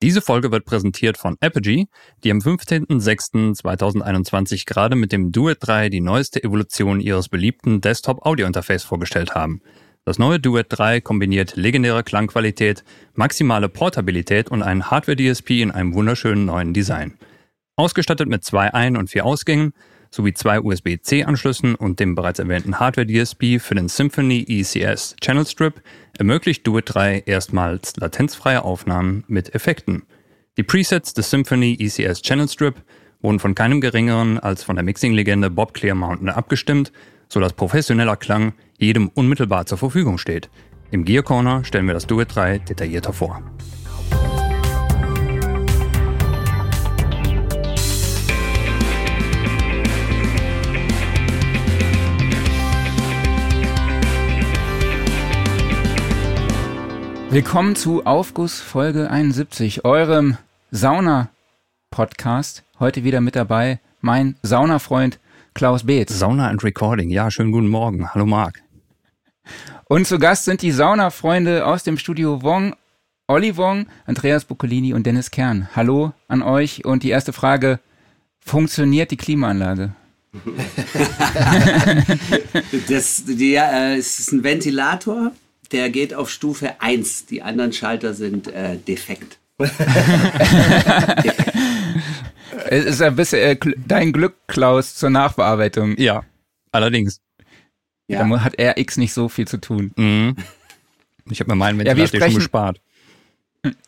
Diese Folge wird präsentiert von Apogee, die am 15.06.2021 gerade mit dem Duet 3 die neueste Evolution ihres beliebten Desktop-Audio-Interface vorgestellt haben. Das neue Duet 3 kombiniert legendäre Klangqualität, maximale Portabilität und einen Hardware-DSP in einem wunderschönen neuen Design. Ausgestattet mit zwei Ein- und vier Ausgängen sowie zwei USB-C-Anschlüssen und dem bereits erwähnten Hardware-DSP für den Symphony ECS Channel Strip ermöglicht Duet 3 erstmals latenzfreie Aufnahmen mit Effekten. Die Presets des Symphony ECS Channel Strip wurden von keinem geringeren als von der Mixing-Legende Bob Clear Mountain abgestimmt, sodass professioneller Klang jedem unmittelbar zur Verfügung steht. Im Gear Corner stellen wir das Duet 3 detaillierter vor. Willkommen zu Aufguss Folge 71, eurem Sauna-Podcast. Heute wieder mit dabei mein Saunafreund Klaus Beetz. Sauna and Recording, ja, schönen guten Morgen. Hallo Marc. Und zu Gast sind die Saunafreunde aus dem Studio Wong, Olli Wong, Andreas Boccolini und Dennis Kern. Hallo an euch und die erste Frage, funktioniert die Klimaanlage? das, die, äh, es ist ein Ventilator der geht auf Stufe 1. Die anderen Schalter sind äh, defekt. es ist ein bisschen äh, dein Glück, Klaus, zur Nachbearbeitung. Ja, allerdings. Ja. Da hat RX nicht so viel zu tun. Mhm. Ich habe mir meinen Ventilator ja, schon gespart.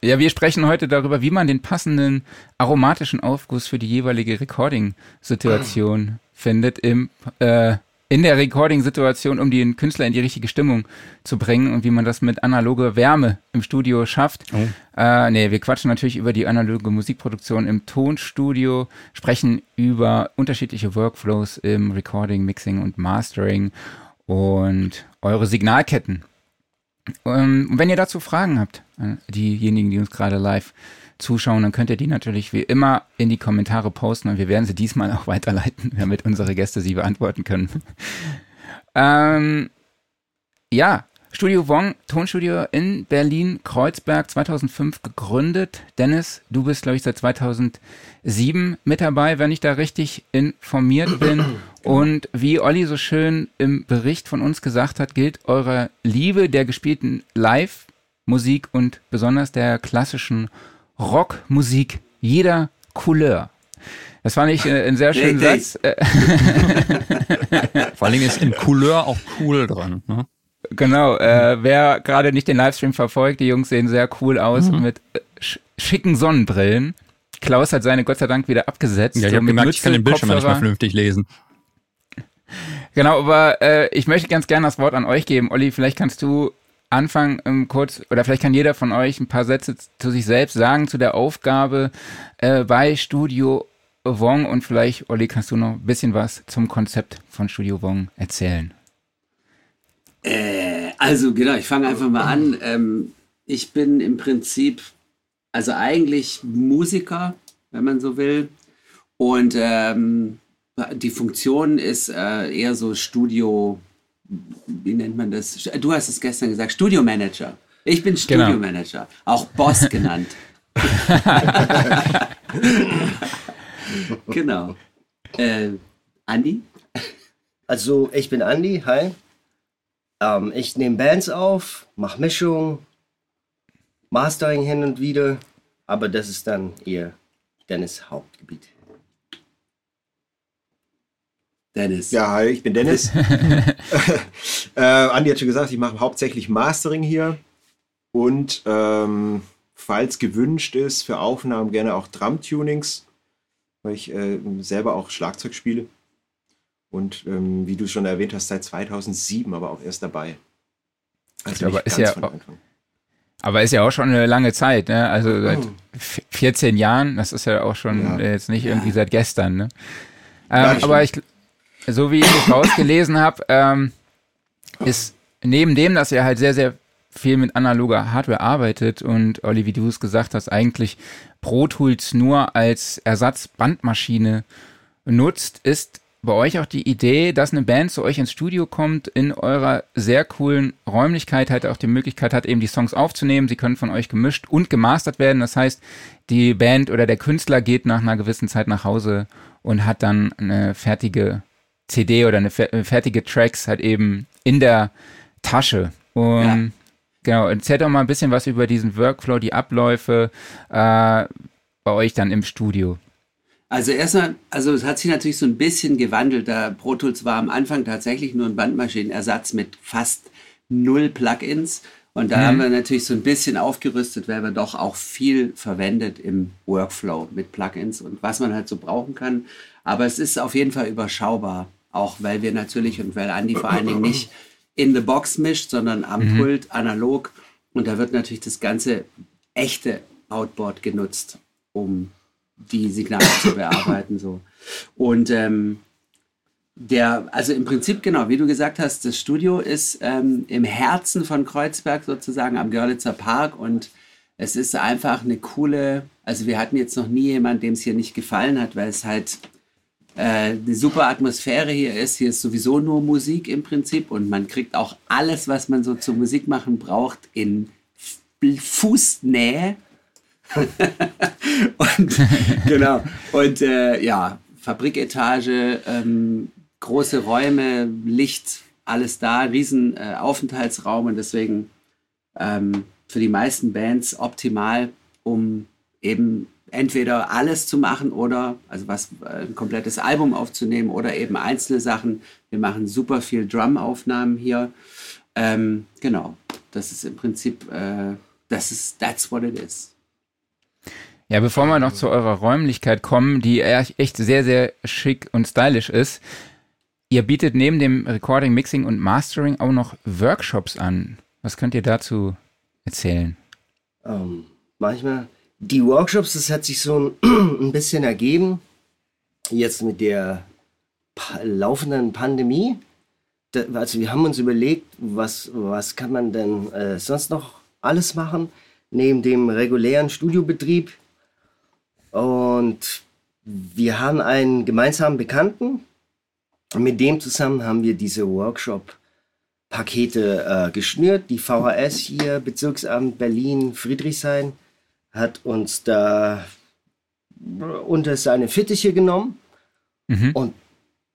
Ja, wir sprechen heute darüber, wie man den passenden aromatischen Aufguss für die jeweilige Recording-Situation findet im äh, in der Recording-Situation, um den Künstler in die richtige Stimmung zu bringen und wie man das mit analoger Wärme im Studio schafft. Oh. Äh, nee, wir quatschen natürlich über die analoge Musikproduktion im Tonstudio, sprechen über unterschiedliche Workflows im Recording, Mixing und Mastering und eure Signalketten. Ähm, und wenn ihr dazu Fragen habt, äh, diejenigen, die uns gerade live zuschauen, dann könnt ihr die natürlich wie immer in die Kommentare posten und wir werden sie diesmal auch weiterleiten, damit unsere Gäste sie beantworten können. ähm, ja, Studio Wong, Tonstudio in Berlin, Kreuzberg, 2005 gegründet. Dennis, du bist, glaube ich, seit 2007 mit dabei, wenn ich da richtig informiert bin. Und wie Olli so schön im Bericht von uns gesagt hat, gilt eure Liebe der gespielten Live-Musik und besonders der klassischen Rockmusik jeder Couleur. Das fand ich äh, einen sehr schönen Satz. Vor allen Dingen ist in Couleur auch cool dran. Ne? Genau, äh, wer gerade nicht den Livestream verfolgt, die Jungs sehen sehr cool aus mhm. mit äh, schicken Sonnenbrillen. Klaus hat seine Gott sei Dank wieder abgesetzt. Ja, ich habe gemerkt, Mütze, ich kann den Bildschirm nicht mehr vernünftig lesen. Genau, aber äh, ich möchte ganz gerne das Wort an euch geben. Olli, vielleicht kannst du anfangen, ähm, kurz, oder vielleicht kann jeder von euch ein paar Sätze zu sich selbst sagen, zu der Aufgabe äh, bei Studio Wong und vielleicht, Olli, kannst du noch ein bisschen was zum Konzept von Studio Wong erzählen? Äh, also genau, ich fange einfach mal an. Ähm, ich bin im Prinzip, also eigentlich Musiker, wenn man so will. Und ähm, die Funktion ist äh, eher so Studio wie nennt man das? Du hast es gestern gesagt, Studiomanager. Ich bin. Studiomanager, genau. auch Boss genannt. genau. Äh, Andi? Also, ich bin Andi, hi. Ähm, ich nehme Bands auf, mache Mischung, Mastering hin und wieder, aber das ist dann eher Dennis Hauptgebiet. Dennis. Ja, hi, ich bin Dennis. äh, Andi hat schon gesagt, ich mache hauptsächlich Mastering hier und ähm, falls gewünscht ist, für Aufnahmen gerne auch Drum-Tunings, weil ich äh, selber auch Schlagzeug spiele. Und ähm, wie du schon erwähnt hast, seit 2007 aber auch erst dabei. Also aber ist ja, aber ist ja auch schon eine lange Zeit, ne? Also seit 14 Jahren, das ist ja auch schon ja. jetzt nicht irgendwie seit gestern, ne? Ähm, aber ich, so wie ich es rausgelesen habe, ähm, ist neben dem, dass er halt sehr, sehr viel mit analoger Hardware arbeitet und Olli, wie du es gesagt hast, eigentlich Pro Tools nur als Ersatzbandmaschine nutzt, ist bei euch auch die Idee, dass eine Band zu euch ins Studio kommt, in eurer sehr coolen Räumlichkeit halt auch die Möglichkeit hat, eben die Songs aufzunehmen. Sie können von euch gemischt und gemastert werden. Das heißt, die Band oder der Künstler geht nach einer gewissen Zeit nach Hause und hat dann eine fertige CD oder eine fertige Tracks halt eben in der Tasche. Und ja. genau, erzähl doch mal ein bisschen was über diesen Workflow, die Abläufe äh, bei euch dann im Studio. Also erstmal, also es hat sich natürlich so ein bisschen gewandelt. Da Pro Tools war am Anfang tatsächlich nur ein Bandmaschinenersatz mit fast null Plugins. Und da mhm. haben wir natürlich so ein bisschen aufgerüstet, weil wir doch auch viel verwendet im Workflow mit Plugins und was man halt so brauchen kann. Aber es ist auf jeden Fall überschaubar. Auch weil wir natürlich und weil Andi vor allen Dingen nicht in the Box mischt, sondern am mhm. Pult analog. Und da wird natürlich das ganze echte Outboard genutzt, um die Signale zu bearbeiten. So. Und ähm, der, also im Prinzip genau, wie du gesagt hast, das Studio ist ähm, im Herzen von Kreuzberg sozusagen am Görlitzer Park und es ist einfach eine coole, also wir hatten jetzt noch nie jemanden, dem es hier nicht gefallen hat, weil es halt eine super Atmosphäre hier ist. Hier ist sowieso nur Musik im Prinzip und man kriegt auch alles, was man so zum Musik machen braucht, in Fußnähe. und genau. Und äh, ja, Fabriketage, ähm, große Räume, Licht, alles da, riesen äh, Aufenthaltsraum und deswegen ähm, für die meisten Bands optimal, um eben entweder alles zu machen oder, also was, äh, ein komplettes Album aufzunehmen oder eben einzelne Sachen. Wir machen super viel Drum-Aufnahmen hier. Ähm, genau, das ist im Prinzip, äh, das ist, that's what it is. Ja, bevor wir noch zu eurer Räumlichkeit kommen, die echt sehr, sehr schick und stylisch ist, ihr bietet neben dem Recording, Mixing und Mastering auch noch Workshops an. Was könnt ihr dazu erzählen? Um, ähm, manchmal die Workshops, das hat sich so ein, ein bisschen ergeben, jetzt mit der laufenden Pandemie. Da, also wir haben uns überlegt, was, was kann man denn äh, sonst noch alles machen, neben dem regulären Studiobetrieb. Und wir haben einen gemeinsamen Bekannten. Mit dem zusammen haben wir diese Workshop-Pakete äh, geschnürt. Die VHS hier, Bezirksamt Berlin, Friedrichshain hat uns da unter seine Fittiche genommen. Mhm. Und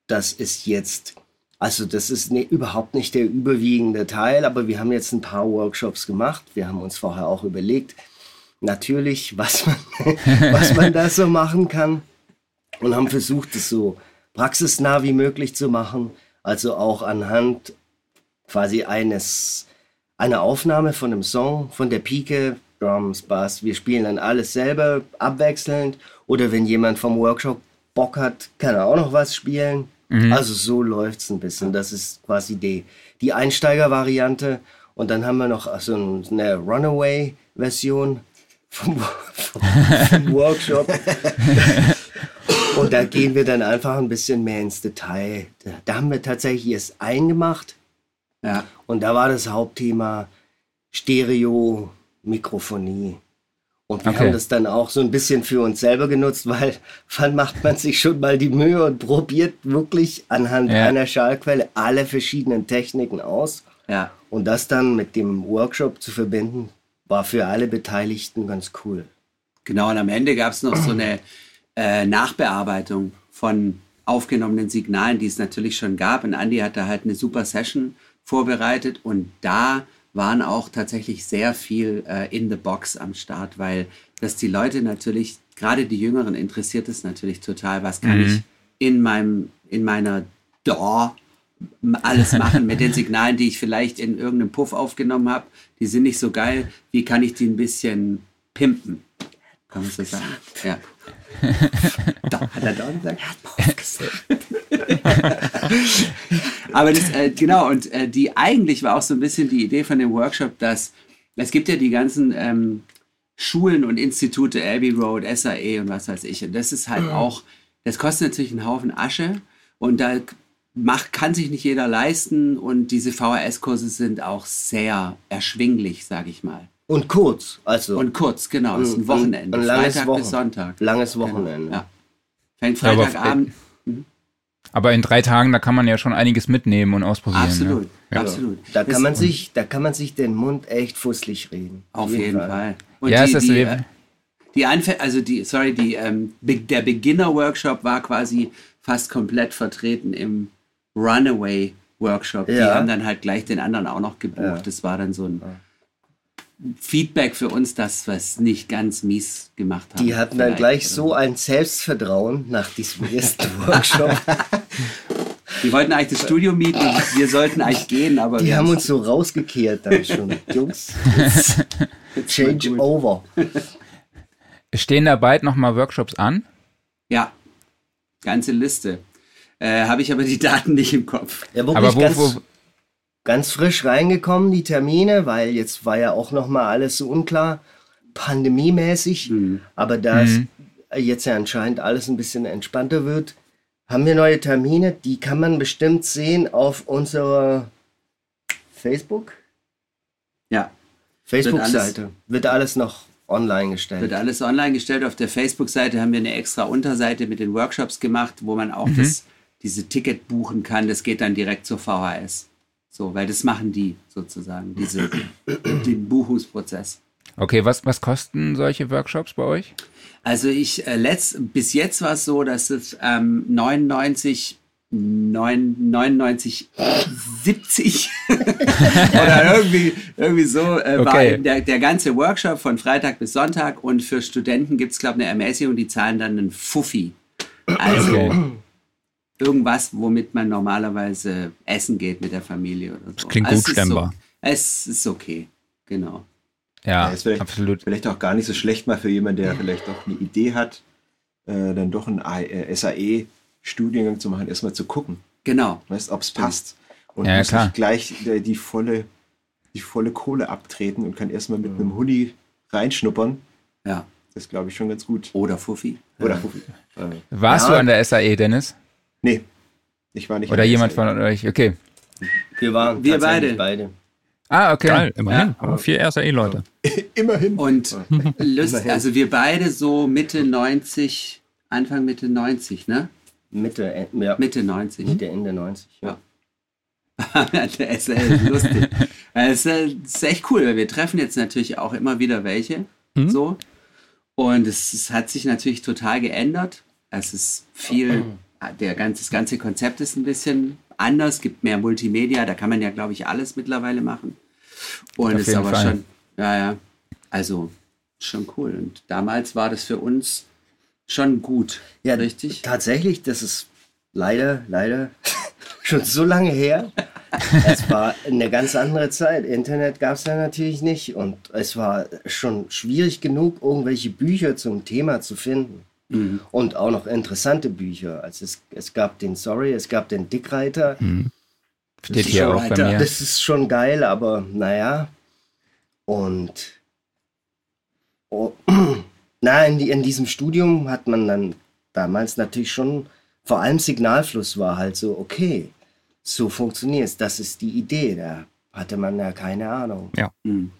das ist jetzt, also das ist ne, überhaupt nicht der überwiegende Teil, aber wir haben jetzt ein paar Workshops gemacht. Wir haben uns vorher auch überlegt, natürlich, was man, was man da so machen kann. Und haben versucht, es so praxisnah wie möglich zu machen. Also auch anhand quasi eines, einer Aufnahme von einem Song, von der Pike Drums, Bass. Wir spielen dann alles selber abwechselnd. Oder wenn jemand vom Workshop Bock hat, kann er auch noch was spielen. Mhm. Also so läuft es ein bisschen. Das ist quasi die, die Einsteiger-Variante. Und dann haben wir noch so eine Runaway-Version vom, vom, Workshop. Und da gehen wir dann einfach ein bisschen mehr ins Detail. Da, da haben wir tatsächlich es eingemacht. Ja. Und da war das Hauptthema Stereo, Mikrofonie. Und wir okay. haben das dann auch so ein bisschen für uns selber genutzt, weil wann macht man sich schon mal die Mühe und probiert wirklich anhand ja. einer Schallquelle alle verschiedenen Techniken aus. Ja. Und das dann mit dem Workshop zu verbinden, war für alle Beteiligten ganz cool. Genau, und am Ende gab es noch so eine äh, Nachbearbeitung von aufgenommenen Signalen, die es natürlich schon gab. Und Andy hat da halt eine super Session vorbereitet und da waren auch tatsächlich sehr viel äh, in the box am Start, weil dass die Leute natürlich, gerade die Jüngeren interessiert es natürlich total, was kann mhm. ich in meinem, in meiner DAW alles machen mit den Signalen, die ich vielleicht in irgendeinem Puff aufgenommen habe. Die sind nicht so geil. Wie kann ich die ein bisschen pimpen? Kann man so sagen? Ja. Da hat er da gesagt. Er hat gesagt. Aber das, äh, genau, und äh, die eigentlich war auch so ein bisschen die Idee von dem Workshop, dass es gibt ja die ganzen ähm, Schulen und Institute, Abbey Road, SAE und was weiß ich. Und das ist halt auch, das kostet natürlich einen Haufen Asche und da macht, kann sich nicht jeder leisten und diese VHS-Kurse sind auch sehr erschwinglich, sage ich mal. Und kurz, also. Und kurz, genau. Das ist ein Wochenende. Ein Freitag Wochen. bis Sonntag. Langes Wochenende. Genau, ja. Fängt Freitagabend. Mhm. Aber in drei Tagen, da kann man ja schon einiges mitnehmen und ausprobieren. Absolut, ne? ja. absolut. Da kann man sich, da kann man sich den Mund echt fusselig reden. Auf jeden, jeden Fall. Fall. Und ja, die, es ist die, äh, die Anfä also die, sorry, die, ähm, der Beginner-Workshop war quasi fast komplett vertreten im Runaway-Workshop. Ja. Die haben dann halt gleich den anderen auch noch gebucht. Ja. Das war dann so ein Feedback für uns, dass wir es nicht ganz mies gemacht haben. Die hatten dann gleich so ein Selbstvertrauen nach diesem ersten Workshop. Die wollten eigentlich das Studio mieten und wir sollten eigentlich gehen, aber. Die haben uns so rausgekehrt dann schon. Jungs, change over. Stehen da bald nochmal Workshops an? Ja, ganze Liste. Äh, Habe ich aber die Daten nicht im Kopf. Ja, aber wo, ganz, wo, ganz frisch reingekommen, die Termine, weil jetzt war ja auch nochmal alles so unklar, pandemiemäßig. Mhm. Aber da mhm. jetzt ja anscheinend alles ein bisschen entspannter wird, haben wir neue Termine. Die kann man bestimmt sehen auf unserer Facebook. Ja. Facebook-Seite. Wird, alles noch online gestellt. Wird alles online gestellt. Auf der Facebook-Seite haben wir eine extra Unterseite mit den Workshops gemacht, wo man auch mhm. das, diese Ticket buchen kann. Das geht dann direkt zur VHS. So, weil das machen die sozusagen, diese, den Buchungsprozess. Okay, was, was kosten solche Workshops bei euch? Also ich äh, letzt, bis jetzt war es so, dass es ähm, 99 99, 70 oder irgendwie, irgendwie so äh, okay. war der, der ganze Workshop von Freitag bis Sonntag und für Studenten gibt es, glaube ich, eine Ermäßigung, die zahlen dann einen Fuffi. Also okay. Irgendwas, womit man normalerweise essen geht mit der Familie oder so. Das klingt also gut stemmbar. So, es ist okay, genau. Ja, ja vielleicht, absolut. Vielleicht auch gar nicht so schlecht mal für jemanden, der vielleicht auch eine Idee hat, äh, dann doch ein äh, SAE Studiengang zu machen, erstmal zu gucken. Genau. Weißt, ob es passt. Und ja, muss nicht gleich die, die, volle, die volle Kohle abtreten und kann erstmal mit einem Huni reinschnuppern. Ja. Das ist, glaube ich, schon ganz gut. Oder Fuffi. Oder Fuffi. Warst ja. du an der SAE, Dennis? Nee. Ich war nicht. Oder jemand von euch, okay. Wir waren wir beide. beide. Ah, okay. Geil, immerhin. Ja. Vier SAE-Leute. immerhin. Und Lust, also wir beide so Mitte 90, Anfang Mitte 90, ne? Mitte, äh, ja. Mitte 90. Mitte, Ende 90, ja. der SL ist lustig. Es ist echt cool, weil wir treffen jetzt natürlich auch immer wieder welche. Mhm. So. Und es, es, hat sich natürlich total geändert. Es ist viel, der ganze, das ganze Konzept ist ein bisschen anders, gibt mehr Multimedia, da kann man ja, glaube ich, alles mittlerweile machen. Und es ist aber Fall. schon, ja, ja, also schon cool. Und damals war das für uns schon gut. Ja, richtig. Tatsächlich, das ist leider, leider schon so lange her. es war eine ganz andere Zeit. Internet gab es ja natürlich nicht und es war schon schwierig genug, irgendwelche Bücher zum Thema zu finden. Mhm. Und auch noch interessante Bücher. Also es, es gab den Sorry, es gab den Dickreiter. Mhm. Steht hier auch bei mir. Das ist schon geil, aber naja. Und oh, na, in, die, in diesem Studium hat man dann damals natürlich schon, vor allem Signalfluss war halt so, okay, so funktioniert es, das ist die Idee. Da hatte man ja keine Ahnung. Ja. Mhm.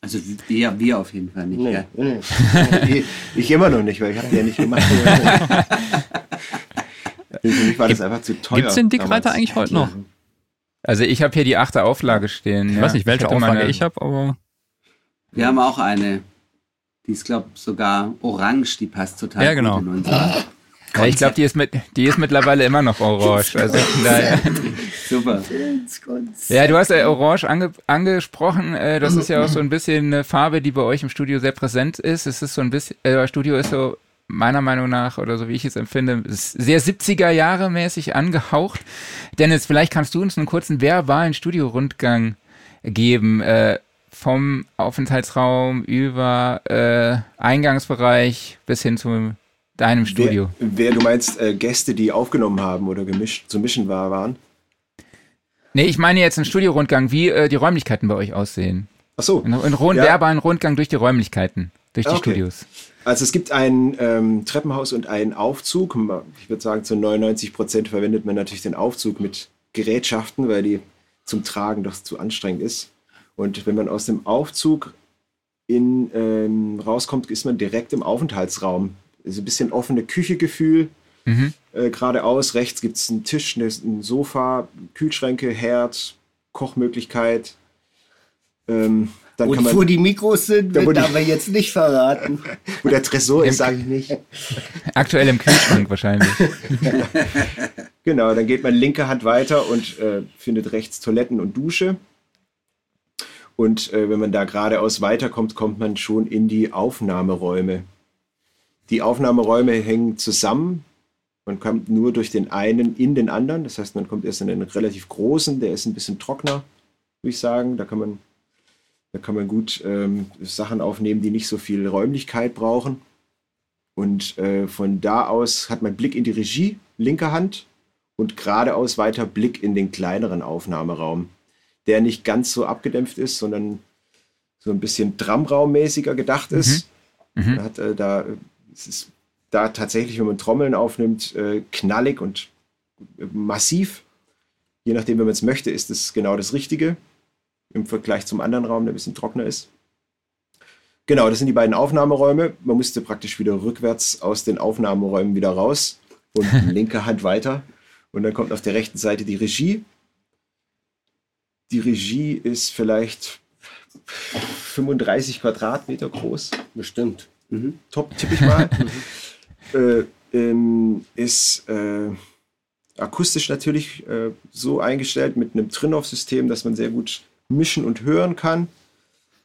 Also wir, wir auf jeden Fall nicht. Nee, ja. nee. ich, ich immer noch nicht, weil ich habe ja nicht gemacht. Für mich war das einfach zu teuer. Gibt es den Dickreiter eigentlich heute noch? Also ich habe hier die achte Auflage stehen. Ich ja. weiß nicht, welche Auflage ich habe, aber... Wir haben auch eine. Die ist, glaube ich, sogar orange, die passt total ja, genau. gut in unsere. Ja, ich glaube, die, ist mit, die ist mittlerweile immer noch orange. Also, Super. Ja, du hast ja orange ange, angesprochen. Äh, das ist ja auch so ein bisschen eine Farbe, die bei euch im Studio sehr präsent ist. Es ist so ein bisschen, äh, Studio ist so meiner Meinung nach, oder so wie ich es empfinde, sehr 70er Jahre mäßig angehaucht. Dennis, vielleicht kannst du uns einen kurzen ein Studio-Rundgang geben. Äh, vom Aufenthaltsraum über äh, Eingangsbereich bis hin zu deinem Studio. Wer, wer du meinst, äh, Gäste, die aufgenommen haben oder gemischt, zu mischen war, waren? Nee, ich meine jetzt einen Studiorundgang, wie äh, die Räumlichkeiten bei euch aussehen. Ach so. Ein, ein ja. verbalen Rundgang durch die Räumlichkeiten, durch die okay. Studios. Also es gibt ein ähm, Treppenhaus und einen Aufzug. Ich würde sagen, zu 99 Prozent verwendet man natürlich den Aufzug mit Gerätschaften, weil die zum Tragen doch zu anstrengend ist. Und wenn man aus dem Aufzug in, ähm, rauskommt, ist man direkt im Aufenthaltsraum. Also ein bisschen offene Küchegefühl. mhm. äh, geradeaus. Rechts gibt es einen Tisch, ein Sofa, Kühlschränke, Herd, Kochmöglichkeit. Ähm, dann und wo die Mikros sind, wird ja, aber jetzt nicht verraten. wo der Tresor ist, sage ich nicht. Aktuell im Kühlschrank wahrscheinlich. genau, dann geht man linke Hand weiter und äh, findet rechts Toiletten und Dusche. Und äh, wenn man da geradeaus weiterkommt, kommt man schon in die Aufnahmeräume. Die Aufnahmeräume hängen zusammen. Man kommt nur durch den einen in den anderen. Das heißt, man kommt erst in einen relativ großen, der ist ein bisschen trockener, würde ich sagen. Da kann man da kann man gut ähm, Sachen aufnehmen, die nicht so viel Räumlichkeit brauchen. Und äh, von da aus hat man Blick in die Regie, linke Hand, und geradeaus weiter Blick in den kleineren Aufnahmeraum, der nicht ganz so abgedämpft ist, sondern so ein bisschen Tramraummäßiger gedacht ist. Mhm. Mhm. Hat, äh, da, es ist da tatsächlich, wenn man Trommeln aufnimmt, äh, knallig und massiv. Je nachdem, wenn man es möchte, ist es genau das Richtige im Vergleich zum anderen Raum, der ein bisschen trockener ist. Genau, das sind die beiden Aufnahmeräume. Man musste praktisch wieder rückwärts aus den Aufnahmeräumen wieder raus und linke Hand weiter. Und dann kommt auf der rechten Seite die Regie. Die Regie ist vielleicht 35 Quadratmeter groß. Bestimmt. Mhm. Top, tippe ich mal. äh, ähm, ist äh, akustisch natürlich äh, so eingestellt mit einem Trin-Off-System, dass man sehr gut mischen und hören kann.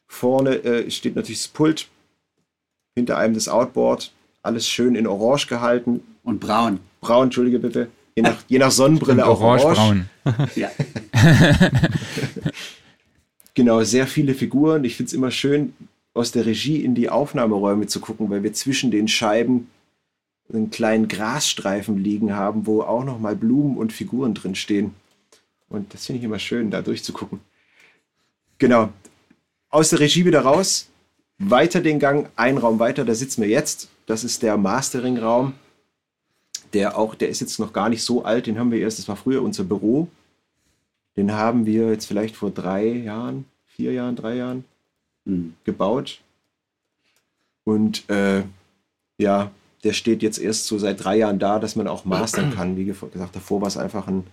Vorne äh, steht natürlich das Pult, hinter einem das Outboard, alles schön in Orange gehalten. Und braun. Braun, entschuldige bitte. Je nach, je nach Sonnenbrille auch orange. Orange. ja. genau, sehr viele Figuren. Ich finde es immer schön, aus der Regie in die Aufnahmeräume zu gucken, weil wir zwischen den Scheiben einen kleinen Grasstreifen liegen haben, wo auch noch mal Blumen und Figuren drin stehen. Und das finde ich immer schön, da durchzugucken. Genau. Aus der Regie wieder raus, weiter den Gang, ein Raum weiter, da sitzen wir jetzt. Das ist der Mastering-Raum. Der auch, der ist jetzt noch gar nicht so alt, den haben wir erst, das war früher unser Büro. Den haben wir jetzt vielleicht vor drei Jahren, vier Jahren, drei Jahren mhm. gebaut. Und äh, ja, der steht jetzt erst so seit drei Jahren da, dass man auch mastern kann. Wie gesagt, davor war es einfach ein,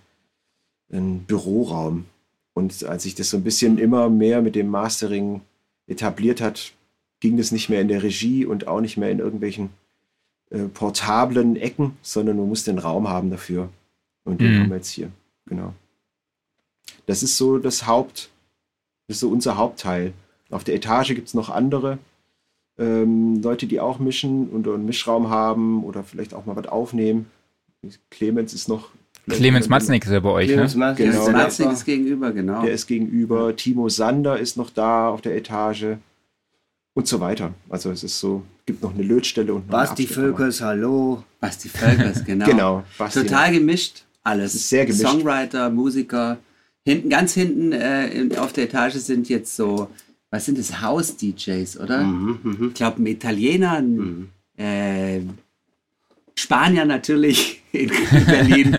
ein Büroraum. Und als sich das so ein bisschen immer mehr mit dem Mastering etabliert hat, ging das nicht mehr in der Regie und auch nicht mehr in irgendwelchen äh, portablen Ecken, sondern man musste einen Raum haben dafür. Und den mhm. haben wir jetzt hier. Genau. Das ist so das Haupt, das ist so unser Hauptteil. Auf der Etage gibt es noch andere ähm, Leute, die auch mischen und einen Mischraum haben oder vielleicht auch mal was aufnehmen. Clemens ist noch Clemens Matznik ist ja bei euch, Clemens ne? Genau. Clemens Matznik ist gegenüber, genau. Der ist gegenüber. Timo Sander ist noch da auf der Etage und so weiter. Also es ist so, gibt noch eine Lötstelle und noch Basti Völkers, hallo. Basti Völkers, genau. genau Basti. Total gemischt, alles. Sehr gemischt. Songwriter, Musiker. Hinten, ganz hinten äh, auf der Etage sind jetzt so, was sind das, House-DJs, oder? Mhm, mh. Ich glaube, ein Italiener, ein mhm. äh, Spanier natürlich in Berlin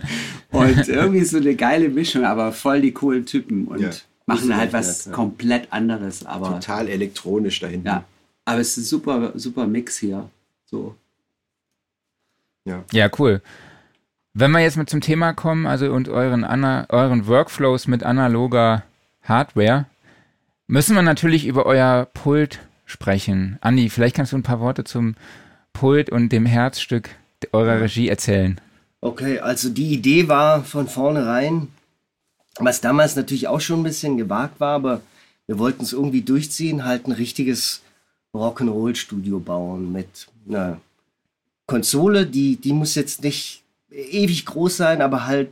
und irgendwie so eine geile Mischung, aber voll die coolen Typen und ja, machen halt was ja. komplett anderes. Aber total elektronisch dahinter. Ja, aber es ist ein super, super Mix hier. So. Ja. ja, cool. Wenn wir jetzt mit zum Thema kommen, also und euren, euren Workflows mit analoger Hardware, müssen wir natürlich über euer Pult sprechen. Andi, vielleicht kannst du ein paar Worte zum Pult und dem Herzstück eurer Regie erzählen? Okay, also die Idee war von vornherein, was damals natürlich auch schon ein bisschen gewagt war, aber wir wollten es irgendwie durchziehen, halt ein richtiges Rock'n'Roll-Studio bauen mit einer Konsole, die, die muss jetzt nicht ewig groß sein, aber halt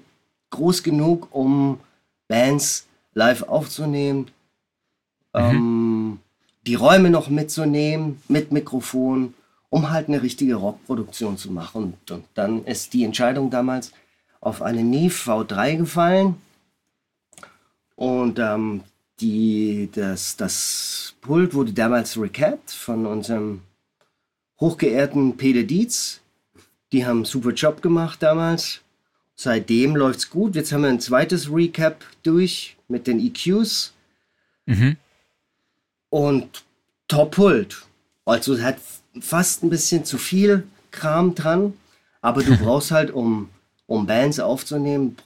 groß genug, um Bands live aufzunehmen, mhm. ähm, die Räume noch mitzunehmen mit Mikrofon um halt eine richtige Rockproduktion zu machen. Und dann ist die Entscheidung damals auf eine Neve V3 gefallen. Und ähm, die, das, das Pult wurde damals recapped von unserem hochgeehrten Peter Dietz. Die haben einen super Job gemacht damals. Seitdem läuft es gut. Jetzt haben wir ein zweites Recap durch mit den EQs. Mhm. Und Top Pult. Also es hat fast ein bisschen zu viel Kram dran, Aber du brauchst halt, um, um Bands aufzunehmen,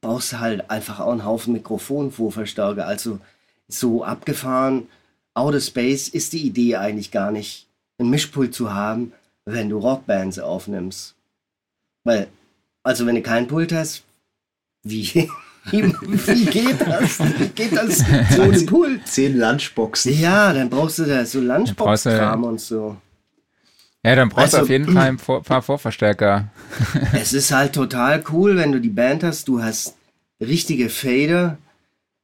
brauchst du halt einfach auch einen Haufen Mikrofonvorverstärker. Also so abgefahren, Outer Space ist die Idee eigentlich gar nicht, ein Mischpult zu haben, wenn du Rockbands aufnimmst. Weil, also wenn du keinen Pult hast, wie, wie, geht das? Wie geht das so ein Pult? Zehn Lunchboxen. Ja, dann brauchst du da so Lunchbox-Kram und so. Ja, dann brauchst also, du auf jeden Fall ein paar Vorverstärker. es ist halt total cool, wenn du die Band hast. Du hast richtige Fader.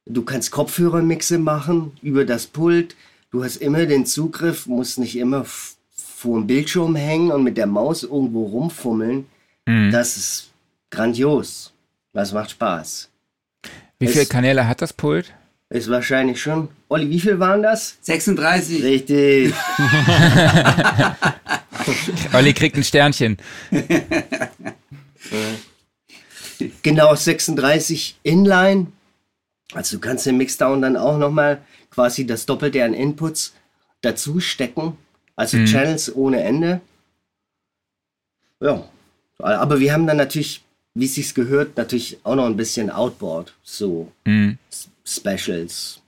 Du kannst Kopfhörermixe machen über das Pult. Du hast immer den Zugriff, musst nicht immer vor dem Bildschirm hängen und mit der Maus irgendwo rumfummeln. Mhm. Das ist grandios. Das macht Spaß. Wie viele Kanäle hat das Pult? Ist wahrscheinlich schon. Olli, wie viel waren das? 36. Richtig. Olli kriegt ein Sternchen. genau, 36 Inline. Also du kannst den Mixdown dann auch nochmal quasi das Doppelte an Inputs dazu stecken. Also mhm. Channels ohne Ende. Ja, aber wir haben dann natürlich, wie es sich gehört, natürlich auch noch ein bisschen Outboard, so mhm. Specials.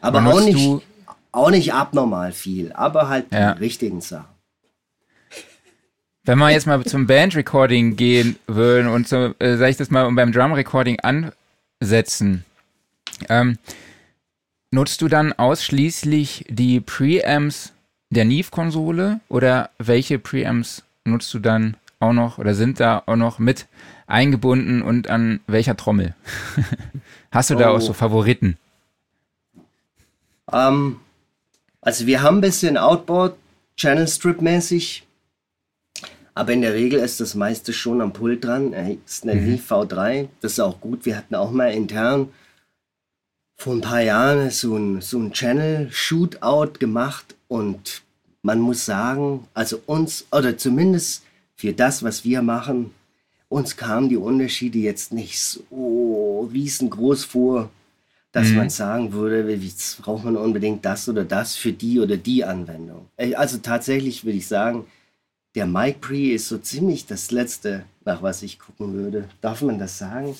Aber auch nicht, auch nicht abnormal viel, aber halt ja. die richtigen Sachen. Wenn wir jetzt mal zum Band-Recording gehen würden und so, äh, sag ich das mal, beim Drum-Recording ansetzen, ähm, nutzt du dann ausschließlich die Preamps der Neve-Konsole oder welche Preamps nutzt du dann auch noch oder sind da auch noch mit eingebunden und an welcher Trommel? Hast du da auch so oh. Favoriten? Ähm, also wir haben ein bisschen Outboard, Channel Strip mäßig aber in der Regel ist das meiste schon am Pult dran. Ist eine mhm. V3. Das ist auch gut. Wir hatten auch mal intern vor ein paar Jahren so ein, so ein Channel-Shootout gemacht. Und man muss sagen, also uns, oder zumindest für das, was wir machen, uns kamen die Unterschiede jetzt nicht so riesengroß vor, dass mhm. man sagen würde, jetzt braucht man unbedingt das oder das für die oder die Anwendung. Äh, also tatsächlich würde ich sagen, der Mike Pre ist so ziemlich das Letzte, nach was ich gucken würde. Darf man das sagen?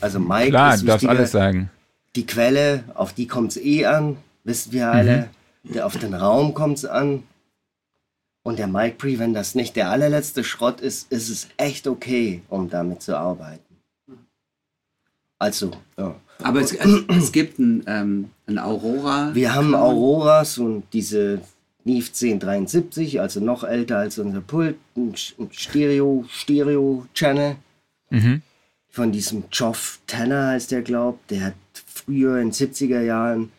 Also Mike Klar, ist du darfst alles sagen. Die Quelle, auf die kommt es eh an, wissen wir alle. Mhm. Der, auf den Raum kommt es an. Und der Mike Pre, wenn das nicht der allerletzte Schrott ist, ist es echt okay, um damit zu arbeiten. Also, ja. Aber es, es, es gibt ein, ähm, ein Aurora. Wir haben Auroras und diese Neve 1073, also noch älter als unser Pult, ein Stereo, Stereo-Channel. Mhm. Von diesem Geoff Tanner heißt der, glaubt. Der hat früher in den 70er Jahren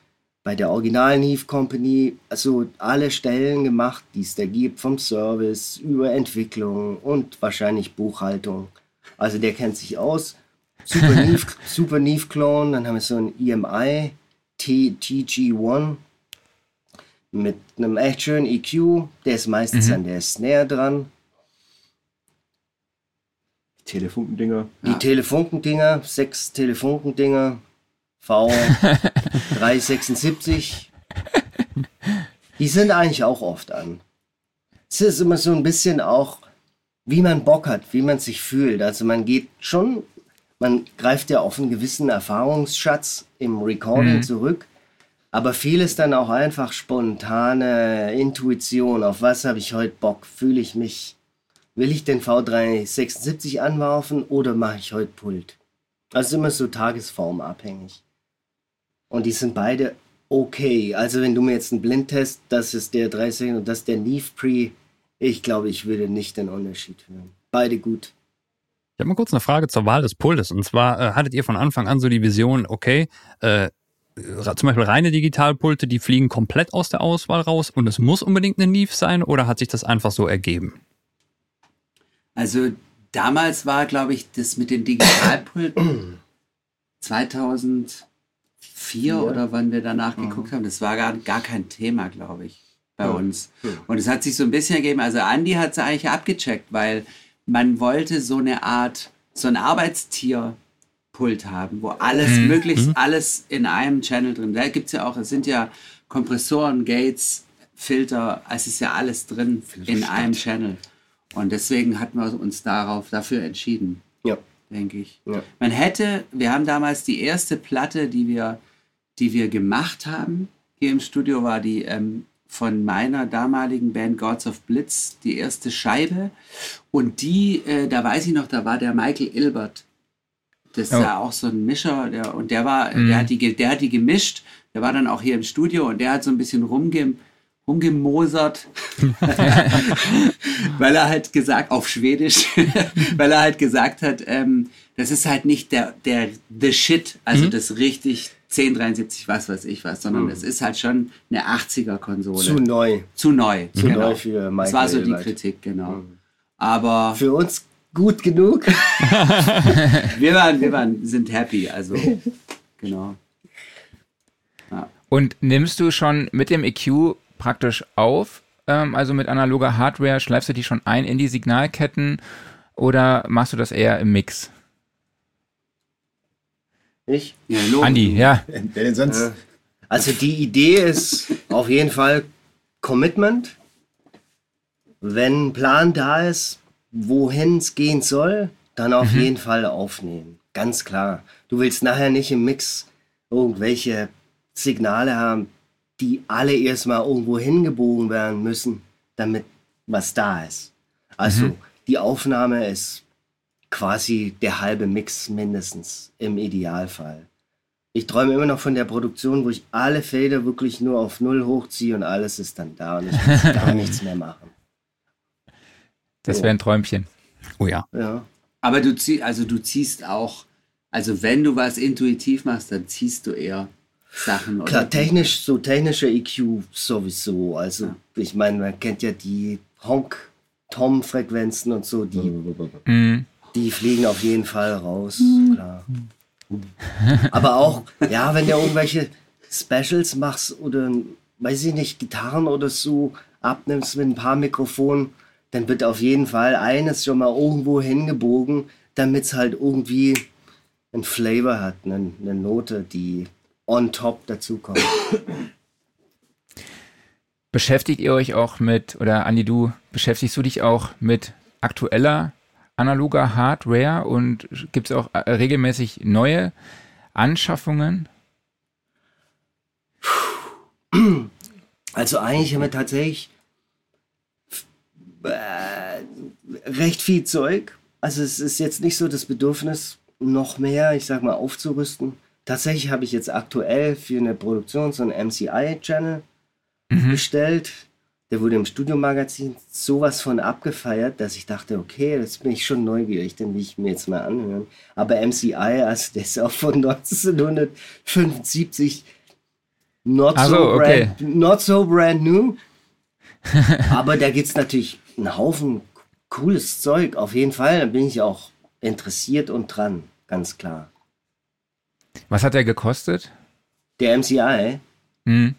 bei der Original Neve Company also alle Stellen gemacht, die es da gibt, vom Service über Entwicklung und wahrscheinlich Buchhaltung. Also der kennt sich aus. Super Neve, Super Neve Clone, dann haben wir so ein EMI TG1 mit einem echt schönen EQ. Der ist meistens mhm. an der Snare dran. Die Telefunkendinger. Die ja. Telefunkendinger, sechs Telefunkendinger. V376. Die sind eigentlich auch oft an. Es ist immer so ein bisschen auch, wie man Bock hat, wie man sich fühlt. Also man geht schon, man greift ja auf einen gewissen Erfahrungsschatz im Recording mhm. zurück. Aber viel ist dann auch einfach spontane Intuition. Auf was habe ich heute Bock? Fühle ich mich? Will ich den V376 anwerfen oder mache ich heute Pult? Also immer so tagesformabhängig. Und die sind beide okay. Also wenn du mir jetzt einen Blindtest, das ist der 30 und das ist der Neve Pre, ich glaube, ich würde nicht den Unterschied hören. Beide gut. Ich habe mal kurz eine Frage zur Wahl des Pultes. Und zwar äh, hattet ihr von Anfang an so die Vision, okay, äh, zum Beispiel reine Digitalpulte, die fliegen komplett aus der Auswahl raus und es muss unbedingt eine Neve sein oder hat sich das einfach so ergeben? Also damals war, glaube ich, das mit den Digitalpulten 2004 ja. oder wann wir danach mhm. geguckt haben, das war gar, gar kein Thema, glaube ich, bei ja. uns. Und es hat sich so ein bisschen ergeben, also Andy hat es eigentlich abgecheckt, weil man wollte so eine Art, so ein Arbeitstier Pult haben, wo alles, mhm. möglichst mhm. alles in einem Channel drin. Da gibt es ja auch, es sind ja Kompressoren, Gates, Filter, es ist ja alles drin in einem Channel. Und deswegen hatten wir uns darauf dafür entschieden. Denke ich. Ja. Man hätte, wir haben damals die erste Platte, die wir, die wir gemacht haben, hier im Studio war die ähm, von meiner damaligen Band Gods of Blitz, die erste Scheibe. Und die, äh, da weiß ich noch, da war der Michael Ilbert. Das oh. ja auch so ein Mischer, der, und der war, mm. der, hat die, der hat die gemischt, der war dann auch hier im Studio und der hat so ein bisschen rumge, rumgemosert, weil er halt gesagt, auf Schwedisch, weil er halt gesagt hat, ähm, das ist halt nicht der, der The Shit, also mhm. das richtig 1073, was weiß ich was, sondern es mhm. ist halt schon eine 80er-Konsole. Zu neu. Zu neu. Zu genau. neu für Michael. Das war so die Kritik, genau. Mhm. Aber. Für uns gut genug. wir waren, wir waren, sind happy, also, genau. Ja. Und nimmst du schon mit dem EQ praktisch auf, ähm, also mit analoger Hardware, schleifst du die schon ein in die Signalketten oder machst du das eher im Mix? Ich? Ja, Andi, ja. Wer denn sonst? Also die Idee ist auf jeden Fall Commitment. Wenn ein Plan da ist, wohin es gehen soll, dann auf mhm. jeden Fall aufnehmen. Ganz klar. Du willst nachher nicht im Mix irgendwelche Signale haben, die alle erstmal irgendwo hingebogen werden müssen, damit was da ist. Also mhm. die Aufnahme ist quasi der halbe Mix mindestens im Idealfall. Ich träume immer noch von der Produktion, wo ich alle Felder wirklich nur auf Null hochziehe und alles ist dann da und ich muss gar nichts mehr machen. Das wäre ein Träumchen. Oh ja. ja. Aber du ziehst, also du ziehst auch, also wenn du was intuitiv machst, dann ziehst du eher Sachen. Klar, technisch, so technische EQ sowieso. Also ja. ich meine, man kennt ja die Honk-Tom-Frequenzen und so, die mhm. Die fliegen auf jeden Fall raus, hm. klar. Aber auch, ja, wenn du irgendwelche Specials machst oder, weiß ich nicht, Gitarren oder so abnimmst mit ein paar Mikrofonen, dann wird auf jeden Fall eines schon mal irgendwo hingebogen, damit es halt irgendwie ein Flavor hat, eine, eine Note, die on top dazukommt. Beschäftigt ihr euch auch mit, oder Andi, du, beschäftigst du dich auch mit aktueller analoger Hardware und gibt es auch äh, regelmäßig neue Anschaffungen? Also eigentlich haben wir tatsächlich äh, recht viel Zeug. Also es ist jetzt nicht so das Bedürfnis, noch mehr, ich sag mal, aufzurüsten. Tatsächlich habe ich jetzt aktuell für eine Produktion so einen MCI-Channel mhm. bestellt der wurde im Studiomagazin sowas von abgefeiert, dass ich dachte, okay, das bin ich schon neugierig, den will ich mir jetzt mal anhören. Aber MCI, also der ist auch von 1975, not, so, so okay. brand, not so brand new. Aber da gibt es natürlich einen Haufen cooles Zeug, auf jeden Fall. Da bin ich auch interessiert und dran, ganz klar. Was hat der gekostet? Der MCI? Mhm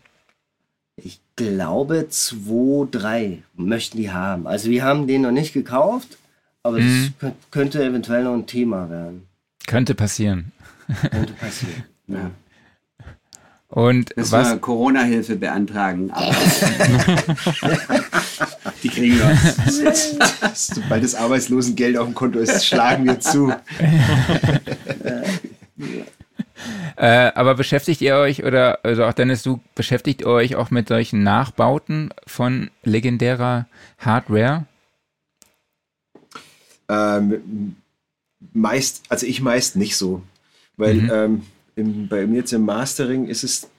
glaube, 2, 3 möchten die haben. Also wir haben den noch nicht gekauft, aber mhm. das könnte eventuell noch ein Thema werden. Könnte passieren. Könnte passieren. ja. Und das was? Corona-Hilfe beantragen. die kriegen wir. Sobald das Arbeitslosengeld auf dem Konto ist, schlagen wir zu. Äh, aber beschäftigt ihr euch, oder also auch Dennis, du beschäftigt euch auch mit solchen Nachbauten von legendärer Hardware? Ähm, meist, also ich meist nicht so. Weil mhm. ähm, im, bei mir jetzt im Mastering ist es,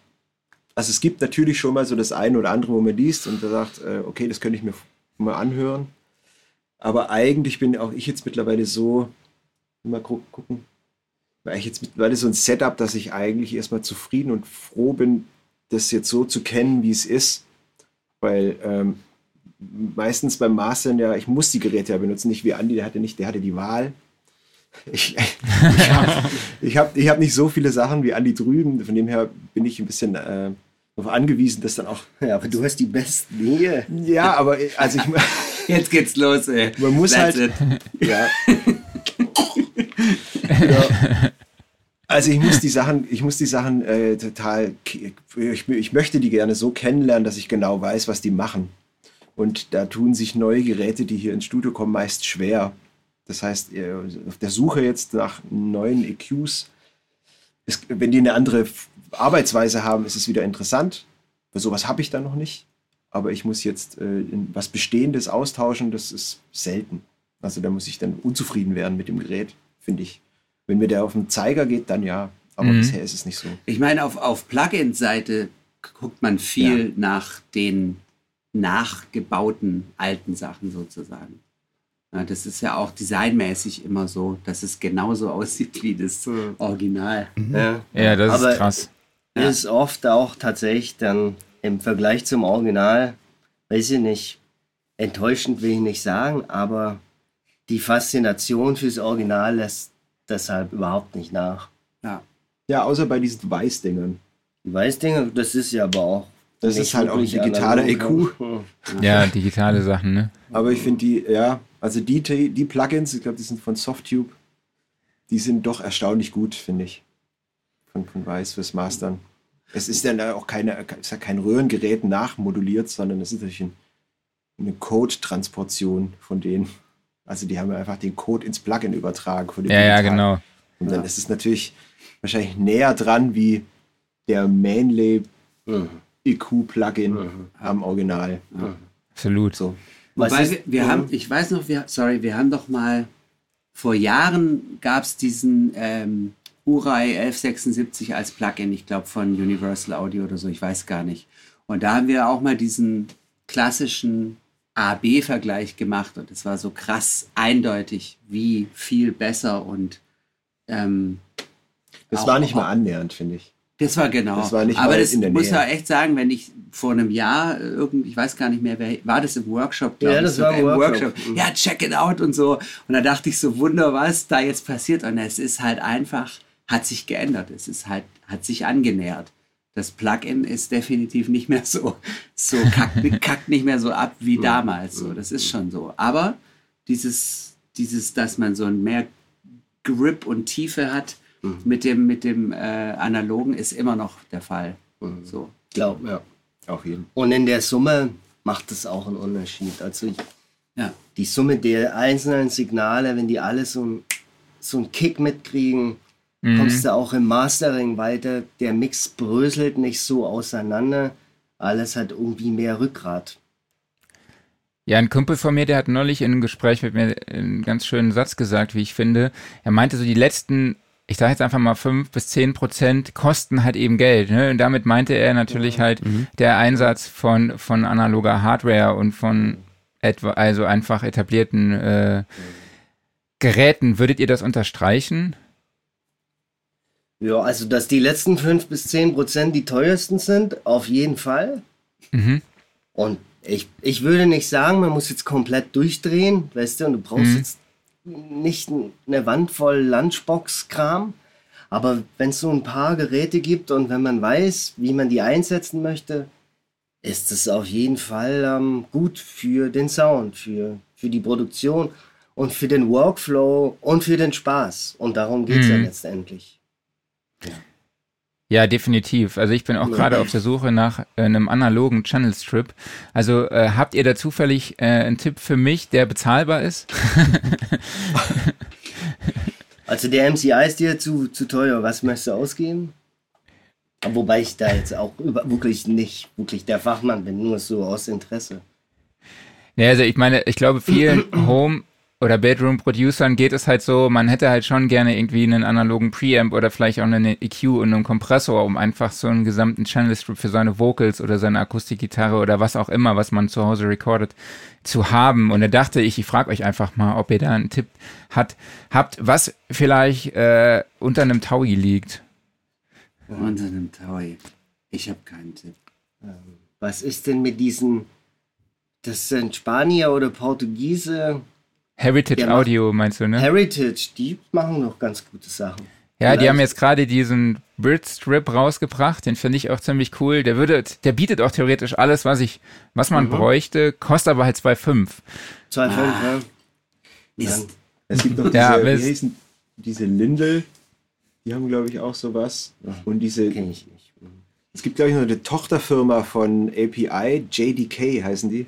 also es gibt natürlich schon mal so das eine oder andere, wo man liest und da sagt, äh, okay, das könnte ich mir mal anhören. Aber eigentlich bin auch ich jetzt mittlerweile so, mal gucken, weil ich jetzt mittlerweile so ein Setup, dass ich eigentlich erstmal zufrieden und froh bin, das jetzt so zu kennen, wie es ist. Weil ähm, meistens beim Mastern ja, ich muss die Geräte ja benutzen, nicht wie Andi, der hatte nicht, der hatte die Wahl. Ich, ich habe ich hab, ich hab nicht so viele Sachen wie Andi drüben, von dem her bin ich ein bisschen äh, darauf angewiesen, dass dann auch. Ja, aber du hast die besten hier. Ja, aber also ich. Jetzt geht's los, ey. Man muss That's halt. It. Ja. Ja. Also ich muss die Sachen, ich muss die Sachen äh, total, ich, ich möchte die gerne so kennenlernen, dass ich genau weiß, was die machen. Und da tun sich neue Geräte, die hier ins Studio kommen, meist schwer. Das heißt, auf der Suche jetzt nach neuen EQs, ist, wenn die eine andere Arbeitsweise haben, ist es wieder interessant. Für sowas habe ich da noch nicht. Aber ich muss jetzt äh, was Bestehendes austauschen, das ist selten. Also da muss ich dann unzufrieden werden mit dem Gerät, finde ich. Wenn mir der auf den Zeiger geht, dann ja. Aber mhm. bisher ist es nicht so. Ich meine, auf, auf Plugin-Seite guckt man viel ja. nach den nachgebauten alten Sachen sozusagen. Ja, das ist ja auch designmäßig immer so, dass es genauso aussieht wie das Original. Mhm. Ja. ja, das Aber ist krass. Ist oft auch tatsächlich dann im Vergleich zum Original, weiß ich nicht, enttäuschend will ich nicht sagen, aber die Faszination fürs Original lässt deshalb überhaupt nicht nach. Ja. Ja, außer bei diesen Weißdingern. Die Weißdinger, das ist ja aber auch. Das ist halt auch digitale EQ. Ja, digitale Sachen, ne? Aber ich finde die, ja, also die, die Plugins, ich glaube, die sind von Softtube, die sind doch erstaunlich gut, finde ich. Von, von Weiß fürs Mastern. Es ist dann auch keine, ist ja kein Röhrengerät nachmoduliert, sondern es ist natürlich ein, eine Code-Transportion von denen. Also die haben einfach den Code ins Plugin übertragen. Von ja, ja, genau. Und dann ja. ist es natürlich wahrscheinlich näher dran wie der Manley mhm. EQ-Plugin mhm. am Original. Mhm. Absolut. So. Wobei wir, wir haben, ich weiß noch, wir, sorry, wir haben doch mal, vor Jahren gab es diesen ähm, Urai 1176 als Plugin, ich glaube von Universal Audio oder so, ich weiß gar nicht. Und da haben wir auch mal diesen klassischen A-B-Vergleich gemacht und es war so krass eindeutig, wie viel besser und ähm, das war nicht mal annähernd, finde ich. Das war genau. Das war nicht Aber das muss ja echt sagen, wenn ich vor einem Jahr irgendwie, ich weiß gar nicht mehr, wer war das im Workshop? Ja, das war im Workshop. Workshop. Ja, check it out und so. Und da dachte ich so, wunder, was da jetzt passiert. Und es ist halt einfach, hat sich geändert. Es ist halt, hat sich angenähert. Das Plugin ist definitiv nicht mehr so, so kackt, kackt nicht mehr so ab wie damals. So, das ist schon so. Aber dieses, dieses, dass man so ein mehr Grip und Tiefe hat, Mhm. Mit dem, mit dem äh, Analogen ist immer noch der Fall. Mhm. So. Glaub, ja. Auf jeden. Und in der Summe macht es auch einen Unterschied. Also ich, ja. die Summe der einzelnen Signale, wenn die alle so, ein, so einen Kick mitkriegen, mhm. kommst du auch im Mastering weiter. Der Mix bröselt nicht so auseinander. Alles hat irgendwie mehr Rückgrat. Ja, ein Kumpel von mir, der hat neulich in einem Gespräch mit mir einen ganz schönen Satz gesagt, wie ich finde. Er meinte so, die letzten ich sage jetzt einfach mal fünf bis zehn Prozent kosten halt eben Geld. Ne? Und damit meinte er natürlich halt mhm. der Einsatz von, von analoger Hardware und von etwa, also einfach etablierten äh, Geräten. Würdet ihr das unterstreichen? Ja, also dass die letzten fünf bis zehn Prozent die teuersten sind, auf jeden Fall. Mhm. Und ich, ich würde nicht sagen, man muss jetzt komplett durchdrehen, weißt du, und du brauchst mhm. jetzt nicht eine Wand voll Lunchbox-Kram, aber wenn es so ein paar Geräte gibt und wenn man weiß, wie man die einsetzen möchte, ist es auf jeden Fall ähm, gut für den Sound, für, für die Produktion und für den Workflow und für den Spaß. Und darum geht es mhm. ja letztendlich. Ja. Definitiv. Also ich bin auch gerade auf der Suche nach äh, einem analogen Channel Strip. Also äh, habt ihr da zufällig äh, einen Tipp für mich, der bezahlbar ist? also der MCI ist dir zu, zu teuer. Was möchtest du ausgeben? Wobei ich da jetzt auch wirklich nicht wirklich der Fachmann bin, nur so aus Interesse. Ja, also ich meine, ich glaube, vielen Home oder Bedroom-Producern geht es halt so, man hätte halt schon gerne irgendwie einen analogen Preamp oder vielleicht auch einen EQ und einen Kompressor, um einfach so einen gesamten Channel Strip für seine Vocals oder seine Akustikgitarre oder was auch immer, was man zu Hause recordet, zu haben. Und da dachte ich, ich frage euch einfach mal, ob ihr da einen Tipp hat, habt, was vielleicht äh, unter einem Taui liegt. Unter einem Taui. Ich habe keinen Tipp. Was ist denn mit diesen, das sind Spanier oder Portugiese, Heritage Audio meinst du, ne? Heritage, die machen noch ganz gute Sachen. Ja, Vielleicht. die haben jetzt gerade diesen Brit Strip rausgebracht, den finde ich auch ziemlich cool. Der würde, der bietet auch theoretisch alles, was ich, was man mhm. bräuchte, kostet aber halt 2,5. 2,5, ah. ja. Es gibt noch diese, ja, wie heißen, diese Lindel, die haben, glaube ich, auch sowas. Und diese. Kenn ich nicht. Es gibt, glaube ich, noch eine Tochterfirma von API, JDK heißen die.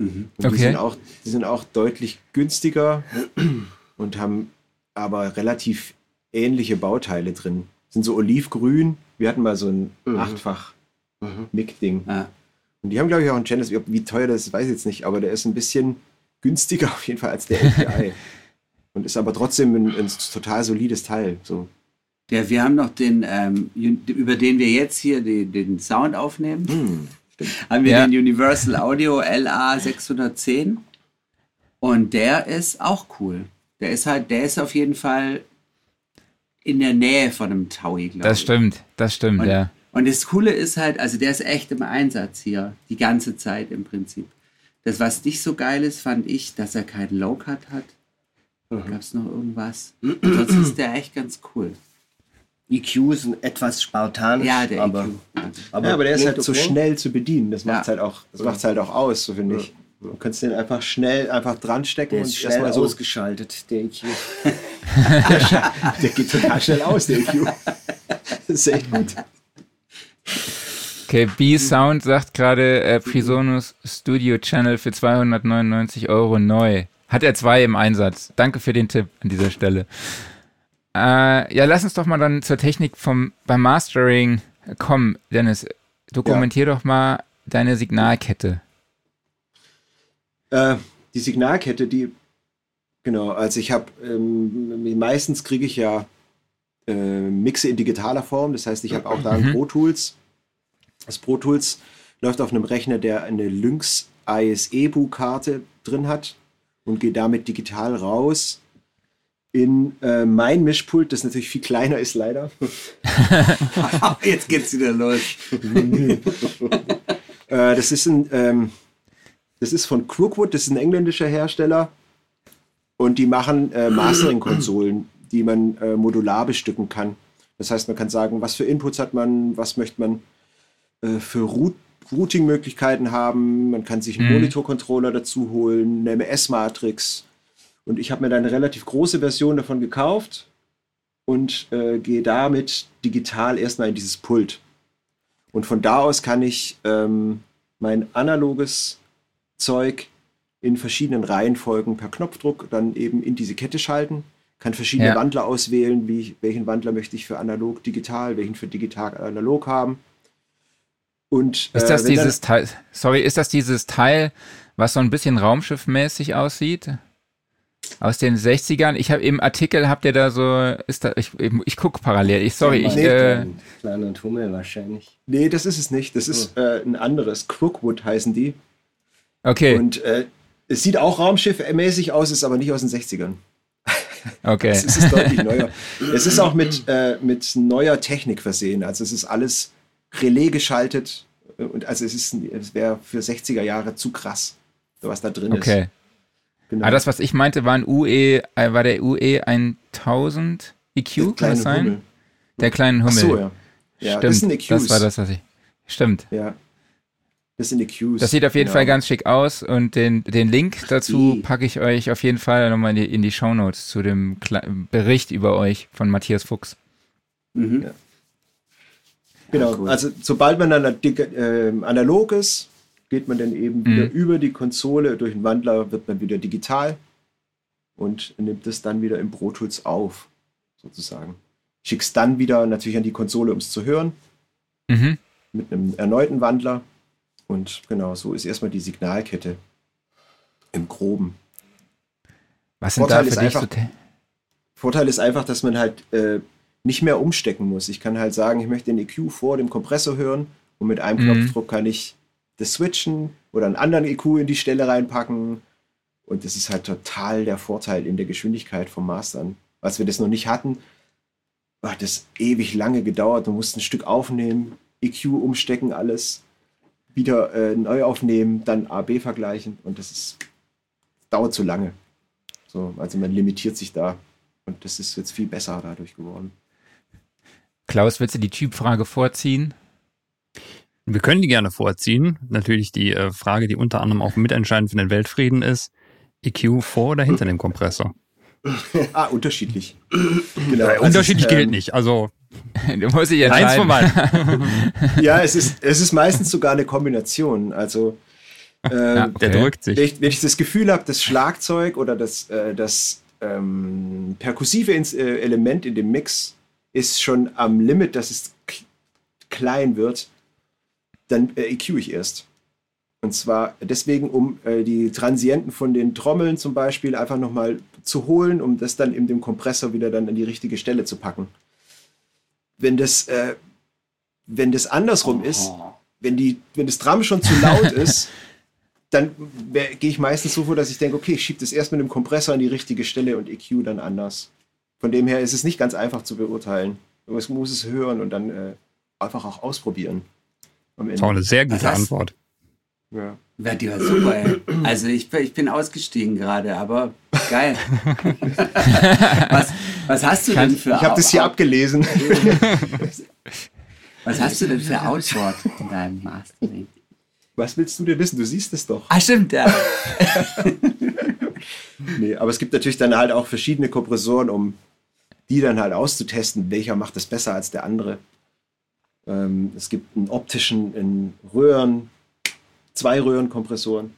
Mhm. Okay. Die, sind auch, die sind auch deutlich günstiger und haben aber relativ ähnliche Bauteile drin. Sind so olivgrün. Wir hatten mal so ein mhm. achtfach mhm. Mic-Ding. Ah. Und die haben, glaube ich, auch einen Channel. Wie teuer das ist, weiß ich jetzt nicht, aber der ist ein bisschen günstiger auf jeden Fall als der LPI. und ist aber trotzdem ein, ein, total solides Teil. So. Ja, wir haben noch den, ähm, über den wir jetzt hier den, den Sound aufnehmen. Hm, haben wir ja. den Universal Audio LA 610. Und der ist auch cool. Der ist halt, der ist auf jeden Fall in der Nähe von einem Taui, glaube ich. Das stimmt, das stimmt, und, ja. Und das Coole ist halt, also der ist echt im Einsatz hier, die ganze Zeit im Prinzip. Das, was nicht so geil ist, fand ich, dass er keinen Low-Cut hat. Mhm. Gab es noch irgendwas? Sonst ist der echt ganz cool. EQ ist etwas spartanisch. Ja, der aber, EQ. Aber, ja, aber der ist halt so schnell zu bedienen. Das macht es ja. halt, auch, halt auch aus, so finde ich. Du kannst den einfach schnell einfach dran stecken der ist und erstmal so ausgeschaltet, der EQ. der, der geht total schnell aus, der EQ. Das ist echt gut. Okay, B-Sound sagt gerade äh, Prisonus Studio Channel für 299 Euro neu. Hat er zwei im Einsatz. Danke für den Tipp an dieser Stelle. Äh, ja, lass uns doch mal dann zur Technik vom, beim Mastering kommen. Dennis, dokumentier ja. doch mal deine Signalkette. Äh, die Signalkette, die, genau, also ich habe, ähm, meistens kriege ich ja äh, Mixe in digitaler Form, das heißt, ich habe auch da mhm. Pro Tools. Das Pro Tools läuft auf einem Rechner, der eine Lynx ISE-Bu-Karte drin hat und geht damit digital raus in äh, mein Mischpult, das natürlich viel kleiner ist, leider. Jetzt geht's wieder los. äh, das ist ein, ähm, das ist von Crookwood, das ist ein engländischer Hersteller. Und die machen äh, Mastering-Konsolen, die man äh, modular bestücken kann. Das heißt, man kann sagen, was für Inputs hat man, was möchte man äh, für Root Routing-Möglichkeiten haben. Man kann sich einen mhm. Monitor-Controller dazu holen, eine MS-Matrix und ich habe mir dann eine relativ große Version davon gekauft und äh, gehe damit digital erstmal in dieses Pult. Und von da aus kann ich ähm, mein analoges Zeug in verschiedenen Reihenfolgen per Knopfdruck dann eben in diese Kette schalten, kann verschiedene ja. Wandler auswählen, wie welchen Wandler möchte ich für analog digital, welchen für digital analog haben. Und, ist das äh, dieses Teil, sorry, ist das dieses Teil, was so ein bisschen raumschiffmäßig aussieht? Aus den 60ern. Ich habe im Artikel, habt ihr da so, ist da, ich, ich gucke parallel. Ich, sorry, ich. Äh, Kleiner Tummel wahrscheinlich. Nee, das ist es nicht. Das ist oh. äh, ein anderes. Crookwood heißen die. Okay. Und äh, es sieht auch Raumschiff-mäßig aus, ist aber nicht aus den 60ern. Okay. es ist deutlich neuer. Es ist auch mit, äh, mit neuer Technik versehen. Also es ist alles Relais geschaltet. Und also es ist, es wäre für 60er Jahre zu krass, was da drin okay. ist. Okay. Genau. Ah, das, was ich meinte, war ein UE, äh, war der UE 1000 EQ, kann das sein? Hummel. Der kleine Hummel. Ach so, ja. ja Stimmt, das, sind EQs. das war das, was ich. Stimmt. Ja. Das sind EQs. Das sieht auf jeden genau. Fall ganz schick aus und den, den Link dazu packe ich euch auf jeden Fall nochmal in die, in die Shownotes zu dem Kle Bericht über euch von Matthias Fuchs. Mhm. Ja. Genau, cool. also sobald man dann äh, analog ist, geht man dann eben mhm. wieder über die Konsole, durch den Wandler wird man wieder digital und nimmt es dann wieder im Pro Tools auf, sozusagen. Schickst dann wieder natürlich an die Konsole, um es zu hören, mhm. mit einem erneuten Wandler. Und genau, so ist erstmal die Signalkette im Groben. Was sind Vorteil da für dich einfach, so Vorteil ist einfach, dass man halt äh, nicht mehr umstecken muss. Ich kann halt sagen, ich möchte den EQ vor dem Kompressor hören und mit einem mhm. Knopfdruck kann ich das switchen oder einen anderen EQ in die Stelle reinpacken. Und das ist halt total der Vorteil in der Geschwindigkeit vom Mastern. Als wir das noch nicht hatten, hat das ewig lange gedauert. Man musste ein Stück aufnehmen, EQ umstecken, alles, wieder äh, neu aufnehmen, dann AB vergleichen. Und das ist, dauert zu lange. So, also man limitiert sich da. Und das ist jetzt viel besser dadurch geworden. Klaus, willst du die Typfrage vorziehen? Wir können die gerne vorziehen. Natürlich die äh, Frage, die unter anderem auch mitentscheidend für den Weltfrieden ist, EQ vor oder hinter dem Kompressor? ah, unterschiedlich. Genau, also unterschiedlich ist, gilt ähm, nicht. Also du musst dich entscheiden. Eins von ja, es ist, es ist meistens sogar eine Kombination. Also Ähm, ja, okay. Der drückt sich. Wenn ich, wenn ich das Gefühl habe, das Schlagzeug oder das, äh, das ähm, perkussive äh, Element in dem Mix ist schon am Limit, dass es klein wird, dann äh, EQ ich erst. Und zwar deswegen, um äh, die Transienten von den Trommeln zum Beispiel einfach nochmal zu holen, um das dann in dem Kompressor wieder dann an die richtige Stelle zu packen. Wenn das, äh, wenn das andersrum oh. ist, wenn, die, wenn das Drum schon zu laut ist, dann gehe ich meistens so vor, dass ich denke, okay, ich schiebe das erst mit dem Kompressor an die richtige Stelle und EQ dann anders. Von dem her ist es nicht ganz einfach zu beurteilen. Man muss es hören und dann äh, einfach auch ausprobieren. Das war eine sehr gute das Antwort. Ja. Ja, die war super, ey. Also ich, ich bin ausgestiegen gerade, aber geil. was, was hast du denn für Ich habe das hier abgelesen. was hast du denn für Outward in deinem Mastering? Was willst du denn wissen? Du siehst es doch. Ah, stimmt, ja. nee, aber es gibt natürlich dann halt auch verschiedene Kompressoren, um die dann halt auszutesten, welcher macht es besser als der andere. Ähm, es gibt einen optischen in Röhren, zwei Röhrenkompressoren.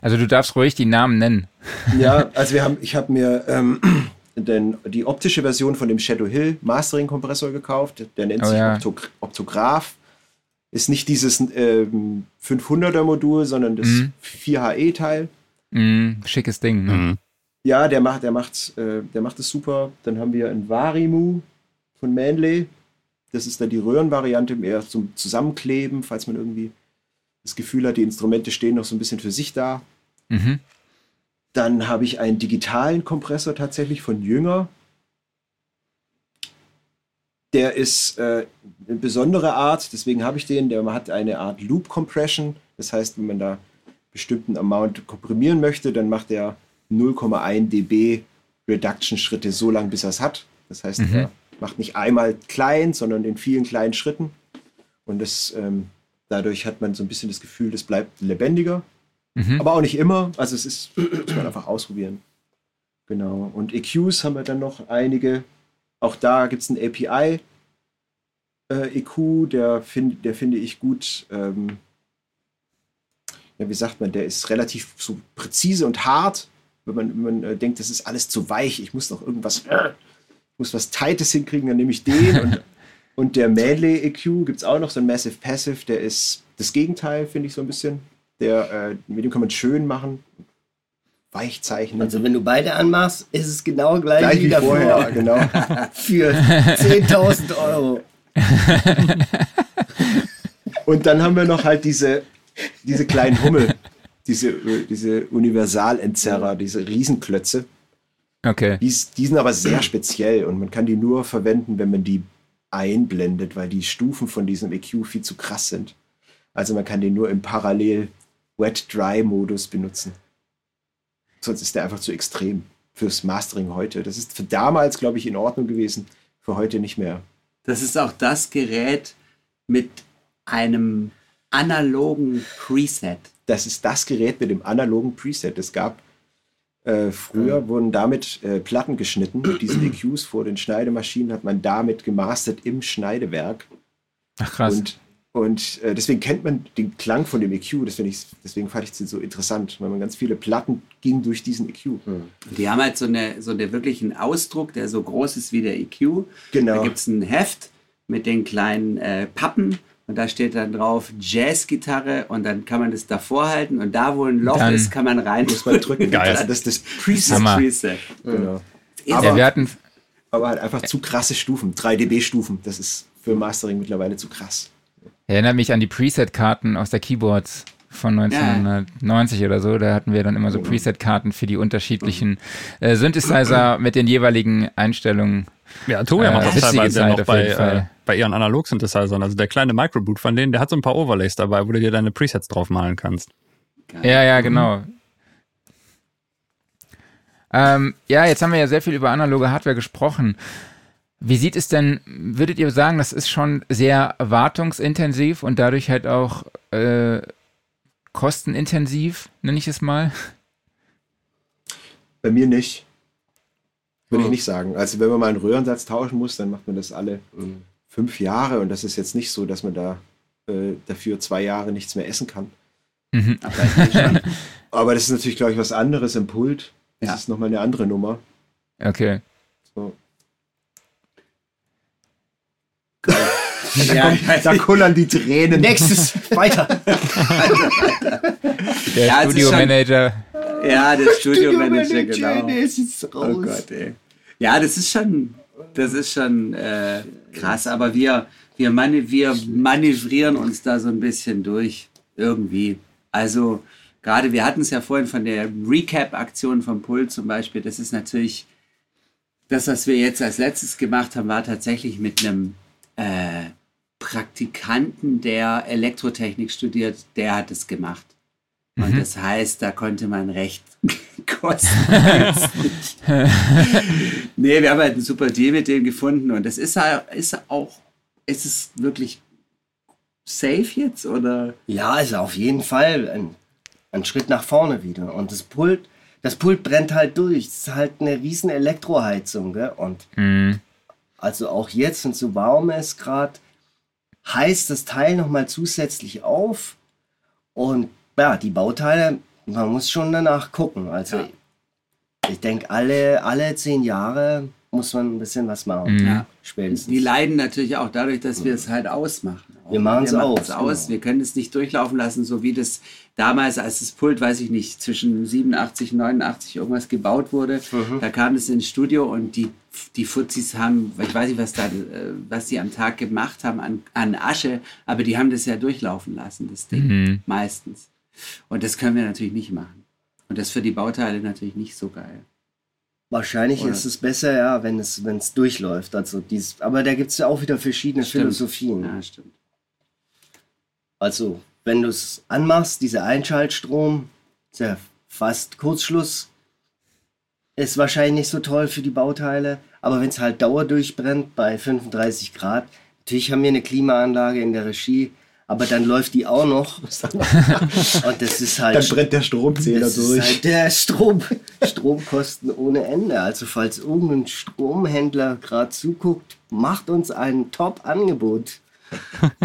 Also du darfst ruhig die Namen nennen. Ja, also wir haben, ich habe mir ähm, den, die optische Version von dem Shadow Hill Mastering Kompressor gekauft. Der nennt oh, sich ja. Optograph. Ist nicht dieses ähm, 500er Modul, sondern das mhm. 4HE Teil. Mhm, schickes Ding. Ne? Mhm. Ja, der macht, der macht, äh, der macht es super. Dann haben wir ein Varimu von Manley. Das ist dann die Röhrenvariante mehr zum Zusammenkleben, falls man irgendwie das Gefühl hat, die Instrumente stehen noch so ein bisschen für sich da. Mhm. Dann habe ich einen digitalen Kompressor tatsächlich von Jünger. Der ist äh, eine besondere Art, deswegen habe ich den. Der hat eine Art Loop Compression. Das heißt, wenn man da bestimmten Amount komprimieren möchte, dann macht er 0,1 dB Reduction-Schritte so lang, bis er es hat. Das heißt, mhm. er macht nicht einmal klein, sondern in vielen kleinen Schritten. Und das, ähm, dadurch hat man so ein bisschen das Gefühl, das bleibt lebendiger. Mhm. Aber auch nicht immer. Also es ist, muss man einfach ausprobieren. Genau. Und EQs haben wir dann noch einige. Auch da gibt es ein API. Äh, EQ, der, find, der finde ich gut. Ähm, ja, wie sagt man, der ist relativ so präzise und hart. Wenn man, wenn man äh, denkt, das ist alles zu weich, ich muss noch irgendwas, muss was Tightes hinkriegen, dann nehme ich den. und, und der Manley EQ gibt es auch noch, so ein Massive Passive, der ist das Gegenteil, finde ich so ein bisschen. Der, äh, mit dem kann man schön machen, weich zeichnen. Also wenn du beide anmachst, ist es genau gleich, gleich wie, wie vorher. Genau. Für 10.000 Euro. Und dann haben wir noch halt diese, diese kleinen Hummel, diese, diese Universalentzerrer, diese Riesenklötze. Okay. Die, die sind aber sehr speziell und man kann die nur verwenden, wenn man die einblendet, weil die Stufen von diesem EQ viel zu krass sind. Also man kann den nur im Parallel Wet-Dry-Modus benutzen. Sonst ist der einfach zu extrem fürs Mastering heute. Das ist für damals, glaube ich, in Ordnung gewesen, für heute nicht mehr. Das ist auch das Gerät mit einem analogen Preset. Das ist das Gerät mit dem analogen Preset. Es gab äh, früher mhm. wurden damit äh, Platten geschnitten. Mit diesen EQs vor den Schneidemaschinen hat man damit gemastert im Schneidewerk. Ach krass. Und, und äh, deswegen kennt man den Klang von dem EQ. Das ich, deswegen fand ich es so interessant, weil man ganz viele Platten ging durch diesen EQ. Mhm. Die haben halt so eine, so eine wirklichen Ausdruck, der so groß ist wie der EQ. Genau. Da gibt es ein Heft mit den kleinen äh, Pappen und da steht dann drauf Jazzgitarre und dann kann man das davor halten und da, wo ein Loch dann ist, kann man rein. Muss man drücken. Geil. Das ist das Preset. Preset. Genau. Aber, ja, wir hatten, aber halt einfach zu krasse Stufen, 3 dB-Stufen. Das ist für Mastering mittlerweile zu krass. Erinnert mich an die Preset-Karten aus der Keyboards von 1990 ja. oder so. Da hatten wir dann immer so Preset-Karten für die unterschiedlichen äh, Synthesizer mit den jeweiligen Einstellungen. Ja, Tobi äh, macht das teilweise Zeit noch bei, äh, bei ihren Analog-Synthesizern. Also der kleine Microboot von denen, der hat so ein paar Overlays dabei, wo du dir deine Presets drauf malen kannst. Geil. Ja, ja, genau. Ähm, ja, jetzt haben wir ja sehr viel über analoge Hardware gesprochen. Wie sieht es denn, würdet ihr sagen, das ist schon sehr wartungsintensiv und dadurch halt auch äh, kostenintensiv, nenne ich es mal? Bei mir nicht. Würde oh. ich nicht sagen. Also wenn man mal einen Röhrensatz tauschen muss, dann macht man das alle mhm. fünf Jahre und das ist jetzt nicht so, dass man da äh, dafür zwei Jahre nichts mehr essen kann. Mhm. Aber, aber, das ist natürlich, glaube ich, was anderes im Pult. Das ja. ist nochmal eine andere Nummer. Okay. So. Da, ja, da kullern die Tränen. Nächstes, weiter. Der ja, Studiomanager. Ja, der Studiomanager, genau. Der ist jetzt raus. Oh Gott, ey. Ja, das ist schon, das ist schon äh, krass, aber wir, wir, mani wir manövrieren uns da so ein bisschen durch. Irgendwie. Also, gerade, wir hatten es ja vorhin von der Recap-Aktion vom Pult zum Beispiel. Das ist natürlich, das, was wir jetzt als letztes gemacht haben, war tatsächlich mit einem äh, Praktikanten, der Elektrotechnik studiert, der hat es gemacht. Und mhm. das heißt, da konnte man recht kosten. nee, wir haben halt einen super Deal mit dem gefunden und das ist, ist auch, ist es wirklich safe jetzt oder? Ja, ist auf jeden Fall ein, ein Schritt nach vorne wieder. Und das Pult, das Pult brennt halt durch. Es ist halt eine riesen Elektroheizung, gell? Und mhm. also auch jetzt, wenn es so warm ist gerade, heißt das Teil nochmal zusätzlich auf. Und ja, die Bauteile, man muss schon danach gucken. Also ja. ich denke, alle, alle zehn Jahre muss man ein bisschen was machen. Mhm. Ja. Spätestens. Die leiden natürlich auch dadurch, dass wir es halt ausmachen. Wir machen es aus. aus. Genau. Wir können es nicht durchlaufen lassen, so wie das damals, als das Pult, weiß ich nicht, zwischen 87 und 89 irgendwas gebaut wurde. Mhm. Da kam es ins Studio und die, die Fuzis haben, ich weiß nicht, was, da, äh, was die am Tag gemacht haben an, an Asche, aber die haben das ja durchlaufen lassen, das Ding, mhm. meistens. Und das können wir natürlich nicht machen. Und das für die Bauteile natürlich nicht so geil. Wahrscheinlich Oder? ist es besser, ja, wenn es, wenn es durchläuft. Also dies, aber da gibt es ja auch wieder verschiedene stimmt. Philosophien. Ja, stimmt. Also, wenn du es anmachst, dieser Einschaltstrom, ist ja fast Kurzschluss, ist wahrscheinlich nicht so toll für die Bauteile. Aber wenn es halt dauerdurchbrennt bei 35 Grad, natürlich haben wir eine Klimaanlage in der Regie, aber dann läuft die auch noch. und das ist halt. Dann brennt der Stromzähler das durch. Ist halt der Strom, Stromkosten ohne Ende. Also, falls irgendein Stromhändler gerade zuguckt, macht uns ein Top-Angebot.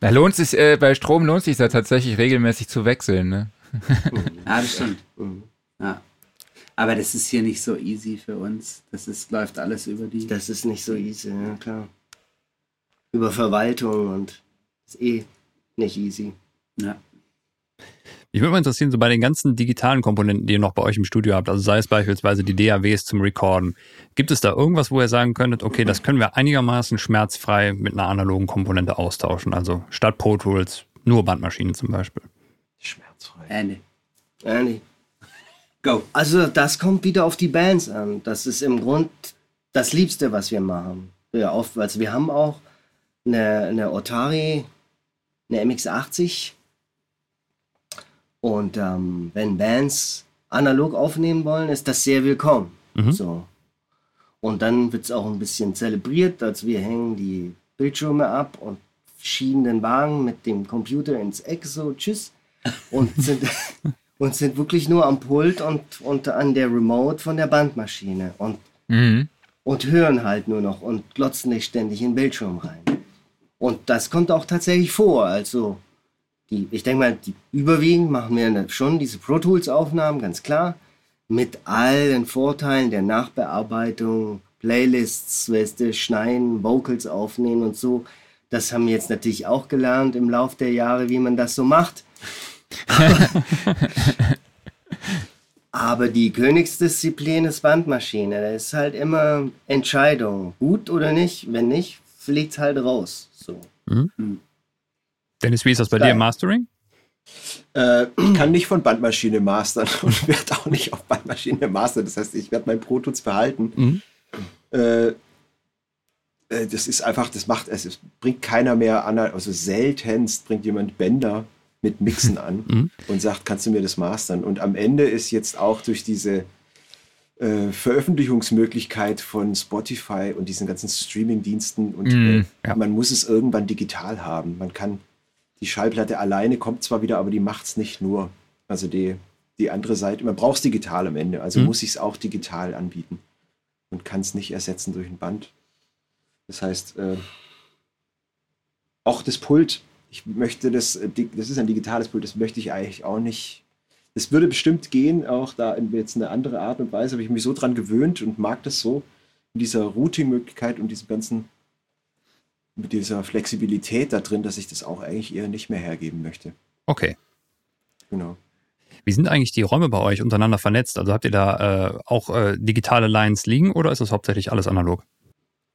Da lohnt sich, äh, bei Strom lohnt sich da tatsächlich regelmäßig zu wechseln, ne? ja, das stimmt. Ja. Aber das ist hier nicht so easy für uns. Das ist, läuft alles über die. Das ist nicht so easy, ja klar über Verwaltung und ist eh nicht easy. Ja. Ich würde mal interessieren, so bei den ganzen digitalen Komponenten, die ihr noch bei euch im Studio habt, also sei es beispielsweise die DAWs zum Recorden, gibt es da irgendwas, wo ihr sagen könntet, okay, das können wir einigermaßen schmerzfrei mit einer analogen Komponente austauschen? Also statt Pro Tools nur Bandmaschinen zum Beispiel. Schmerzfrei. Andy. Andy. Go. Also das kommt wieder auf die Bands an. Das ist im Grund das Liebste, was wir machen. Ja, oft, also wir haben auch eine, eine Otari, eine MX80. Und ähm, wenn Bands analog aufnehmen wollen, ist das sehr willkommen. Mhm. So. Und dann wird es auch ein bisschen zelebriert, als wir hängen die Bildschirme ab und schieben den Wagen mit dem Computer ins Eck, so tschüss. Und sind, und sind wirklich nur am Pult und, und an der Remote von der Bandmaschine. Und, mhm. und hören halt nur noch und glotzen nicht ständig in den Bildschirm rein. Und das kommt auch tatsächlich vor. Also, die, ich denke mal, die überwiegend machen wir schon diese Pro Tools Aufnahmen, ganz klar. Mit allen Vorteilen der Nachbearbeitung, Playlists, weißt du, schneiden, Vocals aufnehmen und so. Das haben wir jetzt natürlich auch gelernt im Laufe der Jahre, wie man das so macht. Aber die Königsdisziplin ist Bandmaschine. Da ist halt immer Entscheidung. Gut oder nicht? Wenn nicht, fliegt es halt raus. So. Mhm. Hm. Dennis, wie ist das bei Geil. dir im Mastering? Äh, ich kann nicht von Bandmaschine mastern und werde auch nicht auf Bandmaschine mastern. Das heißt, ich werde mein Pro Tools behalten. Mhm. Äh, äh, das ist einfach, das macht, es bringt keiner mehr an, also seltenst bringt jemand Bänder mit Mixen an mhm. und sagt, kannst du mir das mastern? Und am Ende ist jetzt auch durch diese äh, Veröffentlichungsmöglichkeit von Spotify und diesen ganzen Streaming-Diensten und mm, ja. man muss es irgendwann digital haben. Man kann die Schallplatte alleine kommt zwar wieder, aber die macht es nicht nur. Also die, die andere Seite, man braucht es digital am Ende, also mm. muss ich es auch digital anbieten und kann es nicht ersetzen durch ein Band. Das heißt, äh, auch das Pult, Ich möchte das, äh, das ist ein digitales Pult, das möchte ich eigentlich auch nicht. Das würde bestimmt gehen, auch da in jetzt eine andere Art und Weise, habe ich mich so dran gewöhnt und mag das so, in dieser Routing-Möglichkeit und diesem ganzen, mit dieser Flexibilität da drin, dass ich das auch eigentlich eher nicht mehr hergeben möchte. Okay. Genau. Wie sind eigentlich die Räume bei euch untereinander vernetzt? Also habt ihr da äh, auch äh, digitale Lines liegen oder ist das hauptsächlich alles analog?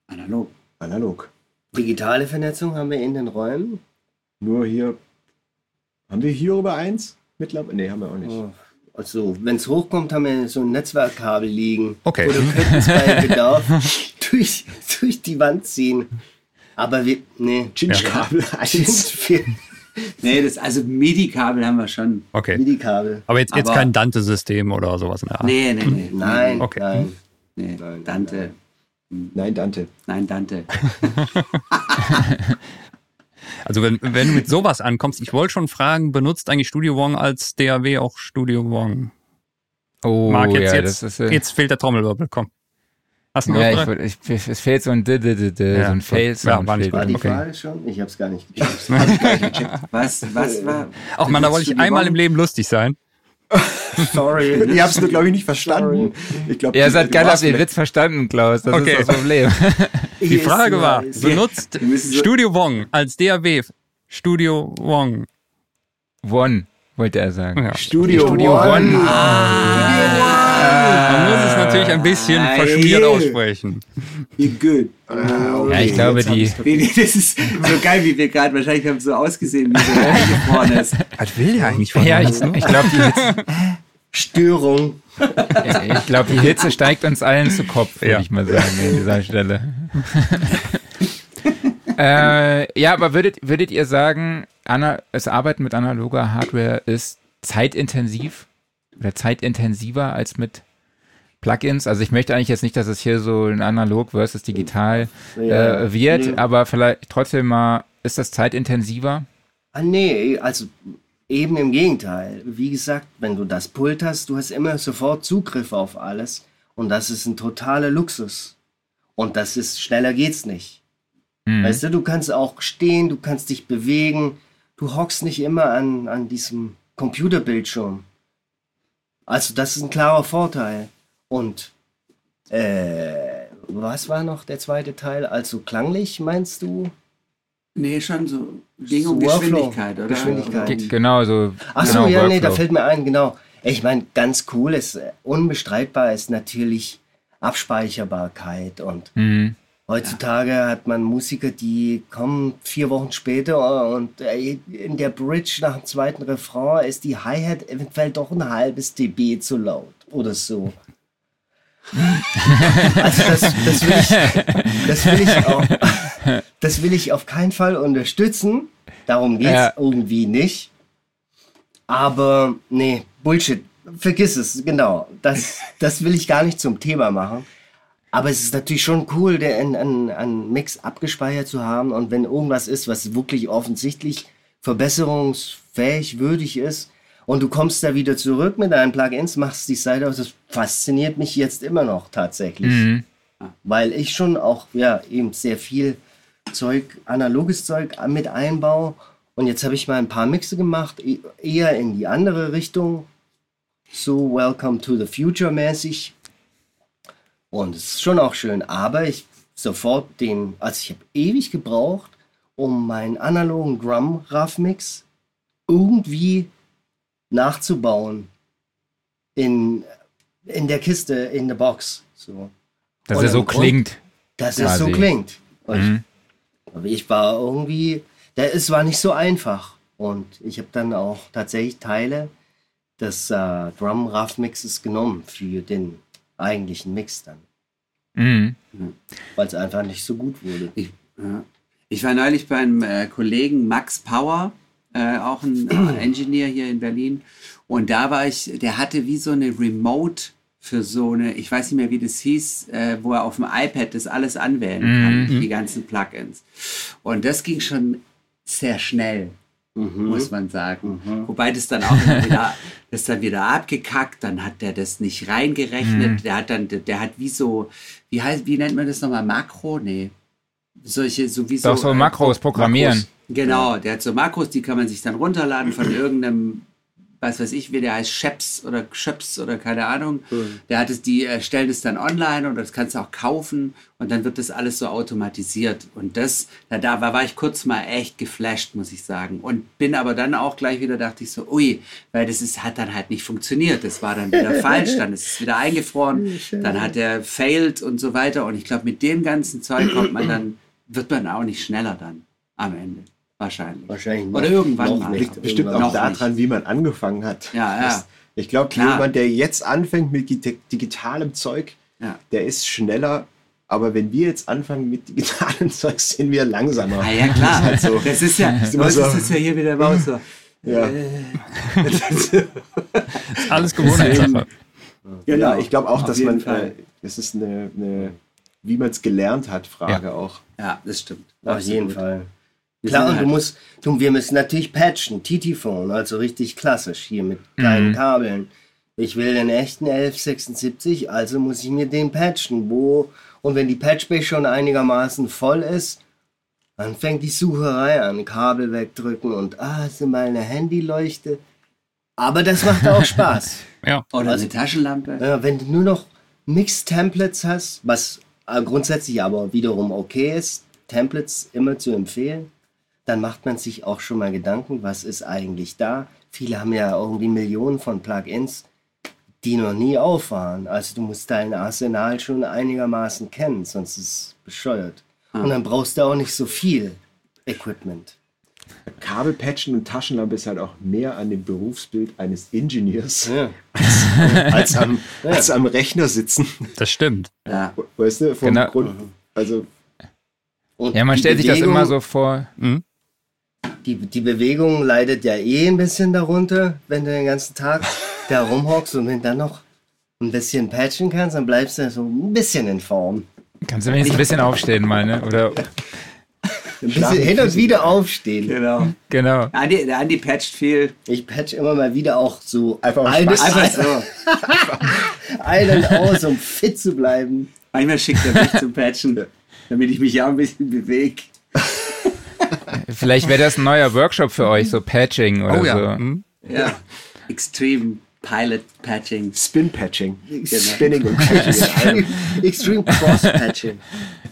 Analog. Analog. Digitale Vernetzung haben wir in den Räumen. Nur hier. Haben wir hier über eins mittlerweile? Nee, haben wir auch nicht. Oh. Also, wenn es hochkommt, haben wir so ein Netzwerkkabel liegen. Okay. Oder könnten es bei Bedarf durch, durch die Wand ziehen. Aber wir, nee. Chinch-Kabel ja. Nee, das, also MIDI-Kabel haben wir schon. Okay. MIDI-Kabel. Aber jetzt, jetzt Aber kein Dante-System oder sowas. Nee, nee, nee. Nein, okay. nein. Nee, Dante. Nein, Dante. Nein, Dante. Also wenn, wenn du mit sowas ankommst, ich wollte schon fragen, benutzt eigentlich Studio Wong als DAW auch Studio Wong? Oh, Marc, jetzt, ja, jetzt, das ist, äh, jetzt fehlt der Trommelwirbel, komm. Hast du ja, ich, ich, es fehlt so ein D, D, D, D, Ja, so ein Fail. ja, war nicht War die Okay. Frage schon? Ich habe es gar nicht gecheckt. Was, was war? Ach man, da wollte ich einmal im Leben lustig sein. Sorry. Ihr habt es nur, glaube ich, nicht verstanden. Ich glaub, du geil auf warst den. Witz verstanden, Klaus. Das Okay. ist das Problem. Die Frage war, benutzt Studio Wong als DAW Studio Wong? One, wollte er sagen. Ja. Studio, Studio One. One. Man muss es natürlich ein bisschen Nein. verschmiert aussprechen. You're good. Ja, ich glaube, jetzt die, das ist so geil, wie wir gerade wahrscheinlich haben so ausgesehen, wie so eingefroren ist. Was will der eigentlich von ja, ich, uns? ich glaube, die, Hitze- Störung. Ich glaub, die Hitze steigt uns allen zu Kopf, würde Ja. ich mal sagen, an dieser Stelle. äh, ja, aber würdet, würdet ihr sagen, Ana, das Arbeiten mit analoger Hardware ist zeitintensiv oder zeitintensiver als mit Plugins? Also ich möchte eigentlich jetzt nicht, dass es hier so ein analog versus digital Ja. äh, wird, Nee. aber vielleicht trotzdem mal, ist das zeitintensiver? Ah, nee, also eben im Gegenteil. Wie gesagt, wenn du das Pult hast, du hast immer sofort Zugriff auf alles. Und das ist ein totaler Luxus. Und das ist, schneller geht's nicht. Mhm. Weißt du, du kannst auch stehen, du kannst dich bewegen. Du hockst nicht immer an, an diesem Computerbildschirm. Also das ist ein klarer Vorteil. Und äh, was war noch der zweite Teil? Also klanglich meinst du? Nee, schon so Ding um So Workflow. Geschwindigkeit, oder? Geschwindigkeit. Ge- Genau, so. Ach so, genau, ja, nee, da Workflow. fällt mir ein, genau. Ich meine, ganz cool ist, äh, unbestreitbar ist natürlich Abspeicherbarkeit. Und Mhm. heutzutage hat man Musiker, die kommen vier Wochen später und äh, in der Bridge nach dem zweiten Refrain ist die Hi-Hat eventuell doch ein halbes dB zu laut oder so. Also das, das, will ich, das, will ich auch, das will ich auf keinen Fall unterstützen. Darum geht's Ja. irgendwie nicht. Aber nee, Bullshit. Vergiss es, genau. Das, das will ich gar nicht zum Thema machen. Aber es ist natürlich schon cool, einen, einen Mix abgespeichert zu haben. Und wenn irgendwas ist, was wirklich offensichtlich verbesserungsfähig, würdig ist, und du kommst da wieder zurück mit deinen Plugins, machst die Seite aus, das fasziniert mich jetzt immer noch tatsächlich. Mhm. Weil ich schon auch, ja, eben sehr viel Zeug, analoges Zeug mit einbaue. Und jetzt habe ich mal ein paar Mixe gemacht, e- eher in die andere Richtung. So Welcome to the Future mäßig. Und es ist schon auch schön. Aber ich sofort den, also ich habe ewig gebraucht, um meinen analogen Drum Rough Mix irgendwie nachzubauen. In, in der Kiste, in der Box. So. Dass Und er so klingt. Dass es so Quasi. klingt. Und Mhm. aber ich war irgendwie, der, es war nicht so einfach. Und ich habe dann auch tatsächlich Teile des äh, Drum Rough Mixes genommen für den eigentlichen Mix dann. Mhm. Weil es einfach nicht so gut wurde. Ich, ja. ich war neulich beim äh, Kollegen Max Power, äh, auch ein äh, Engineer hier in Berlin. Und da war ich, der hatte wie so eine Remote für so eine, ich weiß nicht mehr, wie das hieß, äh, wo er auf dem iPad das alles anwählen kann, die ganzen Plugins. Und das ging schon sehr schnell, muss man sagen. Wobei das dann auch wieder, das dann wieder abgekackt, dann hat der das nicht reingerechnet. Der hat dann, der hat wie so, wie heißt, wie nennt man das nochmal? Makro? Nee. Solche, so wie so. Doch so äh, Makros programmieren. Genau, der hat so Makros, die kann man sich dann runterladen von irgendeinem was weiß ich, wie der heißt, Scheps oder Schöps oder keine Ahnung. Mhm. Der hat es, die äh, stellen es dann online und das kannst du auch kaufen und dann wird das alles so automatisiert. Und das, da, da war, war ich kurz mal echt geflasht, muss ich sagen. Und bin aber dann auch gleich wieder, dachte ich so, ui, weil das ist, hat dann halt nicht funktioniert. Das war dann wieder falsch, dann ist es wieder eingefroren, dann hat er failed und so weiter. Und ich glaube, mit dem ganzen Zeug kommt man dann, wird man auch nicht schneller dann am Ende. Wahrscheinlich. Wahrscheinlich noch, Oder irgendwann mal. Liegt bestimmt auch daran, wie man angefangen hat. Ja, ja. ich glaube, jemand, der jetzt anfängt mit digitalem Zeug, ja. der ist schneller. Aber wenn wir jetzt anfangen mit digitalem Zeug, sind wir langsamer. Ah, ja, klar. Das ist, halt so. das ist ja, das ist, so. ist ja hier wieder raus. So. Ja. Äh. alles Gewohnheitssache. Genau. Ja, ich glaube auch, Auf dass man, äh, das ist eine, eine wie man es gelernt hat, Frage ja. auch. Ja, das stimmt. Auf jeden Fall. Klar, und du musst, du, wir müssen natürlich patchen, TT-Phone, also richtig klassisch hier mit kleinen mhm. Kabeln. Ich will den echten 1176, also muss ich mir den patchen. Wo, und wenn die Patchbase schon einigermaßen voll ist, dann fängt die Sucherei an. Kabel wegdrücken und ah, ist meine Handyleuchte. Aber das macht auch Spaß. ja. Oder also, eine Taschenlampe. Ja, wenn du nur noch Mixed-Templates hast, was äh, grundsätzlich aber wiederum okay ist, Templates immer zu empfehlen dann macht man sich auch schon mal Gedanken, was ist eigentlich da. Viele haben ja irgendwie Millionen von Plugins, die noch nie auf waren. Also du musst dein Arsenal schon einigermaßen kennen, sonst ist es bescheuert. Ah. Und dann brauchst du auch nicht so viel Equipment. Kabelpatchen und Taschenlampe ist halt auch mehr an dem Berufsbild eines Ingenieurs ja. als, als, am, ja. als, am, Rechner sitzen. Das stimmt. Ja. Weißt du, vom genau. Grund, also und ja, man stellt Bewegung, sich das immer so vor. Hm? Die, die Bewegung leidet ja eh ein bisschen darunter, wenn du den ganzen Tag da rumhockst und wenn dann noch ein bisschen patchen kannst, dann bleibst du so ein bisschen in Form. Kannst du wenigstens ein bisschen aufstehen mal, ne? Oder ein bisschen hin und wieder aufstehen. Genau. genau. Andi, der Andi patcht viel. Ich patch immer mal wieder auch so einfach, eines, einfach so. ein und aus, um fit zu bleiben. Manchmal schickt er mich zum Patchen, damit ich mich ja ein bisschen bewege. Vielleicht wäre das ein neuer Workshop für euch, so Patching oder oh, ja. so. Hm? Ja, Extreme Pilot Patching. Spin Patching. Genau. Spinning und Patching. Extreme Cross Patching.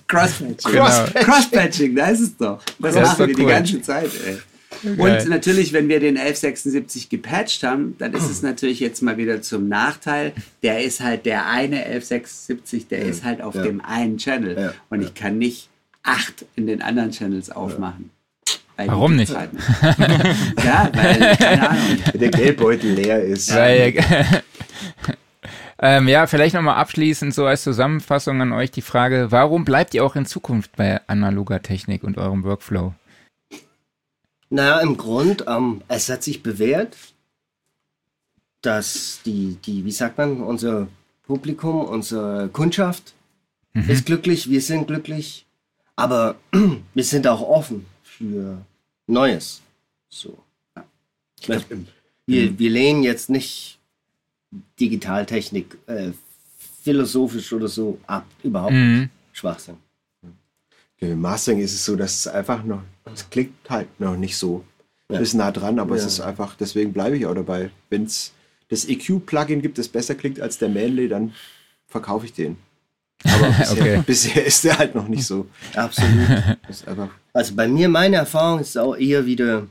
Cross Patching. Cross, genau. Cross Patching, da ist es doch. Das, das machen wir cool. die ganze Zeit, ey. Und natürlich, wenn wir den 1176 gepatcht haben, dann ist es natürlich jetzt mal wieder zum Nachteil. Der ist halt der eine 1176, der ja. ist halt auf ja. dem einen Channel. Ja. Und ich kann nicht acht in den anderen Channels aufmachen. Warum nicht? ja, weil, keine Ahnung. Der Geldbeutel leer ist. Weil, ähm, ja, vielleicht nochmal abschließend so als Zusammenfassung an euch die Frage, warum bleibt ihr auch in Zukunft bei analoger Technik und eurem Workflow? Naja, im Grund, ähm, es hat sich bewährt, dass die, die, wie sagt man, unser Publikum, unsere Kundschaft mhm. ist glücklich, wir sind glücklich, aber wir sind auch offen für Neues. So. Ja. Glaub, wir, wir lehnen jetzt nicht Digitaltechnik äh, philosophisch oder so ab. Überhaupt mhm. nicht. Schwachsinn. Im Mastering ist es so, dass es einfach noch, es klingt halt noch nicht so. Ja. Ist nah dran, aber ja. es ist einfach, deswegen bleibe ich auch dabei. Wenn es das EQ-Plugin gibt, das besser klingt als der Manley, dann verkaufe ich den. Aber bisher, okay. bisher ist der halt noch nicht so. Absolut. also bei mir, meine Erfahrung ist auch eher wieder,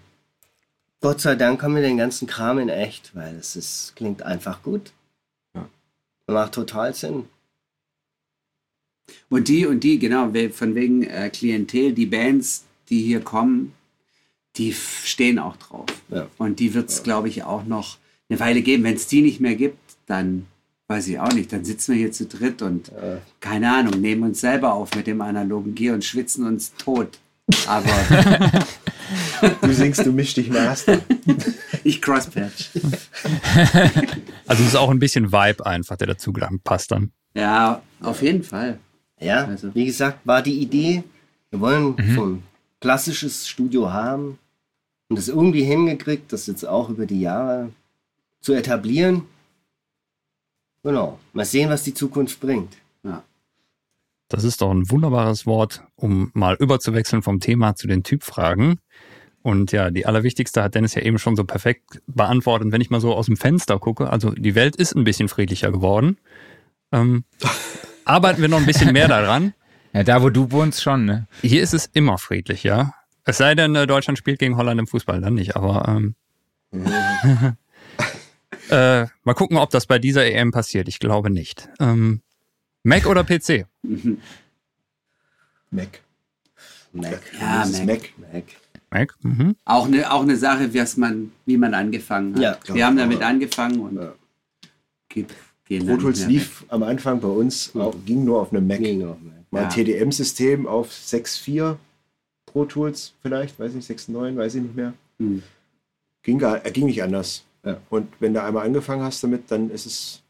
Gott sei Dank haben wir den ganzen Kram in echt, weil es ist, klingt einfach gut. Ja. Macht total Sinn. Und die und die, genau, von wegen äh, Klientel, die Bands, die hier kommen, die stehen auch drauf. Ja. Und die wird es, ja. glaube ich, auch noch eine Weile geben. Wenn es die nicht mehr gibt, dann weiß ich auch nicht, dann sitzen wir hier zu dritt und äh. keine Ahnung, nehmen uns selber auf mit dem analogen Gear und schwitzen uns tot. Aber du singst, du misch dich Master. ich Crosspatch. Also es ist auch ein bisschen Vibe einfach, der dazu passt dann. Ja, auf jeden Fall. Ja, also. wie gesagt, war die Idee, wir wollen mhm. so ein klassisches Studio haben und das irgendwie hingekriegt, das jetzt auch über die Jahre zu etablieren Genau. Mal sehen, was die Zukunft bringt. Ja. Das ist doch ein wunderbares Wort, um mal überzuwechseln vom Thema zu den Typfragen. Und ja, die allerwichtigste hat Dennis ja eben schon so perfekt beantwortet. Wenn ich mal so aus dem Fenster gucke, also die Welt ist ein bisschen friedlicher geworden. Ähm, arbeiten wir noch ein bisschen mehr daran. Ja, da wo du wohnst schon, ne? Hier ist es immer friedlich, ja. Es sei denn, äh, Deutschland spielt gegen Holland im Fußball, dann nicht, aber ähm, äh, mal gucken, ob das bei dieser EM passiert. Ich glaube nicht. Ähm, Mac oder PC? Mac. Mac. Ja, Mac. Mac. Mac. Mac. Mhm. Auch eine auch eine Sache, man, wie man angefangen hat. Ja, Wir haben damit angefangen und ja. geht, Pro Tools lief am Anfang bei uns, auch, ging nur auf einem Mac. Mal ja. TDM-System auf 6.4 Pro Tools vielleicht, weiß nicht, 6.9, weiß ich nicht mehr. Hm. Ging, gar, ging nicht anders. Ja. Und wenn du einmal angefangen hast damit, dann ist es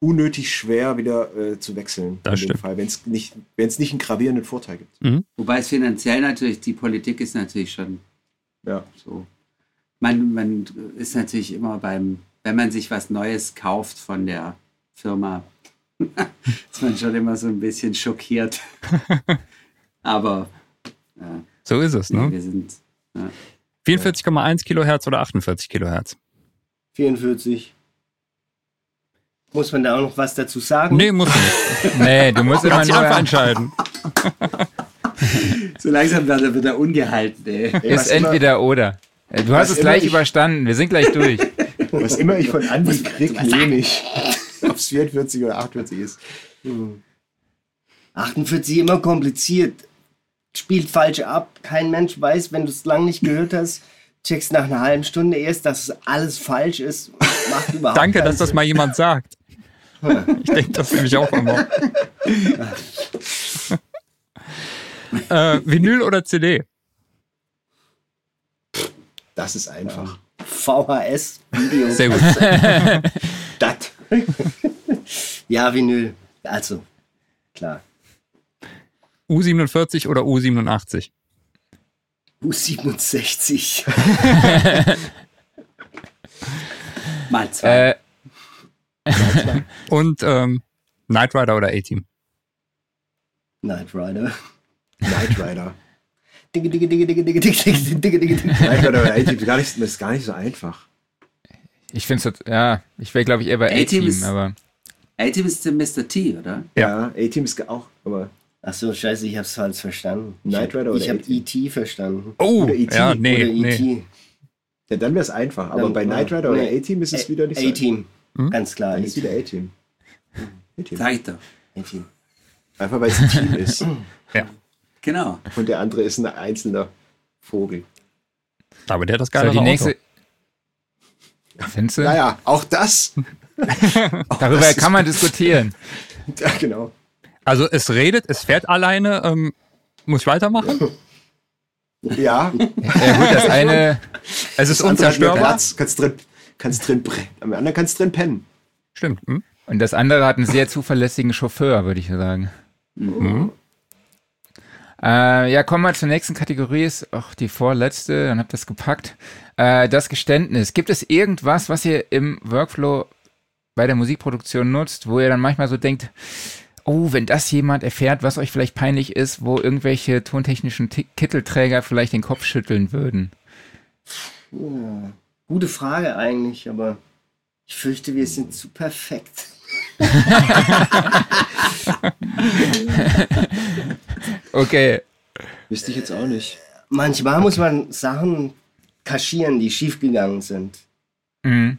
unnötig schwer wieder äh, zu wechseln. Das stimmt. Fall, wenn es nicht, nicht einen gravierenden Vorteil gibt. Mhm. Wobei es finanziell natürlich, die Politik ist natürlich schon ja. so. Man, man ist natürlich immer beim, wenn man sich was Neues kauft von der Firma, ist man schon immer so ein bisschen schockiert. Aber äh, so ist es, ne? Wir sind ja. 44,1 Kilohertz oder 48 Kilohertz? 44. Muss man da auch noch was dazu sagen? Nee, muss nicht. nee, du musst immer nur entscheiden. so langsam wird er wieder ungehalten, ey. Ist entweder oder. Du hast es gleich ich, überstanden. Wir sind gleich durch. Was immer ich von Andi krieg, nehme ich. Ob es 44 oder 48 ist. Hm. 48 immer kompliziert. Spielt falsch ab. Kein Mensch weiß, wenn du es lang nicht gehört hast, checkst nach einer halben Stunde erst, dass alles falsch ist. Macht überhaupt Danke, dass das mal jemand sagt. Ich denke das nämlich auch immer. äh, Vinyl oder CD? Das ist einfach. VHS Video. Sehr gut. das. ja, Vinyl. Also, klar. U47 oder U87? U67. Mal zwei. Äh, Und ähm, Knight Rider oder A-Team? Knight Rider. Knight Rider. Knight Rider oder A-Team ist, ist gar nicht so einfach. Ich finde es, ja, ich wäre glaube ich eher bei A-Team, aber. A-Team ist der Mr. T, oder? Ja, A-Team ist auch, aber. Ach so, scheiße, ich hab's falsch verstanden. Knight Rider oder Ich habe E.T. verstanden. Oh, oder E.T. Ja, nee, oder E.T. Nee. Ja, dann wäre es einfach. Aber dann, bei Knight Rider nee. oder A-Team ist es wieder nicht so. A-Team, hm? ganz klar. Dann ist wieder A-Team. Sag doch. A-Team. Einfach weil es ein Team ist. ja. Genau. Und der andere ist ein einzelner Vogel. Aber der hat das geile so, die nächste. Findest du? Naja, auch das. auch Darüber das kann man diskutieren. Ja, genau. Also es redet, es fährt alleine. Ähm, muss ich weitermachen? Ja. Ja gut, das eine. Es ist unzerstörbar. Platz, kannst drin, kannst drin, am anderen kannst drin pennen. Stimmt. Hm? Und das andere hat einen sehr zuverlässigen Chauffeur, würde ich sagen. Mhm. Äh, ja, kommen wir zur nächsten Kategorie, ist auch die vorletzte, dann habt ihr das gepackt. Äh, das Geständnis. Gibt es irgendwas, was ihr im Workflow bei der Musikproduktion nutzt, wo ihr dann manchmal so denkt, oh, wenn das jemand erfährt, was euch vielleicht peinlich ist, wo irgendwelche tontechnischen T Kittelträger vielleicht den Kopf schütteln würden? Ja, gute Frage eigentlich, aber ich fürchte, wir sind zu perfekt. okay. Wüsste ich jetzt auch nicht. Manchmal okay. muss man Sachen kaschieren, die schiefgegangen sind. Mhm.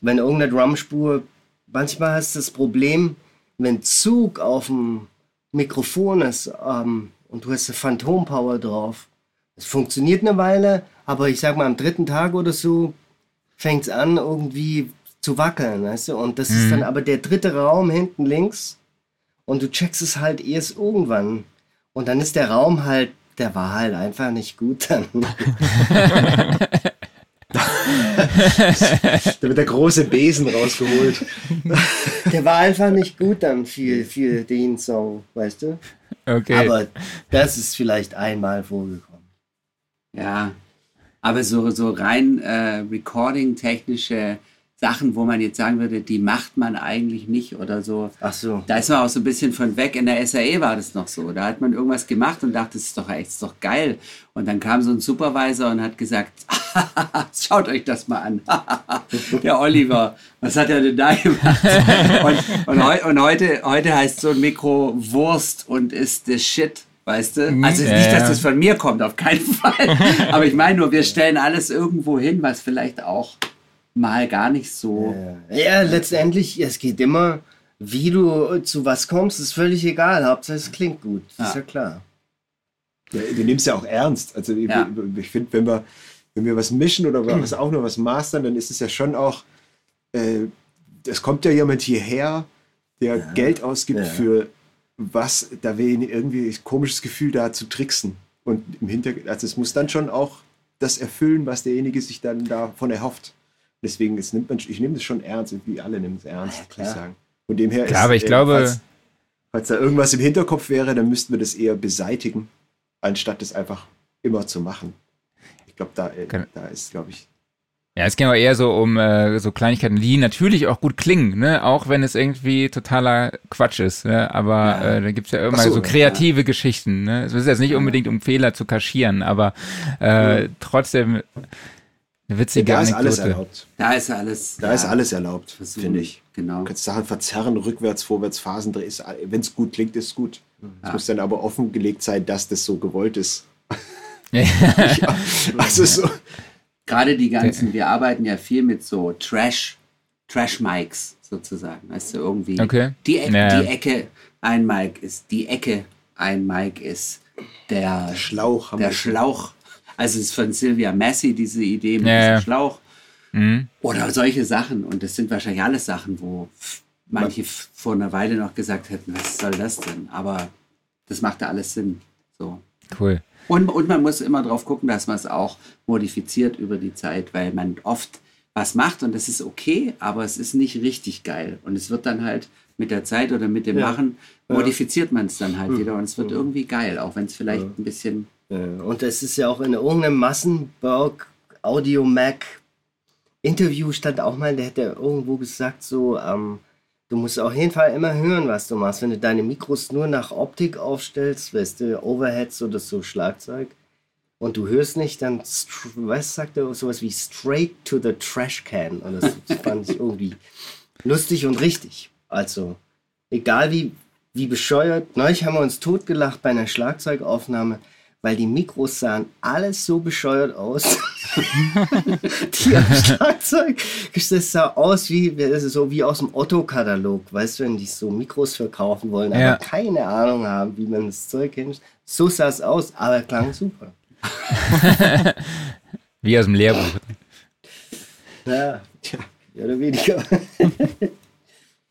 Wenn irgendeine Drumspur, manchmal hast du das Problem, wenn Zug auf dem Mikrofon ist ähm, und du hast eine Phantompower drauf, es funktioniert eine Weile, aber ich sag mal, am dritten Tag oder so fängt es an, irgendwie zu wackeln, weißt du? Und das mhm. ist dann aber der dritte Raum hinten links und du checkst es halt erst irgendwann. Und dann ist der Raum halt, der war halt einfach nicht gut dann. da wird der große Besen rausgeholt. Der war einfach nicht gut dann für, für den Song, weißt du? Okay. Aber das ist vielleicht einmal vorgekommen. Ja, aber so, so rein äh, recording-technische Sachen, wo man jetzt sagen würde, die macht man eigentlich nicht oder so. Ach so. Da ist man auch so ein bisschen von weg. In der SAE war das noch so. Da hat man irgendwas gemacht und dachte, das ist doch echt, das ist doch geil. Und dann kam so ein Supervisor und hat gesagt, schaut euch das mal an. der Oliver, was hat er denn da gemacht? und, und, heu, und heute, heute heißt so ein Mikro Wurst und ist the shit. Weißt du? Also nicht, dass das von mir kommt, auf keinen Fall. Aber ich meine nur, wir stellen alles irgendwo hin, was vielleicht auch mal gar nicht so. Ja, ja, letztendlich, es geht immer, wie du zu was kommst, ist völlig egal. Hauptsache es klingt gut. Ja. Ist ja klar. Ja, du nimmst ja auch ernst. Also ich, ja. ich finde, wenn wir, wenn wir was mischen oder was auch nur was mastern, dann ist es ja schon auch, äh, es kommt ja jemand hierher, der ja. Geld ausgibt für was, da wäre irgendwie ein komisches Gefühl da zu tricksen. Und im Hintergrund, also es muss dann schon auch das erfüllen, was derjenige sich dann davon erhofft. Deswegen, es nimmt man, ich nehme das schon ernst, wie alle nehmen es ernst, ja, klar. ich sagen. Von dem her klar, ist, aber ich äh, glaube, falls, falls, da irgendwas im Hinterkopf wäre, dann müssten wir das eher beseitigen, anstatt das einfach immer zu machen. Ich glaube, da, äh, da ist, glaube ich, ja, es geht aber eher so um äh, so Kleinigkeiten, die natürlich auch gut klingen, ne? Auch wenn es irgendwie totaler Quatsch ist. Ne? Aber ja. äh, da gibt's ja irgendwann so, so, kreative ja. Geschichten. Ne? Es ist jetzt nicht unbedingt um Fehler zu kaschieren, aber äh, mhm. trotzdem eine witzige ja, da ist alles erlaubt. Da ist alles. Da ja, ist alles erlaubt, finde ich. Genau. Du kannst Sachen verzerren, rückwärts, vorwärts, Phasen drehen. Wenn es gut klingt, ist es gut. Es ja. muss dann aber offengelegt sein, dass das so gewollt ist. Ja. also so. Gerade die ganzen, wir arbeiten ja viel mit so Trash, Trash-Mics sozusagen. Weißt du, irgendwie. Okay. Die, e ja. die Ecke, ein Mic ist, die Ecke, ein Mic ist der Schlauch. Der Schlauch also es ist von Sylvia Massey diese Idee mit ja, diesem Schlauch. Mhm. Oder solche Sachen. Und das sind wahrscheinlich alles Sachen, wo manche vor einer Weile noch gesagt hätten, was soll das denn? Aber das macht da alles Sinn. So. Cool. Und, und man muss immer drauf gucken, dass man es auch modifiziert über die Zeit, weil man oft was macht und das ist okay, aber es ist nicht richtig geil. Und es wird dann halt mit der Zeit oder mit dem ja. Machen, modifiziert man es dann halt mhm. wieder und es wird mhm. irgendwie geil, auch wenn es vielleicht ein bisschen und es ist ja auch in irgendeinem Massenberg Audio Mac Interview stand auch mal, der hätte irgendwo gesagt, so, ähm, du musst auf jeden Fall immer hören, was du machst. Wenn du deine Mikros nur nach Optik aufstellst, weißt du, Overheads oder so Schlagzeug, und du hörst nicht, dann, was sagt er, sowas wie straight to the trash can. Und das fand ich irgendwie lustig und richtig. Also, egal wie, wie bescheuert, neulich haben wir uns totgelacht bei einer Schlagzeugaufnahme weil die Mikros sahen alles so bescheuert aus. die am Schlagzeug, das sah aus wie, so wie aus dem Otto-Katalog, weißt du, wenn die so Mikros verkaufen wollen, aber ja. keine Ahnung haben, wie man das Zeug kennt. So sah es aus, aber klang super. wie aus dem Lehrbuch. Ja, tja, mehr oder weniger.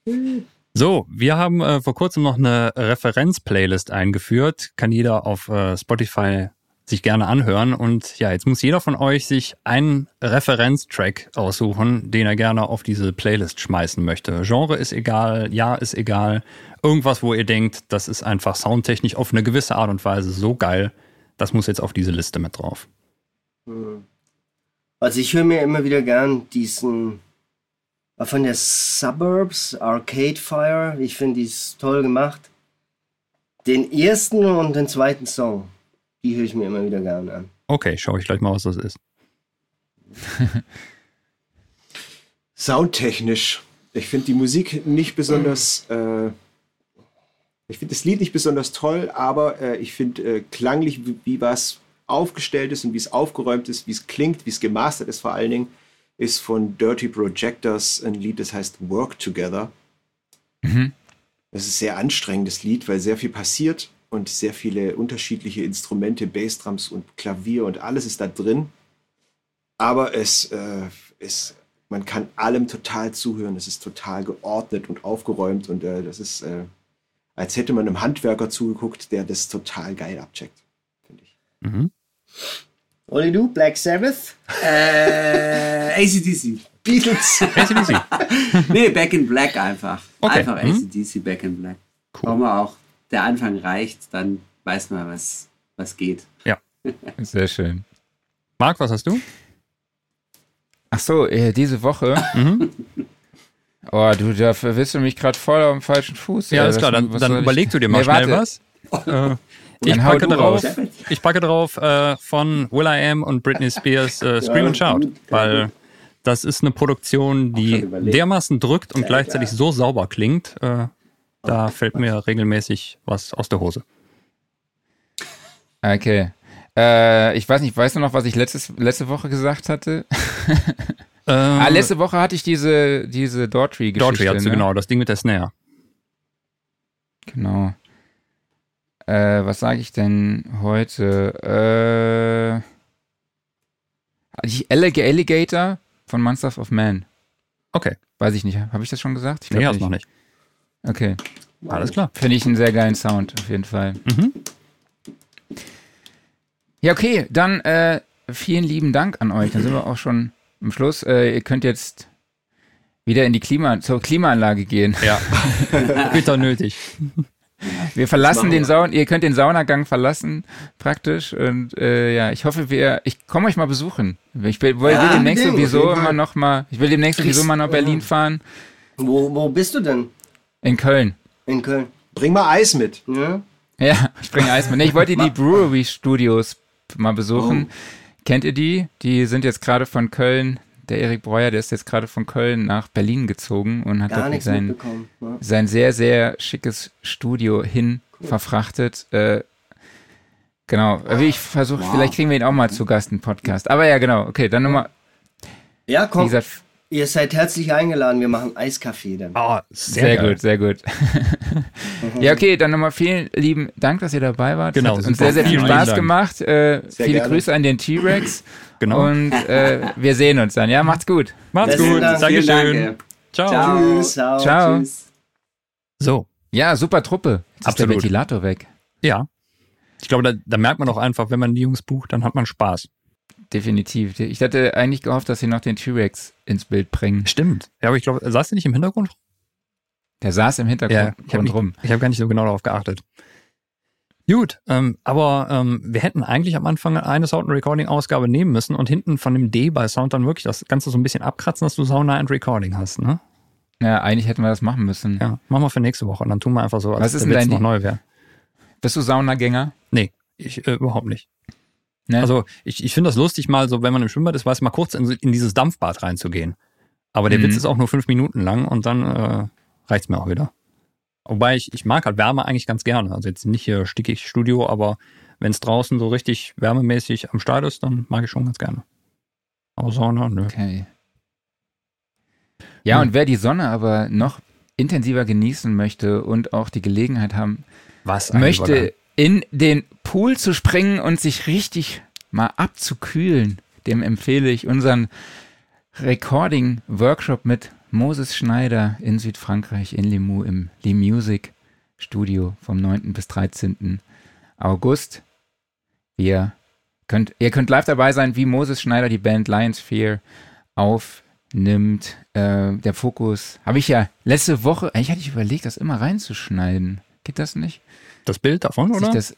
So, wir haben äh, vor kurzem noch eine Referenz-Playlist eingeführt. Kann jeder auf äh, Spotify sich gerne anhören. Und ja, jetzt muss jeder von euch sich einen Referenztrack aussuchen, den er gerne auf diese Playlist schmeißen möchte. Genre ist egal, ja ist egal. Irgendwas, wo ihr denkt, das ist einfach soundtechnisch auf eine gewisse Art und Weise so geil, das muss jetzt auf diese Liste mit drauf. Hm. Also ich höre mir immer wieder gern diesen von der Suburbs, Arcade Fire. Ich finde, die ist toll gemacht. Den ersten und den zweiten Song, die höre ich mir immer wieder gerne an. Okay, schaue ich gleich mal, was das ist. Soundtechnisch. Ich finde die Musik nicht besonders. Äh, ich finde das Lied nicht besonders toll, aber äh, ich finde äh, klanglich, wie, wie was aufgestellt ist und wie es aufgeräumt ist, wie es klingt, wie es gemastert ist vor allen Dingen, ist von Dirty Projectors ein Lied, das heißt Work Together. Mhm. Das ist ein sehr anstrengendes Lied, weil sehr viel passiert und sehr viele unterschiedliche Instrumente, Bassdrums und Klavier und alles ist da drin. Aber es äh, ist, man kann allem total zuhören. Es ist total geordnet und aufgeräumt und äh, das ist, äh, als hätte man einem Handwerker zugeguckt, der das total geil abcheckt, finde ich. Mhm. Olli, du? Black Sabbath? Äh, ACDC. Beatles. ACDC. nee, Back in Black einfach. Okay. Einfach mhm. ACDC Back in Black. Cool. Warum auch der Anfang reicht, dann weiß man, was, was geht. Ja. Sehr schön. Marc, was hast du? Ach so, äh, diese Woche. Mhm. Oh, du, da wirst du mich gerade voll auf dem falschen Fuß. Ja, ist klar, dann, dann überleg du dir mal nee, schnell was. Ich, packe drauf, ich packe drauf äh, von Will I Am und Britney Spears äh, Scream and Shout, weil das ist eine Produktion, die dermaßen drückt und gleichzeitig so sauber klingt. Äh, da fällt mir regelmäßig was aus der Hose. Okay. Äh, ich weiß nicht, weißt du noch, was ich letztes, letzte Woche gesagt hatte? Äh, ah, letzte Woche hatte ich diese, diese Daughtry-Geschichte. Daughtry hatte ne? genau, das Ding mit der Snare. Genau. Äh, was sage ich denn heute? Äh, ich Alligator von Monsters of Man. Okay. Weiß ich nicht. Habe ich das schon gesagt? Ich nee, hast noch nicht. Okay. Alles klar. Finde ich einen sehr geilen Sound, auf jeden Fall. Mhm. Ja, okay, dann äh, vielen lieben Dank an euch. Dann sind wir auch schon am Schluss. Äh, ihr könnt jetzt wieder in die Klima zur Klimaanlage gehen. Ja, bitter nötig. Wir verlassen den Saun, ihr könnt den Saunagang verlassen, praktisch. Und äh, ja, ich hoffe, wir, ich komme euch mal besuchen. Ich will, will, ja, demnächst sowieso immer noch mal, ich will demnächst sowieso mal nach Berlin fahren. Wo, wo bist du denn? In Köln. In Köln. Bring mal Eis mit. Ja, ja ich bringe Eis mit. Nee, ich wollte die Brewery Studios mal besuchen. Oh. Kennt ihr die? Die sind jetzt gerade von Köln. Der Erik Breuer, der ist jetzt gerade von Köln nach Berlin gezogen und hat dort sein, ja. sein sehr, sehr schickes Studio hin cool. verfrachtet. Äh, genau. Wie ich versuche, wow. vielleicht kriegen wir ihn auch mal zu Gast im Podcast. Aber ja, genau. Okay, dann nochmal. Ja, komm. Wie gesagt, Ihr seid herzlich eingeladen, wir machen Eiskaffee dann. Oh, sehr, sehr gut, sehr gut. ja, okay, dann nochmal vielen lieben Dank, dass ihr dabei wart. Genau, es hat uns sehr, sehr viel Spaß gemacht. Äh, viele gerne. Grüße an den T-Rex. genau. Und äh, wir sehen uns dann. Ja, macht's gut. Macht's gut. Dankeschön. Dank, Ciao. Ciao. Tschüss. Ciao. Ciao. Tschüss. So. Ja, super Truppe. Jetzt Absolut. ist der Ventilator weg. Ja. Ich glaube, da, da merkt man auch einfach, wenn man die Jungs bucht, dann hat man Spaß definitiv. Ich hatte eigentlich gehofft, dass sie noch den T-Rex ins Bild bringen. Stimmt. Ja, aber ich glaube, saß der nicht im Hintergrund? Der saß im Hintergrund ja, ich hab rum. Ich habe gar nicht so genau darauf geachtet. Gut, ähm, aber ähm, wir hätten eigentlich am Anfang eine Sound- und Recording-Ausgabe nehmen müssen und hinten von dem D bei Sound dann wirklich das Ganze so ein bisschen abkratzen, dass du Sauna and Recording hast, ne? Ja, eigentlich hätten wir das machen müssen. Ja, machen wir für nächste Woche und dann tun wir einfach so, als Was ist der Witz noch neu wäre. Bist du Saunagänger? Nee, ich äh, überhaupt nicht. Ne? Also ich, ich finde das lustig, mal so, wenn man im Schwimmbad ist, weiß mal kurz in, in dieses Dampfbad reinzugehen. Aber der mhm. Witz ist auch nur fünf Minuten lang und dann äh, reicht's mir auch wieder. Wobei ich, ich mag halt Wärme eigentlich ganz gerne. Also jetzt nicht hier stickig Studio, aber wenn es draußen so richtig wärmemäßig am Start ist, dann mag ich schon ganz gerne. Aber Sonne, nö. Okay. Ja, hm. und wer die Sonne aber noch intensiver genießen möchte und auch die Gelegenheit haben Was möchte, in den Pool zu springen und sich richtig mal abzukühlen, dem empfehle ich unseren Recording-Workshop mit Moses Schneider in Südfrankreich in Limoux im Le Music Studio vom 9. bis 13. August. Ihr könnt, ihr könnt live dabei sein, wie Moses Schneider die Band Lions Fear aufnimmt. Äh, der Fokus habe ich ja letzte Woche, eigentlich hatte ich überlegt, das immer reinzuschneiden. Geht das nicht? Das Bild davon, oder? Das,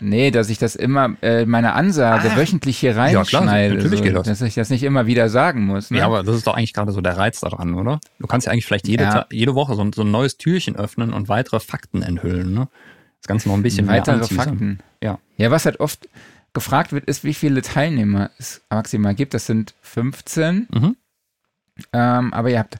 nee, dass ich das immer, äh, meine Ansage ah, wöchentlich hier reinschneide. Ja, natürlich so, geht das. Dass ich das nicht immer wieder sagen muss. Ne? Ja, aber das ist doch eigentlich gerade so der Reiz daran, oder? Du kannst ja eigentlich vielleicht jede, ja. jede Woche so ein, so ein neues Türchen öffnen und weitere Fakten enthüllen, ne? Das Ganze noch ein bisschen weitere Fakten. Ja. Ja, was halt oft gefragt wird, ist, wie viele Teilnehmer es maximal gibt. Das sind 15. Mhm. Ähm, aber ihr habt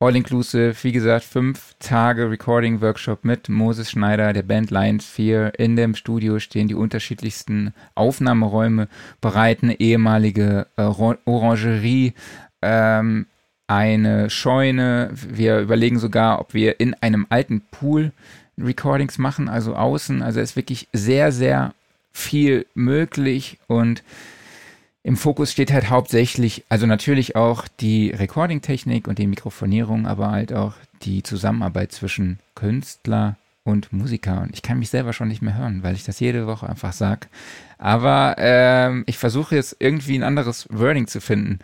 All-inclusive, wie gesagt, fünf Tage Recording-Workshop mit Moses Schneider, der Band Lions 4. In dem Studio stehen die unterschiedlichsten Aufnahmeräume bereit, eine ehemalige äh, Orangerie, ähm, eine Scheune. Wir überlegen sogar, ob wir in einem alten Pool Recordings machen, also außen. Also ist wirklich sehr, sehr viel möglich und im Fokus steht halt hauptsächlich, also natürlich auch die Recording-Technik und die Mikrofonierung, aber halt auch die Zusammenarbeit zwischen Künstler und Musiker. Und ich kann mich selber schon nicht mehr hören, weil ich das jede Woche einfach sage. Aber ähm, ich versuche jetzt irgendwie ein anderes Wording zu finden.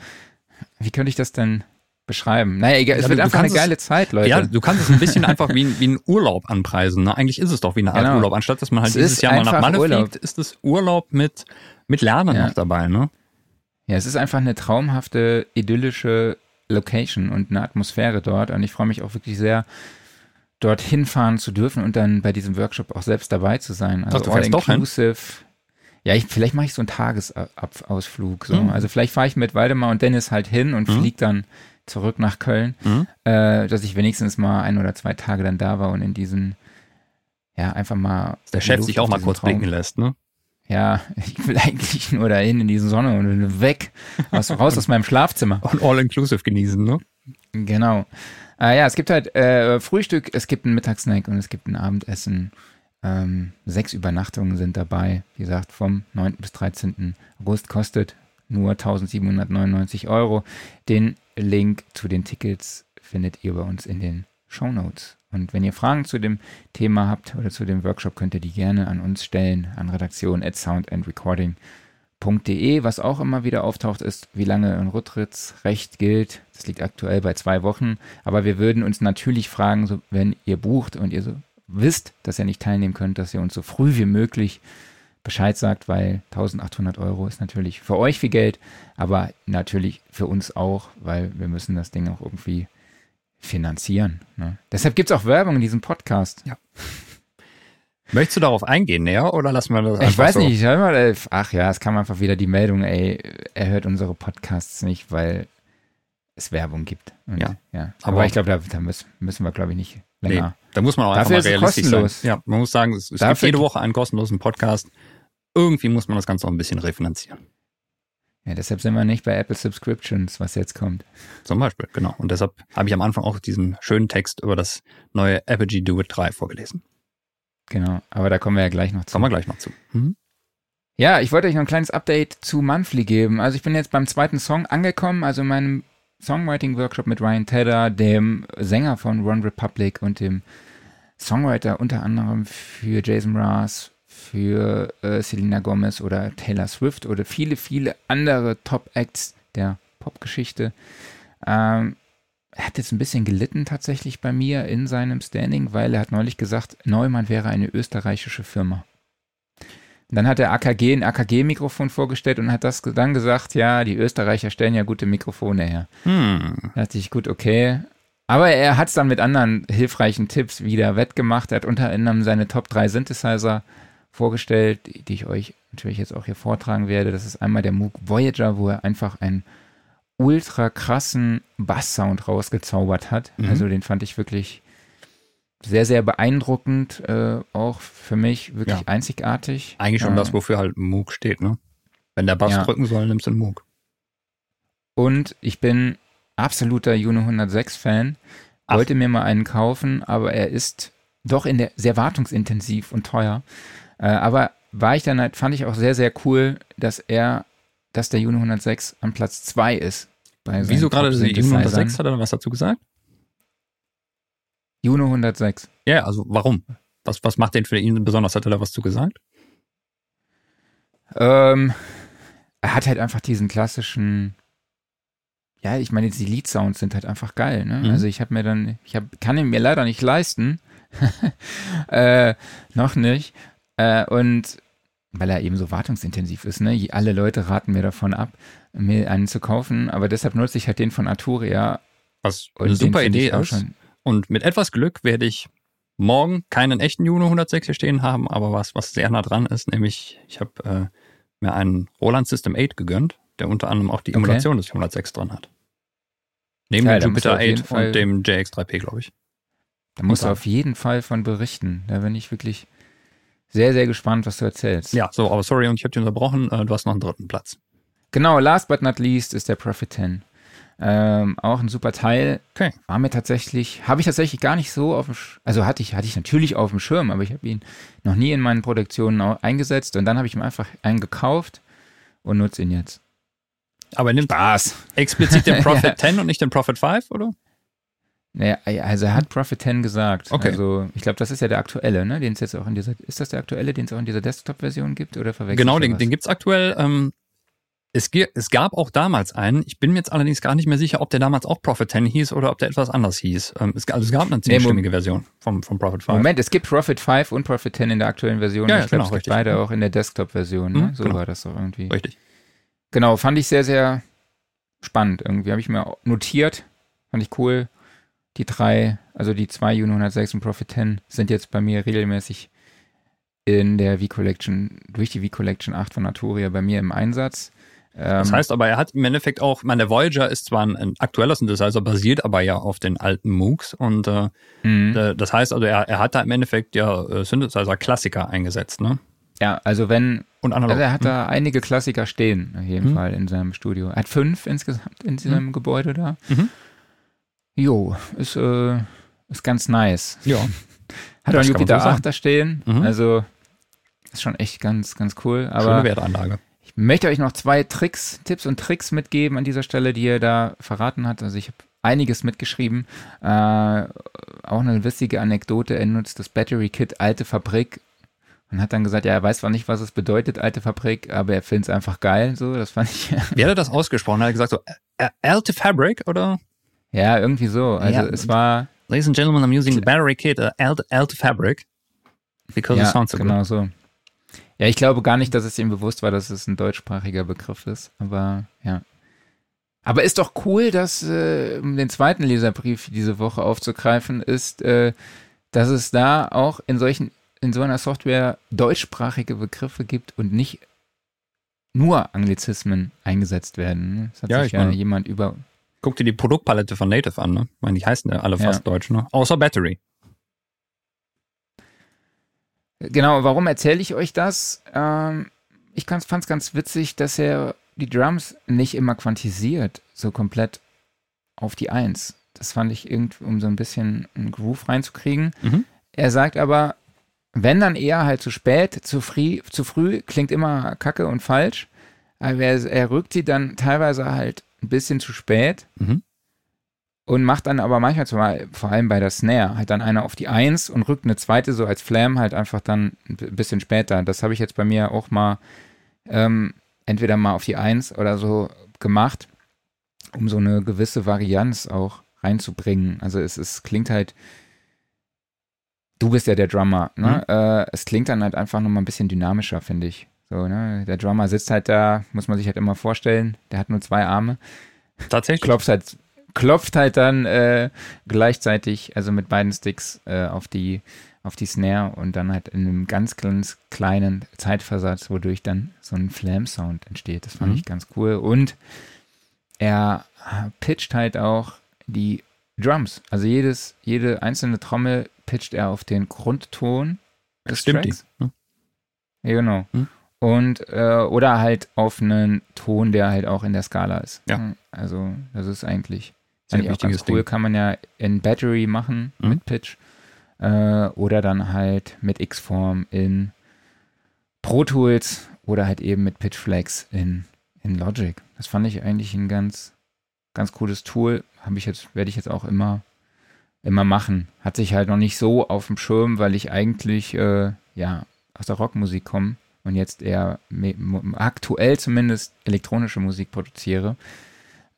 Wie könnte ich das denn beschreiben? Naja, egal, es ja, wird einfach eine geile es, Zeit, Leute. Ja, du kannst es ein bisschen einfach wie, wie ein Urlaub anpreisen. Ne? Eigentlich ist es doch wie eine Art genau. Urlaub. Anstatt dass man halt es dieses Jahr mal nach Malle fliegt, ist es Urlaub mit, mit Lernen ja. noch dabei. Ne? Ja, es ist einfach eine traumhafte, idyllische Location und eine Atmosphäre dort. Und ich freue mich auch wirklich sehr, dorthin fahren zu dürfen und dann bei diesem Workshop auch selbst dabei zu sein. Also all inclusive. Ja, ich, vielleicht mache ich so einen Tagesausflug. So. Mhm. Also vielleicht fahre ich mit Waldemar und Dennis halt hin und mhm. fliege dann zurück nach Köln, mhm. äh, dass ich wenigstens mal ein oder zwei Tage dann da war und in diesen, ja, einfach mal. Der Chef sich auch mal kurz Traum. blicken lässt, ne? Ja, ich will eigentlich nur dahin in die Sonne und weg, aus, raus aus meinem Schlafzimmer. Und all-inclusive genießen, ne? Genau. Äh, ja, es gibt halt äh, Frühstück, es gibt einen Mittagssnack und es gibt ein Abendessen. Ähm, sechs Übernachtungen sind dabei. Wie gesagt, vom 9. bis 13. August kostet nur 1799 Euro. Den Link zu den Tickets findet ihr bei uns in den Show Notes. Und wenn ihr Fragen zu dem Thema habt oder zu dem Workshop, könnt ihr die gerne an uns stellen, an redaktion at soundandrecording.de. Was auch immer wieder auftaucht, ist, wie lange ein Rücktrittsrecht gilt. Das liegt aktuell bei zwei Wochen. Aber wir würden uns natürlich fragen, so, wenn ihr bucht und ihr so wisst, dass ihr nicht teilnehmen könnt, dass ihr uns so früh wie möglich Bescheid sagt, weil 1800 Euro ist natürlich für euch viel Geld, aber natürlich für uns auch, weil wir müssen das Ding auch irgendwie finanzieren. Ne? Deshalb gibt es auch Werbung in diesem Podcast. Ja. Möchtest du darauf eingehen näher oder lassen wir das einfach Ich weiß so? nicht, ich mal, äh, ach ja, es kam einfach wieder die Meldung, ey, er hört unsere Podcasts nicht, weil es Werbung gibt. Und, ja. ja. Aber, Aber ich glaube, da, da, müssen, wir, glaube ich, nicht länger. Nee, da muss man auch Dafür einfach mal realistisch kostenlos. sein. Ja, man muss sagen, es, es gibt jede Woche einen kostenlosen Podcast. Irgendwie muss man das Ganze auch ein bisschen refinanzieren. Ja, deshalb sind wir nicht bei Apple Subscriptions, was jetzt kommt. Zum Beispiel, genau. Und deshalb habe ich am Anfang auch diesen schönen Text über das neue Apogee Do It 3 vorgelesen. Genau, aber da kommen wir ja gleich noch zu. Kommen wir gleich noch zu. Mhm. Ja, ich wollte euch noch ein kleines Update zu Monthly geben. Also ich bin jetzt beim zweiten Song angekommen, also in meinem Songwriting-Workshop mit Ryan Tedder, dem Sänger von One Republic und dem Songwriter unter anderem für Jason Mraz, für äh, Selena Gomez oder Taylor Swift oder viele, viele andere Top-Acts der Popgeschichte. Ähm, er hat jetzt ein bisschen gelitten tatsächlich bei mir in seinem Standing, weil er hat neulich gesagt, Neumann wäre eine österreichische Firma. Und dann hat er AKG ein AKG-Mikrofon vorgestellt und hat das dann gesagt, ja, die Österreicher stellen ja gute Mikrofone her. Hm. Da dachte ich, gut, okay. Aber er hat es dann mit anderen hilfreichen Tipps wieder wettgemacht. Er hat unter anderem seine Top 3 Synthesizer vorgestellt, die ich euch natürlich jetzt auch hier vortragen werde. Das ist einmal der Moog Voyager, wo er einfach einen ultra krassen Basssound rausgezaubert hat. Mhm. Also den fand ich wirklich sehr, sehr beeindruckend, äh, auch für mich wirklich ja. einzigartig. Eigentlich schon äh, das, wofür halt Moog steht, ne? Wenn der Bass ja. drücken soll, nimmst du einen Moog. Und ich bin absoluter Juno 106 Fan. Wollte mir mal einen kaufen, aber er ist doch in der sehr wartungsintensiv und teuer. Äh, aber war ich dann halt, fand ich auch sehr, sehr cool, dass er, dass der Juno 106 an Platz 2 ist. Wieso gerade der Juno 106? Hat er was dazu gesagt? Juno 106. Ja, also warum? Was, was macht den für ihn besonders? Hat er da was zu gesagt? Ähm, er hat halt einfach diesen klassischen, ja, ich meine, die Lead-Sounds sind halt einfach geil. Ne? Mhm. Also ich habe mir dann, ich hab, kann ihn mir leider nicht leisten, äh, noch nicht. Äh, und weil er eben so wartungsintensiv ist, ne? Alle Leute raten mir davon ab, mir einen zu kaufen, aber deshalb nutze ich halt den von Arturia. Was eine super Idee ist. Und mit etwas Glück werde ich morgen keinen echten Juno 106 hier stehen haben, aber was, was sehr nah dran ist, nämlich ich habe äh, mir einen Roland System 8 gegönnt, der unter anderem auch die Emulation okay. des 106 dran hat. Neben ja, dem Jupiter 8 und dem JX3P, glaube ich. Da musst du auf jeden Fall von berichten. Da bin ich wirklich sehr, sehr gespannt, was du erzählst. Ja, so, aber sorry, und ich habe dich unterbrochen. Äh, du hast noch einen dritten Platz. Genau, last but not least ist der Profit 10. Ähm, auch ein super Teil. Okay. War mir tatsächlich, habe ich tatsächlich gar nicht so auf dem, Sch also hatte ich, hatte ich natürlich auf dem Schirm, aber ich habe ihn noch nie in meinen Produktionen eingesetzt und dann habe ich ihm einfach einen gekauft und nutze ihn jetzt. Aber er nimmt Spaß. explizit den Profit ja. 10 und nicht den Profit 5, oder? Naja, also er hat Prophet 10 gesagt. Okay. Also ich glaube, das ist ja der aktuelle, ne? Den es jetzt auch in dieser, ist das der aktuelle, den es auch in dieser Desktop-Version gibt oder verwechselt Genau, den, den gibt es aktuell. Ähm, es, es gab auch damals einen, ich bin mir jetzt allerdings gar nicht mehr sicher, ob der damals auch Prophet 10 hieß oder ob der etwas anders hieß. Ähm, es, also es gab eine zehnstimmige nee, Version vom, vom Prophet 5. Moment, es gibt Prophet 5 und Prophet 10 in der aktuellen Version. Ja, ja ich genau, glaube, es gibt beide auch in der Desktop-Version. Ne? Mhm, so genau. war das doch irgendwie. Richtig. genau, fand ich sehr, sehr spannend irgendwie. Habe ich mir notiert. Fand ich cool. Die drei, also die zwei Juno 106 und Profit 10 sind jetzt bei mir regelmäßig in der V-Collection, durch die V-Collection 8 von Arturia bei mir im Einsatz. Das ähm, heißt aber, er hat im Endeffekt auch, ich meine, der Voyager ist zwar ein, ein aktueller Synthesizer, basiert aber ja auf den alten MOOCs und äh, mhm. das heißt also, er, er hat da im Endeffekt ja äh, Synthesizer-Klassiker eingesetzt, ne? Ja, also wenn, und analog. also er hat hm. da einige Klassiker stehen, auf jeden hm. Fall in seinem Studio. Er hat fünf insgesamt in seinem hm. Gebäude da. Jo, ist, äh, ist ganz nice. Ja. Hat auch Jupiter so 8 da stehen, mhm. also ist schon echt ganz, ganz cool. Aber Schöne Wertanlage. Ich möchte euch noch zwei Tricks, Tipps und Tricks mitgeben an dieser Stelle, die er da verraten hat. Also ich habe einiges mitgeschrieben. Äh, auch eine lustige Anekdote. Er nutzt das Battery Kit alte Fabrik und hat dann gesagt, ja, er weiß zwar nicht, was es bedeutet, alte Fabrik, aber er findet es einfach geil. So, das fand ich. Wie hat er das ausgesprochen? Hat er gesagt so, alte Fabrik oder? Ja, irgendwie so. Also ja. es war. Ladies and gentlemen, I'm using the battery kit, uh, alte Fabrik. Because ja, it sounds so genau good. so. Ja, ich glaube gar nicht, dass es ihm bewusst war, dass es ein deutschsprachiger Begriff ist. Aber ja. Aber ist doch cool, dass, äh, um den zweiten Leserbrief diese Woche aufzugreifen, ist, äh, dass es da auch in solchen, in so einer Software deutschsprachige Begriffe gibt und nicht nur Anglizismen eingesetzt werden. Das hat ja, sich ja meine, jemand über. Guck dir die Produktpalette von Native an, ne? Ich meine, die heißen ja alle fast ja. deutsch, ne? Außer Battery. Genau, warum erzähle ich euch das? Ähm, ich fand es ganz witzig, dass er die Drums nicht immer quantisiert, so komplett auf die Eins. Das fand ich irgendwie, um so ein bisschen einen Groove reinzukriegen. Mhm. Er sagt aber, wenn dann eher halt zu spät, zu früh, zu früh, klingt immer kacke und falsch. Aber er, er rückt sie dann teilweise halt ein bisschen zu spät. Mhm und macht dann aber manchmal zum, vor allem bei der Snare halt dann eine auf die Eins und rückt eine zweite so als Flam halt einfach dann ein bisschen später. Das habe ich jetzt bei mir auch mal ähm, entweder mal auf die Eins oder so gemacht, um so eine gewisse Varianz auch reinzubringen. Also es, es klingt halt, du bist ja der Drummer, ne? Mhm. Äh, es klingt dann halt einfach nochmal ein bisschen dynamischer, finde ich. So, ne? Der Drummer sitzt halt da, muss man sich halt immer vorstellen, der hat nur zwei Arme. Tatsächlich. Klopft halt klopft halt dann äh, gleichzeitig, also mit beiden Sticks äh, auf die auf die Snare und dann halt in einem ganz, ganz kleinen Zeitversatz, wodurch dann so ein Flam-Sound entsteht. Das fand mhm. ich ganz cool. Und er pitcht halt auch die Drums. Also jedes, jede einzelne Trommel pitcht er auf den Grundton des Stimmt Tracks. Die. Hm? Ja, genau. Hm? Und äh, oder halt auf einen Ton, der halt auch in der Skala ist. Ja. Also das ist eigentlich sehr wichtiges auch ganz cool, Ding. kann man ja in Battery machen mhm. mit Pitch äh, oder dann halt mit X-Form in Pro Tools oder halt eben mit Pitch Flex in, in Logic. Das fand ich eigentlich ein ganz, ganz cooles Tool. Habe ich jetzt, werde ich jetzt auch immer, immer machen. Hat sich halt noch nicht so auf dem Schirm, weil ich eigentlich äh, ja aus der Rockmusik komme und jetzt eher aktuell zumindest elektronische Musik produziere.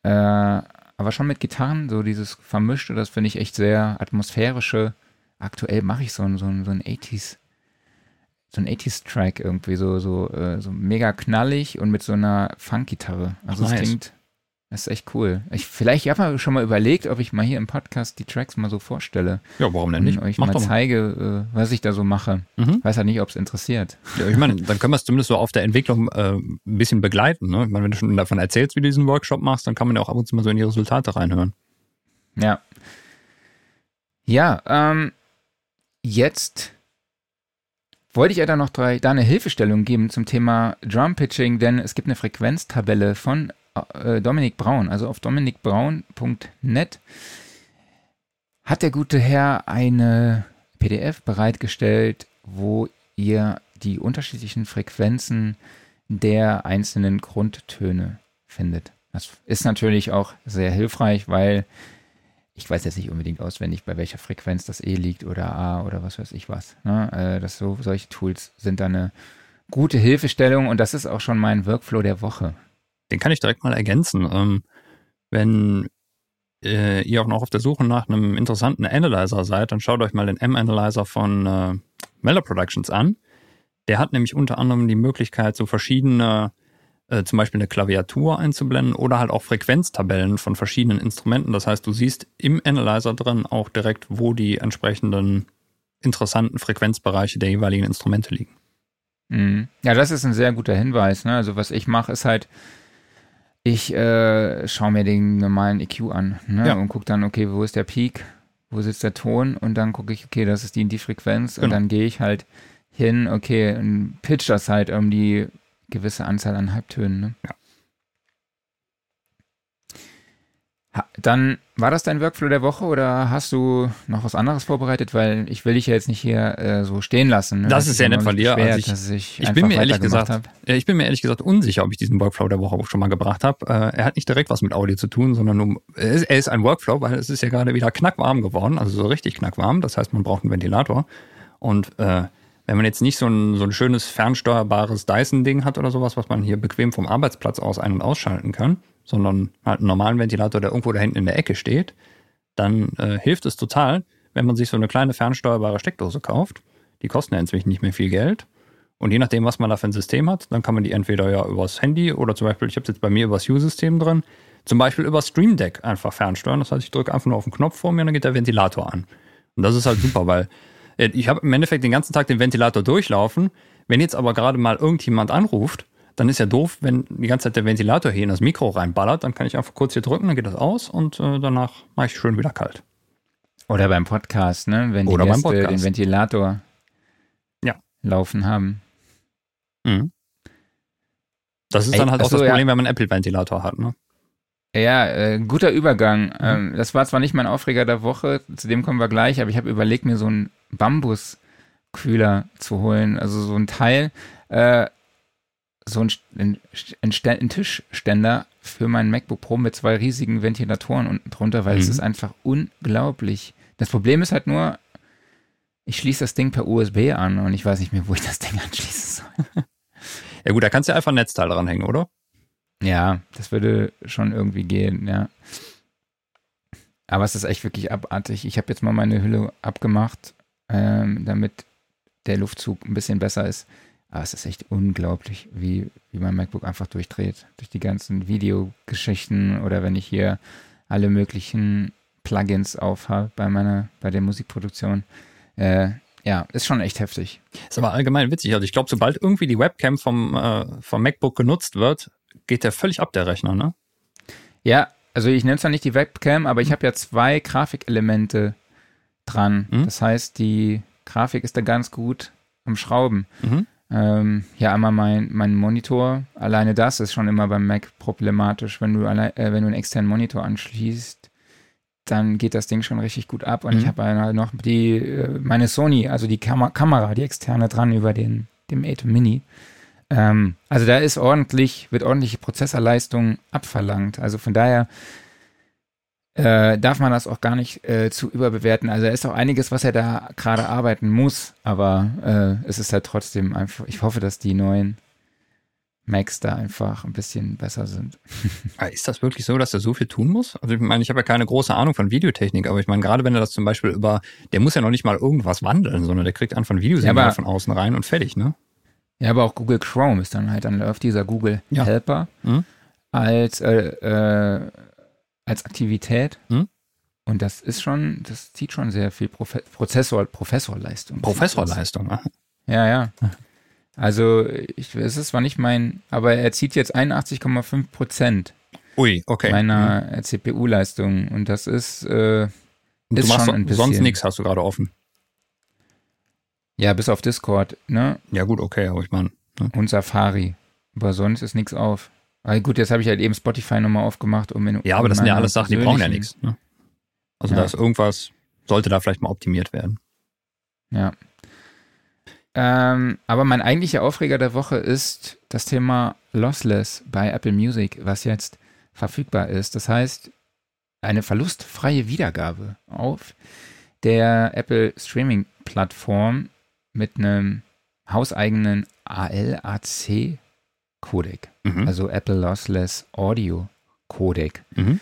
Äh, aber schon mit Gitarren, so dieses Vermischte, das finde ich echt sehr atmosphärische. Aktuell mache ich so ein, so ein, so ein 80s, so ein 80s-Track irgendwie, so, so, äh, so mega knallig und mit so einer Funk-Gitarre. Also es klingt, das ist echt cool. Ich, vielleicht habe ich schon mal überlegt, ob ich mal hier im Podcast die Tracks mal so vorstelle. Ja, warum denn nicht? Und euch Mach mal zeige, äh, was ich da so mache. Mhm. Weiß halt nicht, ob es interessiert. Ja, ich meine, dann können wir es zumindest so auf der Entwicklung äh, ein bisschen begleiten. Ne? Ich meine, wenn du schon davon erzählst, wie du diesen Workshop machst, dann kann man ja auch ab und zu mal so in die Resultate reinhören. Ja. Ja, ähm, jetzt wollte ich ja da noch drei, da eine Hilfestellung geben zum Thema Drum Pitching, denn es gibt eine Frequenztabelle von äh, Dominik Braun, also auf dominikbraun.net hat der gute Herr eine PDF bereitgestellt, wo ihr die unterschiedlichen Frequenzen der einzelnen Grundtöne findet. Das ist natürlich auch sehr hilfreich, weil ich weiß jetzt nicht unbedingt auswendig, bei welcher Frequenz das E liegt oder A oder was weiß ich was. Ne? Äh, das so, solche Tools sind da eine gute Hilfestellung und das ist auch schon mein Workflow der Woche. Den kann ich direkt mal ergänzen. Ähm, wenn äh, ihr auch noch auf der Suche nach einem interessanten Analyzer seid, dann schaut euch mal den M-Analyzer von äh, Mellow Productions an. Der hat nämlich unter anderem die Möglichkeit, so verschiedene äh, zum Beispiel eine Klaviatur einzublenden oder halt auch Frequenztabellen von verschiedenen Instrumenten. Das heißt, du siehst im Analyzer drin auch direkt, wo die entsprechenden interessanten Frequenzbereiche der jeweiligen Instrumente liegen. Mhm. Ja, das ist ein sehr guter Hinweis. Ne? Also was ich mache, ist halt, ich äh, schaue mir den normalen EQ an ne? ja. und gucke dann, okay, wo ist der Peak, wo sitzt der Ton und dann gucke ich, okay, das ist die die Frequenz genau. und dann gehe ich halt hin, okay, und pitch das halt um die gewisse Anzahl an Halbtönen. Ne? Ja. Dann war das dein Workflow der Woche oder hast du noch was anderes vorbereitet? Weil ich will dich ja jetzt nicht hier äh, so stehen lassen. Ne? Das, ist sehr nett von dir. Also ich, ich, ich bin mir ehrlich gesagt, hab. ich bin mir ehrlich gesagt unsicher, ob ich diesen Workflow der Woche auch schon mal gebracht habe. Äh, er hat nicht direkt was mit Audio zu tun, sondern um, er ist, er ist ein Workflow, weil es ist ja gerade wieder knackwarm geworden, also so richtig knackwarm. Das heißt, man braucht einen Ventilator und äh, wenn man jetzt nicht so ein, so ein schönes fernsteuerbares Dyson-Ding hat oder sowas, was man hier bequem vom Arbeitsplatz aus ein- und ausschalten kann, sondern halt einen normalen Ventilator, der irgendwo da hinten in der Ecke steht, dann äh, hilft es total, wenn man sich so eine kleine fernsteuerbare Steckdose kauft. Die kosten ja inzwischen nicht mehr viel Geld. Und je nachdem, was man da für ein System hat, dann kann man die entweder ja übers Handy oder zum Beispiel, ich habe es jetzt bei mir übers U-System drin, zum Beispiel über Stream Deck einfach fernsteuern. Das heißt, ich drücke einfach nur auf den Knopf vor mir und dann geht der Ventilator an. Und das ist halt super, weil äh, ich habe im Endeffekt den ganzen Tag den Ventilator durchlaufen. Wenn jetzt aber gerade mal irgendjemand anruft, dann ist ja doof, wenn die ganze Zeit der Ventilator hier in das Mikro reinballert. Dann kann ich einfach kurz hier drücken, dann geht das aus und äh, danach mache ich schön wieder kalt. Oder beim Podcast, ne? Wenn die Oder Gäste den Ventilator ja. laufen haben. Mhm. Das ist Ey, dann halt auch so, das Problem, ja. wenn man einen Apple-Ventilator hat, ne? Ja, äh, guter Übergang. Mhm. Ähm, das war zwar nicht mein Aufreger der Woche, zu dem kommen wir gleich, aber ich habe überlegt, mir so einen Bambuskühler zu holen. Also so ein Teil, äh, so ein, ein, ein, ein, Tischständer für meinen MacBook Pro mit zwei riesigen Ventilatoren unten drunter, weil mhm. es ist einfach unglaublich. Das Problem ist halt nur, ich schließe das Ding per USB an und ich weiß nicht mehr, wo ich das Ding anschließen soll. ja gut, da kannst du einfach ein Netzteil dran hängen, oder? Ja, das würde schon irgendwie gehen, ja. Aber es ist echt wirklich abartig. Ich habe jetzt mal meine Hülle abgemacht, ähm, damit der Luftzug ein bisschen besser ist. Aber es ist echt unglaublich, wie, wie mein MacBook einfach durchdreht. Durch die ganzen Videogeschichten oder wenn ich hier alle möglichen Plugins aufhabe bei meiner, bei der Musikproduktion. Äh, ja, ist schon echt heftig. Ist aber allgemein witzig. Also ich glaube, sobald irgendwie die Webcam vom, äh, vom MacBook genutzt wird, geht der völlig ab, der Rechner, ne? Ja, also ich nenne es zwar nicht die Webcam, aber ich habe ja zwei Grafikelemente dran. Mhm. Das heißt, die Grafik ist da ganz gut am Schrauben. Mhm. Ähm, ja, einmal mein, mein Monitor. Alleine das ist schon immer beim Mac problematisch. Wenn du, alle, äh, wenn du einen externen Monitor anschließt, dann geht das Ding schon richtig gut ab. Und mhm. ich habe halt noch die, äh, meine Sony, also die Kam Kamera, die externe dran über den, dem 8 Mini. Ähm, also da ist ordentlich, wird ordentliche Prozessorleistung abverlangt. Also von daher äh, darf man das auch gar nicht äh, zu überbewerten. Also da ist auch einiges, was er da gerade arbeiten muss, aber äh, es ist halt trotzdem einfach, ich hoffe, dass die neuen Macs da einfach ein bisschen besser sind. Ah, ist das wirklich so, dass er so viel tun muss? Also ich meine, ich habe ja keine große Ahnung von Videotechnik, aber ich meine, gerade wenn er das zum Beispiel über, der muss ja noch nicht mal irgendwas wandeln, sondern der kriegt einfach ein Videosignal ja, von außen rein und fertig, ne? Ja, aber auch Google Chrome ist dann halt, dann läuft dieser Google ja. Helper mhm. als, äh, äh, als Aktivität. Mhm. Und das ist schon, das zieht schon sehr viel Profe Prozessor, Professorleistung. Professorleistung, ah. Ja, ja. Also, ich, es ist zwar nicht mein, aber er zieht jetzt 81,5 Prozent. Ui, okay. Meiner mhm. CPU-Leistung. Und das ist, äh, ist du machst schon ein bisschen. Sonst nichts hast du gerade offen. Ja, bis auf Discord, ne? Ja, gut, okay, aber ich meine. Ne? Und Safari. Aber sonst ist nichts auf. Aber gut, jetzt habe ich halt eben Spotify nochmal aufgemacht, um in, Ja, aber das sind ja alles Sachen, die brauchen ja nichts. Ne? Also ja. da ist irgendwas, sollte da vielleicht mal optimiert werden. Ja. Ähm, aber mein eigentlicher Aufreger der Woche ist das Thema Lossless bei Apple Music, was jetzt verfügbar ist. Das heißt, eine verlustfreie Wiedergabe auf der Apple Streaming Plattform mit einem hauseigenen ALAC-Codec, mhm. also Apple Lossless Audio Codec. Mhm.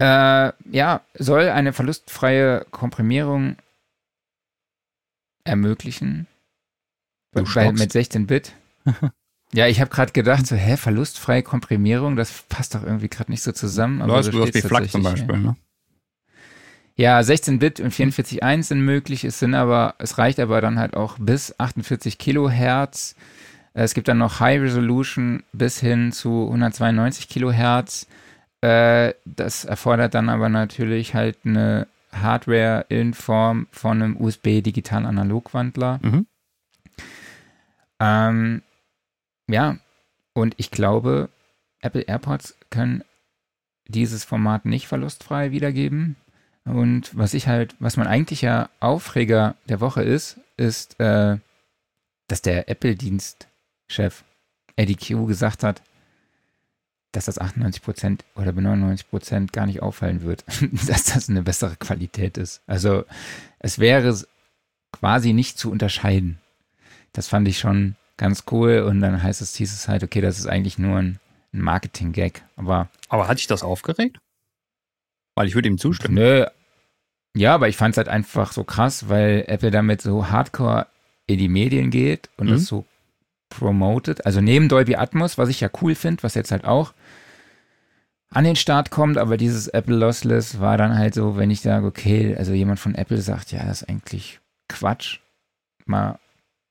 Äh, ja, soll eine verlustfreie Komprimierung ermöglichen. Bei, mit 16-Bit. Ja, ich habe gerade gedacht, so, hä, verlustfreie Komprimierung, das passt doch irgendwie gerade nicht so zusammen. Aber du hast wie FLAC zum Beispiel, ja. ne? Ja, 16-Bit und 44.1 sind möglich, es sind aber, es reicht aber dann halt auch bis 48 Kilohertz. Es gibt dann noch High Resolution bis hin zu 192 Kilohertz. Äh, das erfordert dann aber natürlich halt eine Hardware in Form von einem USB-Digital-Analog-Wandler. Mhm. Ähm, ja, und ich glaube, Apple AirPods können dieses Format nicht verlustfrei wiedergeben. Und was ich halt, was mein eigentlicher Aufreger der Woche ist, ist, äh, dass der Apple-Dienstchef Eddie Q gesagt hat, dass das 98% oder bei 99% gar nicht auffallen wird, dass das eine bessere Qualität ist. Also es wäre quasi nicht zu unterscheiden. Das fand ich schon ganz cool und dann heißt es, hieß es halt, okay, das ist eigentlich nur ein, ein Marketing-Gag. Aber, aber hat dich das aufgeregt? Weil ich würde ihm zustimmen. Nö. Ja, aber ich fand es halt einfach so krass, weil Apple damit so hardcore in die Medien geht und mhm. das so promoted. Also neben Dolby Atmos, was ich ja cool finde, was jetzt halt auch an den Start kommt, aber dieses Apple Lossless war dann halt so, wenn ich sage, okay, also jemand von Apple sagt, ja, das ist eigentlich Quatsch, mal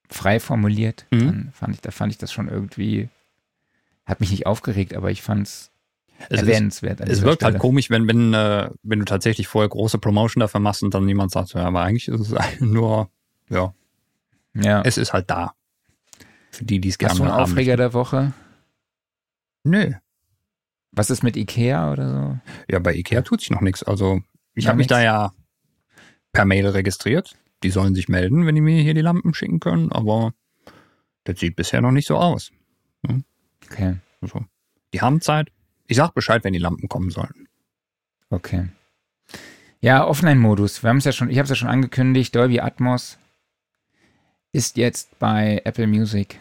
frei formuliert, mhm. dann fand ich, da fand ich das schon irgendwie, hat mich nicht aufgeregt, aber ich fand es erwähnenswert. Es, wirkt halt Stelle. halt komisch, wenn, wenn, äh, wenn du tatsächlich vorher große Promotion dafür machst und dann niemand sagt, ja, aber eigentlich ist es nur, ja, ja. es ist halt da. Für die, die es gerne. Hast du einen Aufreger der Woche? Nö. Was ist mit Ikea oder so? Ja, bei Ikea tut sich noch nichts. Also ich habe mich da ja per Mail registriert. Die sollen sich melden, wenn die mir hier die Lampen schicken können, aber das sieht bisher noch nicht so aus. Hm? Okay. Also, die haben Zeit. Ich sag Bescheid, wenn die Lampen kommen sollen. Okay. Ja, Offline-Modus. Wir haben es ja schon, ich habe es ja schon angekündigt, Dolby Atmos ist jetzt bei Apple Music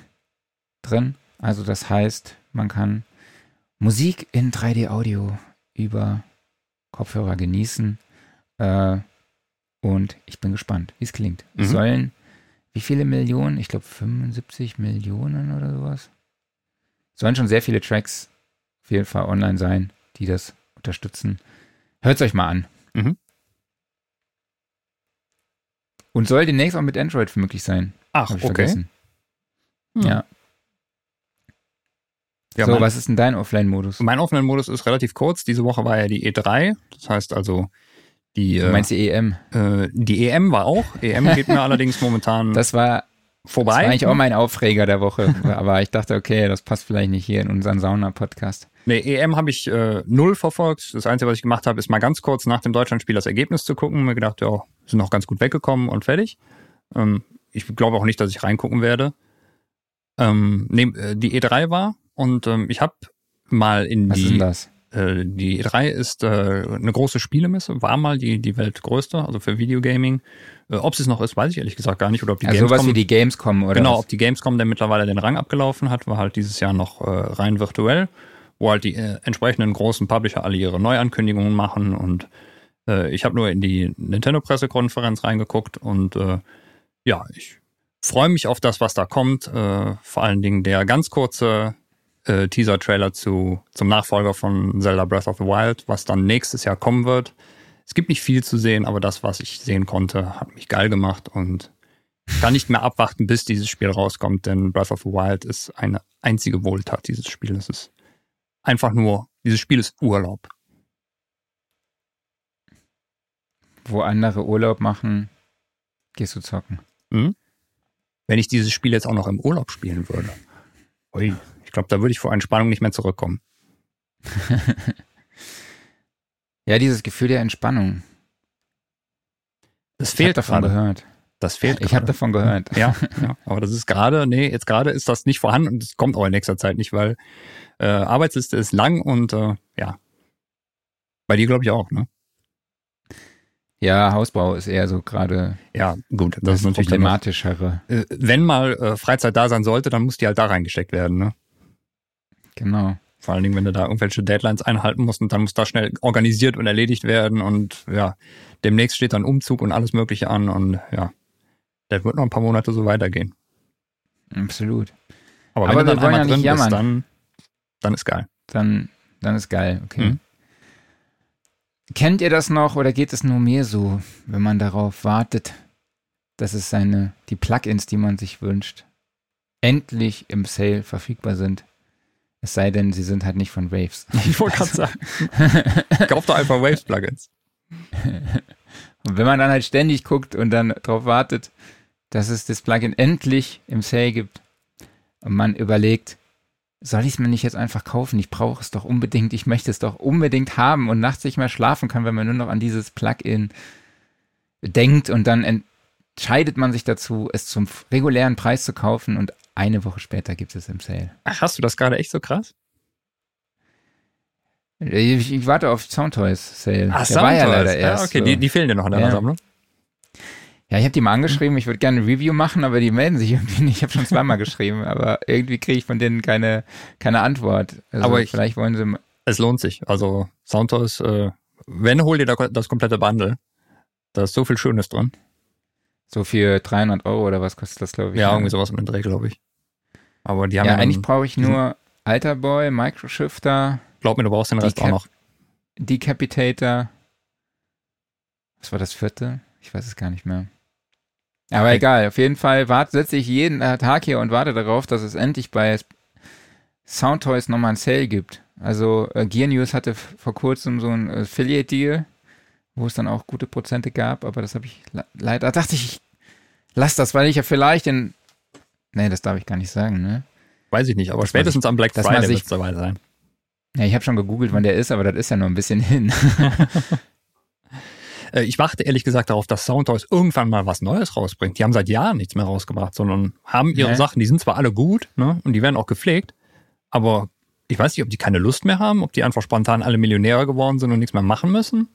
drin. Also das heißt, man kann Musik in 3D-Audio über Kopfhörer genießen. Äh, und ich bin gespannt, wie es klingt. Mhm. Sollen wie viele Millionen? Ich glaube 75 Millionen oder sowas. Sollen schon sehr viele Tracks auf jeden Fall online sein, die das unterstützen. Hört es euch mal an. Mhm. Und soll demnächst auch mit Android möglich sein. Ach, okay. Vergessen. Hm. Ja. Ja, so, mein, was ist denn dein Offline-Modus? Mein Offline-Modus ist relativ kurz. Diese Woche war ja die E3. Das heißt also, die. Du meinst die EM? Äh, die EM war auch. EM geht mir allerdings momentan. Das war. Vorbei. Das war eigentlich auch mein Aufreger der Woche. aber ich dachte, okay, das passt vielleicht nicht hier in unseren Sauna-Podcast. Nee, EM habe ich äh, null verfolgt. Das Einzige, was ich gemacht habe, ist mal ganz kurz nach dem Deutschlandspiel das Ergebnis zu gucken. Mir gedacht, ja, sind noch ganz gut weggekommen und fertig. Ähm, ich glaube auch nicht, dass ich reingucken werde. Ähm, nee, äh, die E3 war und ähm, ich habe mal in Was die. Was ist das? Äh, die E3 ist äh, eine große Spielemesse, war mal die, die weltgrößte, also für Videogaming. Äh, ob es noch ist, weiß ich ehrlich gesagt gar nicht. Oder ob die also Gamescom, sowas wie die Gamescom oder Genau, was? ob die Gamescom, der mittlerweile den Rang abgelaufen hat, war halt dieses Jahr noch rein virtuell, wo halt die äh, entsprechenden großen Publisher alle ihre Neuankündigungen machen und äh, ich habe nur in die Nintendo-Pressekonferenz reingeguckt und äh, ja, ich freue mich auf das, was da kommt. Äh, vor allen Dingen der ganz kurze äh, Teaser-Trailer zu, zum Nachfolger von Zelda Breath of the Wild, was dann nächstes Jahr kommen wird. Es gibt nicht viel zu sehen, aber das, was ich sehen konnte, hat mich geil gemacht und ich kann nicht mehr abwarten, bis dieses Spiel rauskommt, denn Breath of the Wild ist eine einzige Wohltat, dieses Spiel. Es ist einfach nur, dieses Spiel ist Urlaub. Wo andere Urlaub machen, gehst du zocken. Mhm. Wenn ich dieses Spiel jetzt auch noch im Urlaub spielen würde. Ui, ich glaube, da würde ich vor Entspannung nicht mehr zurückkommen. ja, dieses Gefühl der Entspannung. Das fehlt davon grade. gehört. Das fehlt. Ich habe davon gehört. Ja, ja, aber das ist gerade, nee, jetzt gerade ist das nicht vorhanden und es kommt auch in nächster Zeit nicht, weil äh, Arbeitsliste ist lang und äh, ja. Bei dir glaube ich auch, ne? Ja, Hausbau ist eher so gerade. Ja, gut, das, das ist natürlich problematischere. Äh, wenn mal äh, Freizeit da sein sollte, dann muss die halt da reingesteckt werden, ne? Genau. Vor allen Dingen, wenn du da irgendwelche Deadlines einhalten musst und dann muss das schnell organisiert und erledigt werden und ja, demnächst steht dann Umzug und alles Mögliche an und ja, das wird noch ein paar Monate so weitergehen. Absolut. Aber wenn Aber du dann einmal ja drin bist, dann, dann ist geil. Dann, dann ist geil, okay. Mhm. Kennt ihr das noch oder geht es nur mir so, wenn man darauf wartet, dass es seine, die Plugins, die man sich wünscht, endlich im Sale verfügbar sind? Es sei denn, sie sind halt nicht von Waves. Ich wollte gerade sagen. Kauf doch einfach Waves-Plugins. und wenn man dann halt ständig guckt und dann darauf wartet, dass es das Plugin endlich im Sale gibt und man überlegt, soll ich es mir nicht jetzt einfach kaufen? Ich brauche es doch unbedingt, ich möchte es doch unbedingt haben und nachts nicht mehr schlafen kann, wenn man nur noch an dieses Plugin denkt und dann entscheidet man sich dazu, es zum regulären Preis zu kaufen und eine Woche später gibt es im Sale. Ach, hast du das gerade echt so krass? Ich, ich warte auf Soundtoys Sale. Ach, Der Soundtoys. war ja leider erst. Ja, okay, so. die, die fehlen dir noch in deiner ja. Sammlung. Ja, ich habe die mal angeschrieben, ich würde gerne ein Review machen, aber die melden sich irgendwie nicht. Ich habe schon zweimal geschrieben, aber irgendwie kriege ich von denen keine, keine Antwort. Also aber ich, vielleicht wollen sie. Es lohnt sich. Also Soundtoys, äh, wenn, hol dir das komplette Bundle. Da ist so viel Schönes drin. So für 300 Euro oder was kostet das, glaube ich? Ja, irgendwie sowas mit dem Dreh, glaube ich. Aber die haben ja, ja eigentlich brauche ich nur Alterboy, Microshifter. Glaub mir, du brauchst den Rest auch noch. Decapitator. Was war das vierte? Ich weiß es gar nicht mehr. Aber egal, auf jeden Fall setze ich jeden Tag hier und warte darauf, dass es endlich bei Soundtoys nochmal ein Sale gibt. Also äh, Gear News hatte vor kurzem so ein Affiliate-Deal, wo es dann auch gute Prozente gab, aber das habe ich leider, dachte ich, ich lass das, weil ich ja vielleicht in, nee, das darf ich gar nicht sagen, ne? Weiß ich nicht, aber spätestens am Black Friday wird es dabei sein. Ja, ich habe schon gegoogelt, wann der ist, aber das ist ja nur ein bisschen hin. Äh, ich warte ehrlich gesagt darauf, dass Soundtoys irgendwann mal was Neues rausbringt. Die haben seit Jahren nichts mehr rausgebracht, sondern haben ihre ja. Sachen, die sind zwar alle gut ne, und die werden auch gepflegt, aber ich weiß nicht, ob die keine Lust mehr haben, ob die einfach spontan alle Millionäre geworden sind und nichts mehr machen müssen.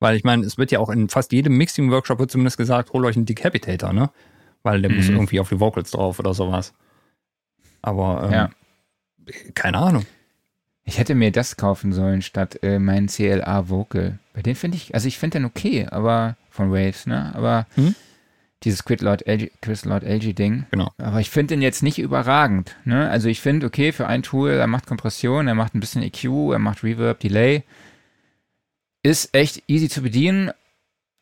Weil ich meine, es wird ja auch in fast jedem Mixing-Workshop wird zumindest gesagt, hol euch einen Decapitator, ne? Weil der mhm. muss irgendwie auf die Vocals drauf oder sowas. Aber ähm, ja. keine Ahnung. Ich hätte mir das kaufen sollen statt äh, meinen CLA Vocal. Bei dem finde ich, also ich finde den okay, aber von Waves, ne? Aber hm? dieses Chris Lord LG Ding. Genau. Aber ich finde den jetzt nicht überragend, ne? Also ich finde, okay, für ein Tool, er macht Kompression, er macht ein bisschen EQ, er macht Reverb, Delay. Ist echt easy zu bedienen,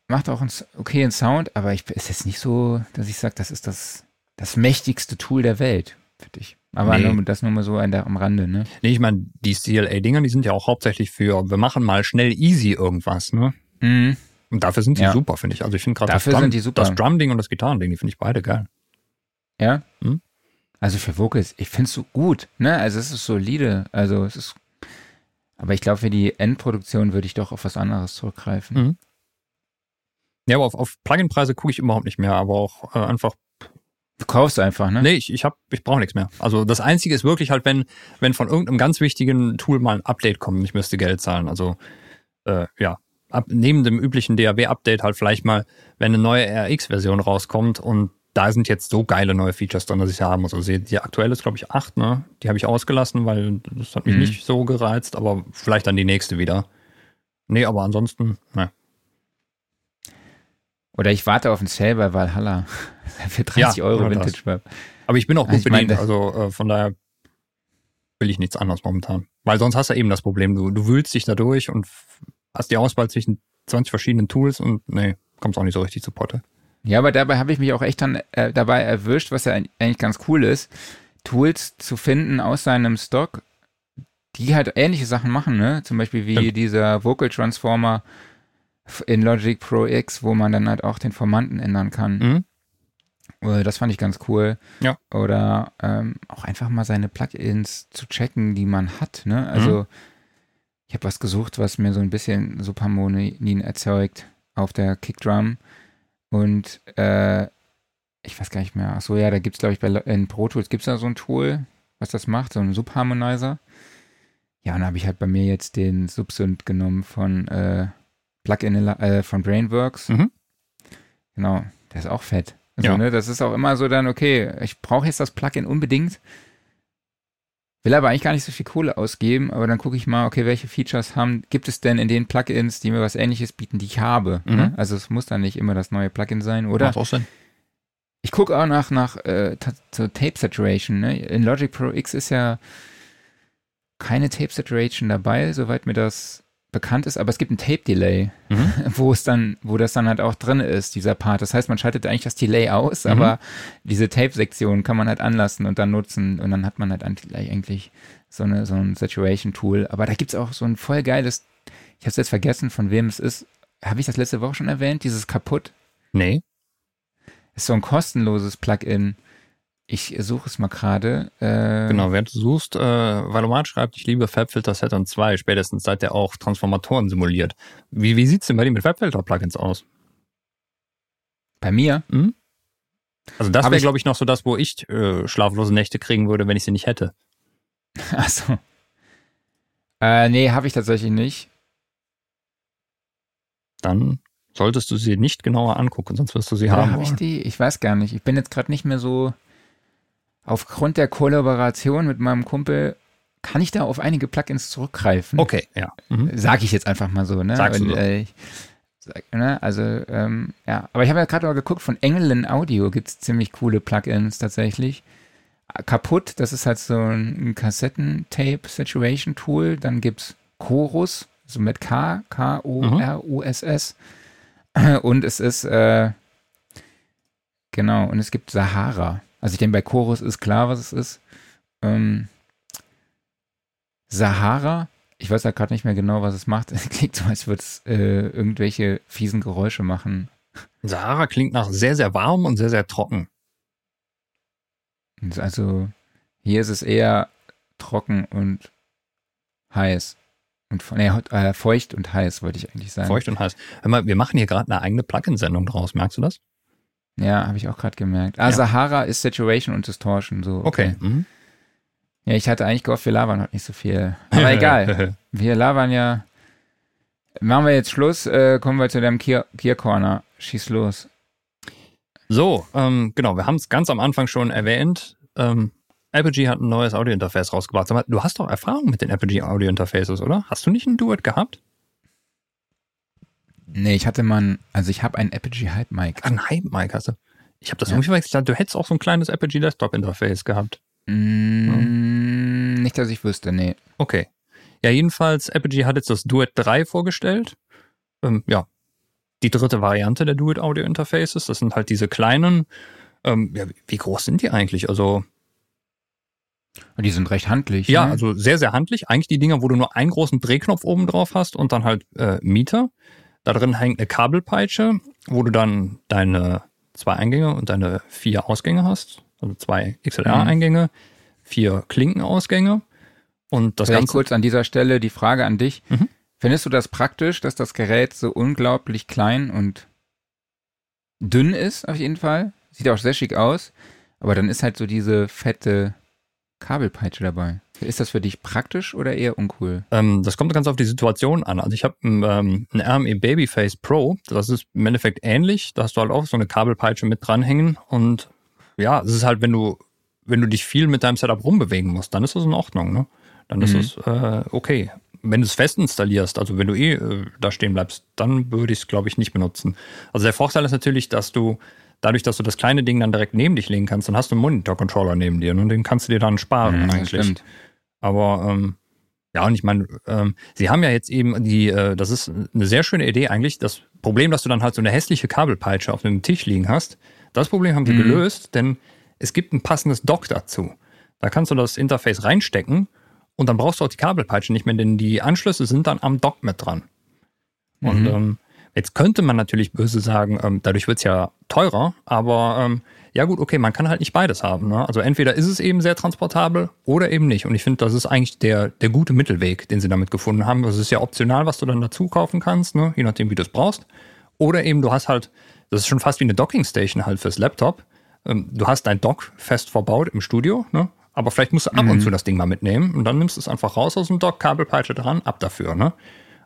macht auch einen okayen Sound, aber ich ist jetzt nicht so, dass ich sage, das ist das, das mächtigste Tool der Welt, finde ich. Aber nee. nur, das nur mal so der, am Rande, ne? Nee, ich meine, die CLA-Dinger, die sind ja auch hauptsächlich für, wir machen mal schnell easy irgendwas, ne? Mhm. Und dafür sind sie ja. super, finde ich. Also ich finde gerade das, Drum, das Drum-Ding und das Gitarrending, die finde ich beide geil. Ja? Hm? Also für Vocals, ich finde es so gut, ne? Also es ist solide, also es ist aber ich glaube, für die Endproduktion würde ich doch auf was anderes zurückgreifen. Mhm. Ja, aber auf, auf Plugin-Preise gucke ich überhaupt nicht mehr, aber auch äh, einfach Du kaufst einfach, ne? Nee, ich, ich, hab, ich brauche nichts mehr. Also das Einzige ist wirklich halt, wenn, wenn von irgendeinem ganz wichtigen Tool mal ein Update kommt, ich müsste Geld zahlen. Also äh, ja, ab, neben dem üblichen DAW-Update halt vielleicht mal, wenn eine neue RX-Version rauskommt und da sind jetzt so geile neue Features drin, dass ich sie haben muss. Also die aktuelle ist, glaube ich, 8, ne? Die habe ich ausgelassen, weil das hat mich mhm. nicht so gereizt, aber vielleicht dann die nächste wieder. Nee, aber ansonsten, ne. Oder ich warte auf den Sale bei Valhalla. Für 30 ja, Euro Vintage Web. Aber ich bin auch gut also bedient, also äh, von daher will ich nichts anderes momentan. Weil sonst hast du eben das Problem, du, du wühlst dich da durch und hast die Auswahl zwischen 20 verschiedenen Tools und nee, kommst auch nicht so richtig zu Potte. Ja, aber dabei habe ich mich auch echt dann äh, dabei erwischt, was ja eigentlich ganz cool ist, Tools zu finden aus seinem Stock, die halt ähnliche Sachen machen, ne? Zum Beispiel wie ja. dieser Vocal Transformer, in Logic Pro X, wo man dann halt auch den Formanten ändern kann. Mhm. Äh, das fand ich ganz cool. Ja. Oder ähm, auch einfach mal seine Plugins zu checken, die man hat. Ne? Also mhm. ich habe was gesucht, was mir so ein bisschen Subharmonien erzeugt auf der Kickdrum. Und äh, ich weiß gar nicht mehr. Ach so, ja, da gibt es, glaube ich, bei, in Pro Tools gibt es da so ein Tool, was das macht, so ein Subharmonizer. Ja, und da habe ich halt bei mir jetzt den Subsynth genommen von äh, Plugin äh, von Brainworks. Mhm. Genau, der ist auch fett. Also, ja. ne, das ist auch immer so dann, okay, ich brauche jetzt das Plugin unbedingt, will aber eigentlich gar nicht so viel Kohle ausgeben, aber dann gucke ich mal, okay, welche Features haben, gibt es denn in den Plugins, die mir was ähnliches bieten, die ich habe. Mhm. Ne? Also es muss dann nicht immer das neue Plugin sein, oder? Macht auch Sinn. Ich gucke auch nach, nach äh, Tape Saturation. Ne? In Logic Pro X ist ja keine Tape Saturation dabei, soweit mir das bekannt ist, aber es gibt ein Tape Delay, mhm. wo es dann, wo das dann halt auch drin ist, dieser Part. Das heißt, man schaltet eigentlich das Delay aus, mhm. aber diese Tape-Sektion kann man halt anlassen und dann nutzen und dann hat man halt eigentlich so eine so ein Saturation-Tool. Aber da gibt es auch so ein voll geiles, ich habe es jetzt vergessen, von wem es ist. Habe ich das letzte Woche schon erwähnt? Dieses kaputt? Nee. Ist so ein kostenloses Plugin. Ich suche es mal gerade. Äh, genau, während du suchst, äh, Valomat schreibt, ich liebe Fabfilter Saturn 2, spätestens seit der auch Transformatoren simuliert. Wie, wie sieht es denn bei dir mit Fabfilter-Plugins aus? Bei mir? Hm? Also das wäre, glaube ich, noch so das, wo ich äh, schlaflose Nächte kriegen würde, wenn ich sie nicht hätte. Achso. Äh, nee, habe ich tatsächlich nicht. Dann solltest du sie nicht genauer angucken, sonst wirst du sie Oder haben. Habe ich die? Ich weiß gar nicht. Ich bin jetzt gerade nicht mehr so aufgrund der Kollaboration mit meinem Kumpel kann ich da auf einige Plugins zurückgreifen. Okay, ja. Mhm. Sag ich jetzt einfach mal so, ne? Sagst Und, du so. äh, sag, ne? Also, ähm, ja. Aber ich habe ja gerade mal geguckt, von Engelen Audio gibt es ziemlich coole Plugins tatsächlich. Kaputt, das ist halt so ein Kassettentape-Situation-Tool. Dann gibt es Chorus, so mit K, K-O-R-U-S-S. Und es ist, äh, genau, und es gibt Sahara. Also ich denke, bei Chorus ist klar, was es ist. Ähm, Sahara, ich weiß ja gerade nicht mehr genau, was es macht. Es klingt so, als würde es äh, irgendwelche fiesen Geräusche machen. Sahara klingt nach sehr, sehr warm und sehr, sehr trocken. Also hier ist es eher trocken und heiß. Und nee, äh, feucht und heiß, wollte ich eigentlich sagen. Feucht und heiß. Hör mal, wir machen hier gerade eine eigene Plugin-Sendung draus, merkst du das? Ja, habe ich auch gerade gemerkt. Ah, ja. Sahara ist Saturation und Distortion. So, okay. okay. Mhm. Ja, ich hatte eigentlich gehofft, wir labern heute nicht so viel. Aber egal. Wir labern ja. Machen wir jetzt Schluss, äh, kommen wir zu deinem Kier, Kier Corner. Schieß los. So, ähm, genau, wir haben es ganz am Anfang schon erwähnt. Ähm, Apogee hat ein neues Audio-Interface rausgebracht. Du hast doch Erfahrung mit den Apogee Audio-Interfaces, oder? Hast du nicht ein Duet gehabt? Nee, ich hatte mal, ein, also ich habe ein Apogee Hype Mic. Ach, ein Hype Mic hast du. Ich habe das ja. irgendwie verwechselt. Du hättest auch so ein kleines Apogee Desktop Interface gehabt. Mm, hm. Nicht, dass ich wüsste, nee. Okay. Ja, jedenfalls, Apogee hat jetzt das Duet 3 vorgestellt. Ähm, ja, die dritte Variante der Duet Audio Interfaces. Das sind halt diese kleinen. Ähm, ja, wie groß sind die eigentlich? Also. Die sind recht handlich. Ja, ne? also sehr, sehr handlich. Eigentlich die Dinger, wo du nur einen großen Drehknopf oben drauf hast und dann halt äh, Mieter. Da drin hängt eine Kabelpeitsche, wo du dann deine zwei Eingänge und deine vier Ausgänge hast. Also zwei XLR-Eingänge, vier Klinkenausgänge. Und das Vielleicht Ganze. kurz an dieser Stelle die Frage an dich. Mhm. Findest du das praktisch, dass das Gerät so unglaublich klein und dünn ist, auf jeden Fall? Sieht auch sehr schick aus. Aber dann ist halt so diese fette Kabelpeitsche dabei. Ist das für dich praktisch oder eher uncool? Ähm, das kommt ganz auf die Situation an. Also ich habe ähm, ein RME Babyface Pro. Das ist im Endeffekt ähnlich. Da hast du halt auch so eine Kabelpeitsche mit dranhängen. Und ja, es ist halt, wenn du, wenn du dich viel mit deinem Setup rumbewegen musst, dann ist das in Ordnung. Ne? Dann ist es mhm. äh, okay. Wenn du es fest installierst, also wenn du eh äh, da stehen bleibst, dann würde ich es, glaube ich, nicht benutzen. Also der Vorteil ist natürlich, dass du dadurch, dass du das kleine Ding dann direkt neben dich legen kannst, dann hast du einen Monitor-Controller neben dir ne? und den kannst du dir dann sparen mhm, eigentlich. Stimmt. Aber ähm, ja, und ich meine, ähm, sie haben ja jetzt eben die, äh, das ist eine sehr schöne Idee eigentlich. Das Problem, dass du dann halt so eine hässliche Kabelpeitsche auf einem Tisch liegen hast, das Problem haben sie mhm. gelöst, denn es gibt ein passendes Dock dazu. Da kannst du das Interface reinstecken und dann brauchst du auch die Kabelpeitsche nicht mehr, denn die Anschlüsse sind dann am Dock mit dran. Mhm. Und ähm, jetzt könnte man natürlich böse sagen, ähm, dadurch wird's ja teurer, aber ähm, ja gut, okay, man kann halt nicht beides haben. Ne? Also entweder ist es eben sehr transportabel oder eben nicht. Und ich finde, das ist eigentlich der, der gute Mittelweg, den sie damit gefunden haben. Das ist ja optional, was du dann dazu kaufen kannst, ne? je nachdem, wie du es brauchst. Oder eben du hast halt, das ist schon fast wie eine Dockingstation halt fürs Laptop. Ähm, du hast dein Dock fest verbaut im Studio, ne? aber vielleicht musst du ab mhm. und zu das Ding mal mitnehmen und dann nimmst du es einfach raus aus dem Dock, Kabelpeitsche dran, ab dafür. Ne?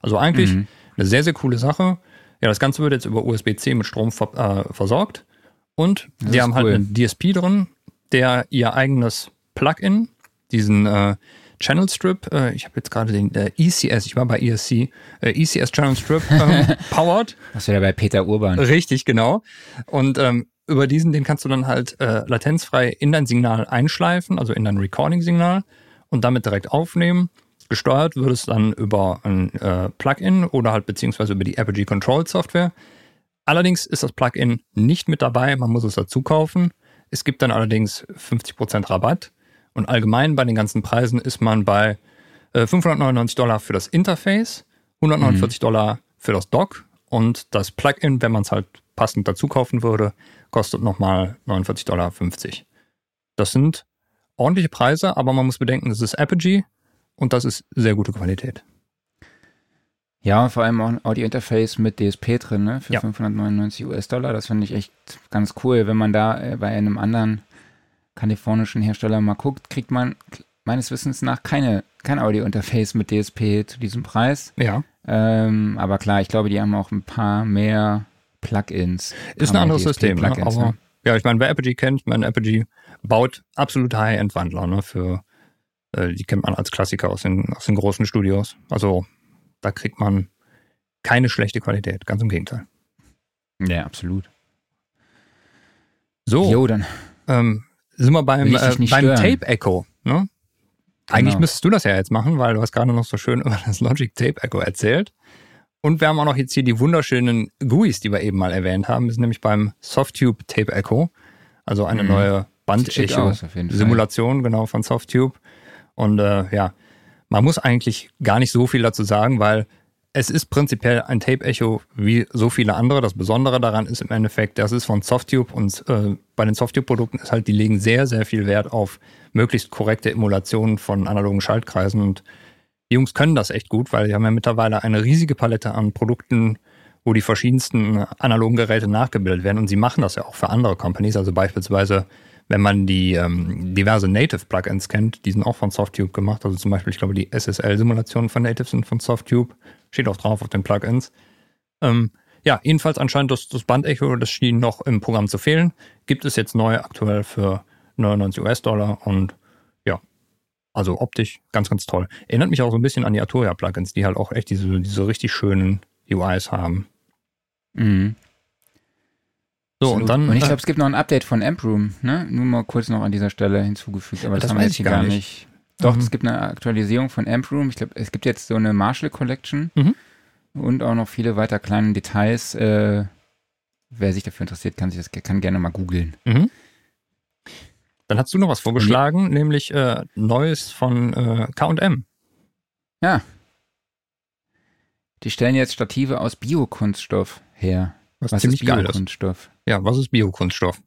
Also eigentlich mhm. eine sehr, sehr coole Sache. Ja, das Ganze wird jetzt über USB-C mit Strom ver äh, versorgt. Und das die haben halt cool. halt einen DSP drin, der ihr eigenes Plugin, diesen äh, Channel Strip, äh, ich habe jetzt gerade den äh, ECS, ich war bei ESC, äh, ECS Channel Strip ähm, powered. Was wieder bei Peter Urban. Richtig, genau. Und ähm, über diesen, den kannst du dann halt äh, latenzfrei in dein Signal einschleifen, also in dein Recording-Signal und damit direkt aufnehmen. Gesteuert wird es dann über ein äh, Plugin oder halt beziehungsweise über die Apogee Control Software. Allerdings ist das Plugin nicht mit dabei, man muss es dazu kaufen. Es gibt dann allerdings 50% Rabatt und allgemein bei den ganzen Preisen ist man bei äh, 599 Dollar für das Interface, 149 mhm. Dollar für das Dock und das Plugin, wenn man es halt passend dazu kaufen würde, kostet nochmal 49,50 Dollar. Das sind ordentliche Preise, aber man muss bedenken, das ist Apogee und das ist sehr gute Qualität. Ja, vor allem auch ein Audio-Interface mit DSP drin, ne? Für ja. 599 US-Dollar. Das finde ich echt ganz cool. Wenn man da äh, bei einem anderen kalifornischen Hersteller mal guckt, kriegt man meines Wissens nach keine, kein Audio-Interface mit DSP zu diesem Preis. Ja. Ähm, aber klar, ich glaube, die haben auch ein paar mehr Plugins. Ist ein anderes System, ne? aber ne? ja, ich meine, wer Apogee kennt, mein Apogee baut absolute High-End-Wandler, ne? Für äh, die kennt man als Klassiker aus den, aus den großen Studios. Also da kriegt man keine schlechte Qualität, ganz im Gegenteil. Ja, absolut. So, jo, dann ähm, sind wir beim, äh, beim Tape Echo. Ne? Eigentlich genau. müsstest du das ja jetzt machen, weil du hast gerade noch so schön über das Logic Tape Echo erzählt. Und wir haben auch noch jetzt hier die wunderschönen GUIs, die wir eben mal erwähnt haben. Wir sind nämlich beim Softtube Tape Echo, also eine mhm. neue Band-Echo-Simulation genau von Softtube. Und äh, ja, man muss eigentlich gar nicht so viel dazu sagen, weil es ist prinzipiell ein Tape-Echo wie so viele andere. Das Besondere daran ist im Endeffekt, das ist von Softtube und äh, bei den Softtube-Produkten ist halt, die legen sehr, sehr viel Wert auf möglichst korrekte Emulationen von analogen Schaltkreisen. Und die Jungs können das echt gut, weil sie haben ja mittlerweile eine riesige Palette an Produkten, wo die verschiedensten analogen Geräte nachgebildet werden. Und sie machen das ja auch für andere Companies, also beispielsweise wenn man die ähm, diverse Native-Plugins kennt, die sind auch von Softtube gemacht. Also zum Beispiel, ich glaube, die SSL-Simulationen von Native sind von Softtube. Steht auch drauf auf den Plugins. Ähm, ja, jedenfalls anscheinend das, das Bandecho, das schien noch im Programm zu fehlen. Gibt es jetzt neu aktuell für 99 US-Dollar und ja, also optisch ganz, ganz toll. Erinnert mich auch so ein bisschen an die Arturia-Plugins, die halt auch echt diese, diese richtig schönen UIs haben. Mhm. So, und dann. Und ich glaube, es gibt noch ein Update von Amproom, ne? Nur mal kurz noch an dieser Stelle hinzugefügt, aber das, das haben wir jetzt hier gar nicht. nicht. Doch, mhm. es gibt eine Aktualisierung von Amproom. Ich glaube, es gibt jetzt so eine Marshall Collection mhm. und auch noch viele weiter kleine Details. Äh, wer sich dafür interessiert, kann sich das kann gerne mal googeln. Mhm. Dann hast du noch was vorgeschlagen, nämlich äh, Neues von äh, KM. Ja. Die stellen jetzt Stative aus Biokunststoff her. Was, was ziemlich ist Biokunststoff? Ja, was ist Biokunststoff?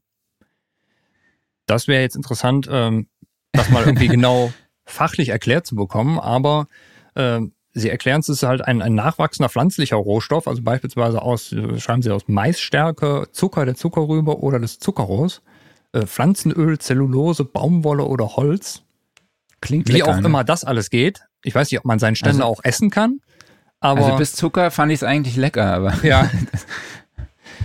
Das wäre jetzt interessant, ähm, das mal irgendwie genau fachlich erklärt zu bekommen, aber äh, sie erklären es ist halt ein, ein nachwachsender pflanzlicher Rohstoff, also beispielsweise aus, äh, schreiben sie aus Maisstärke, Zucker der Zuckerrübe oder des Zuckerrohrs, äh, Pflanzenöl, Zellulose, Baumwolle oder Holz. Klingt Wie lecker, auch ne? immer das alles geht. Ich weiß nicht, ob man seinen Ständer also, auch essen kann. Aber also bis Zucker fand ich es eigentlich lecker, aber. Ja.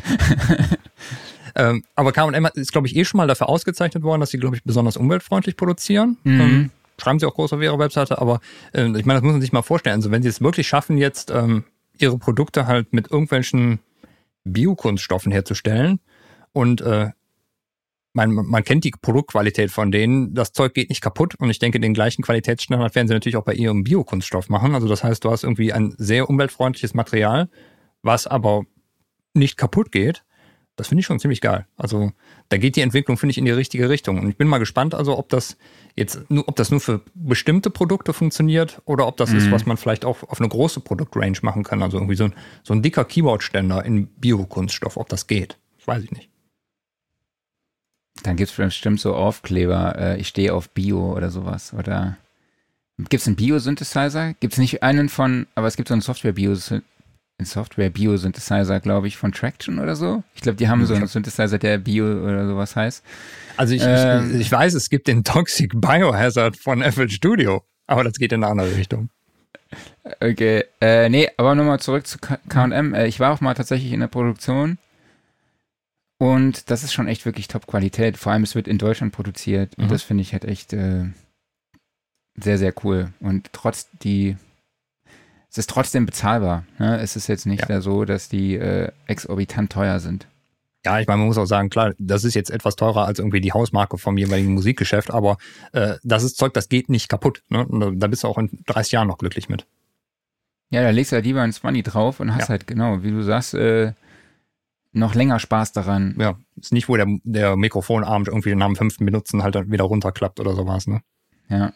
ähm, aber K&M ist, glaube ich, eh schon mal dafür ausgezeichnet worden, dass sie, glaube ich, besonders umweltfreundlich produzieren. Mhm. Ähm, schreiben sie auch groß auf ihrer Webseite, aber äh, ich meine, das muss man sich mal vorstellen. Also wenn sie es wirklich schaffen, jetzt ähm, ihre Produkte halt mit irgendwelchen Biokunststoffen herzustellen und äh, man, man kennt die Produktqualität von denen, das Zeug geht nicht kaputt und ich denke, den gleichen Qualitätsstandard werden sie natürlich auch bei ihrem Biokunststoff machen. Also das heißt, du hast irgendwie ein sehr umweltfreundliches Material, was aber nicht kaputt geht, das finde ich schon ziemlich geil. Also da geht die Entwicklung, finde ich, in die richtige Richtung. Und ich bin mal gespannt, also ob das jetzt nur, ob das nur für bestimmte Produkte funktioniert oder ob das mhm. ist, was man vielleicht auch auf eine große Produktrange machen kann. Also irgendwie so ein, so ein dicker Keyboard-Ständer in Biokunststoff, ob das geht. Das weiß ich nicht. Dann gibt es bestimmt so Aufkleber, äh, ich stehe auf Bio oder sowas. Oder gibt es einen Bio-Synthesizer? Gibt es nicht einen von, aber es gibt so einen Software-Bio-Synthesizer ein Software-Bio-Synthesizer, glaube ich, von Traction oder so. Ich glaube, die haben so einen Synthesizer, der Bio oder sowas heißt. Also ich, ähm, ich, ich, weiß, es gibt den Toxic Biohazard von FL Studio, aber das geht in eine andere Richtung. Okay, äh, nee, aber nochmal zurück zu K&M. Äh, ich war auch mal tatsächlich in der Produktion und das ist schon echt wirklich Top-Qualität. Vor allem, es wird in Deutschland produziert mhm. und das finde ich halt echt äh, sehr, sehr cool. Und trotz die es ist trotzdem bezahlbar. Ne? Es ist jetzt nicht ja. so, dass die äh, exorbitant teuer sind. Ja, ich meine, man muss auch sagen, klar, das ist jetzt etwas teurer als irgendwie die Hausmarke vom jeweiligen Musikgeschäft, aber äh, das ist Zeug, das geht nicht kaputt. Ne? Da bist du auch in 30 Jahren noch glücklich mit. Ja, da legst du halt lieber ein Money drauf und hast ja. halt, genau, wie du sagst, äh, noch länger Spaß daran. Ja, ist nicht, wo der, der Mikrofonarm irgendwie nach dem fünften Benutzen halt dann wieder runterklappt oder sowas, ne? Ja.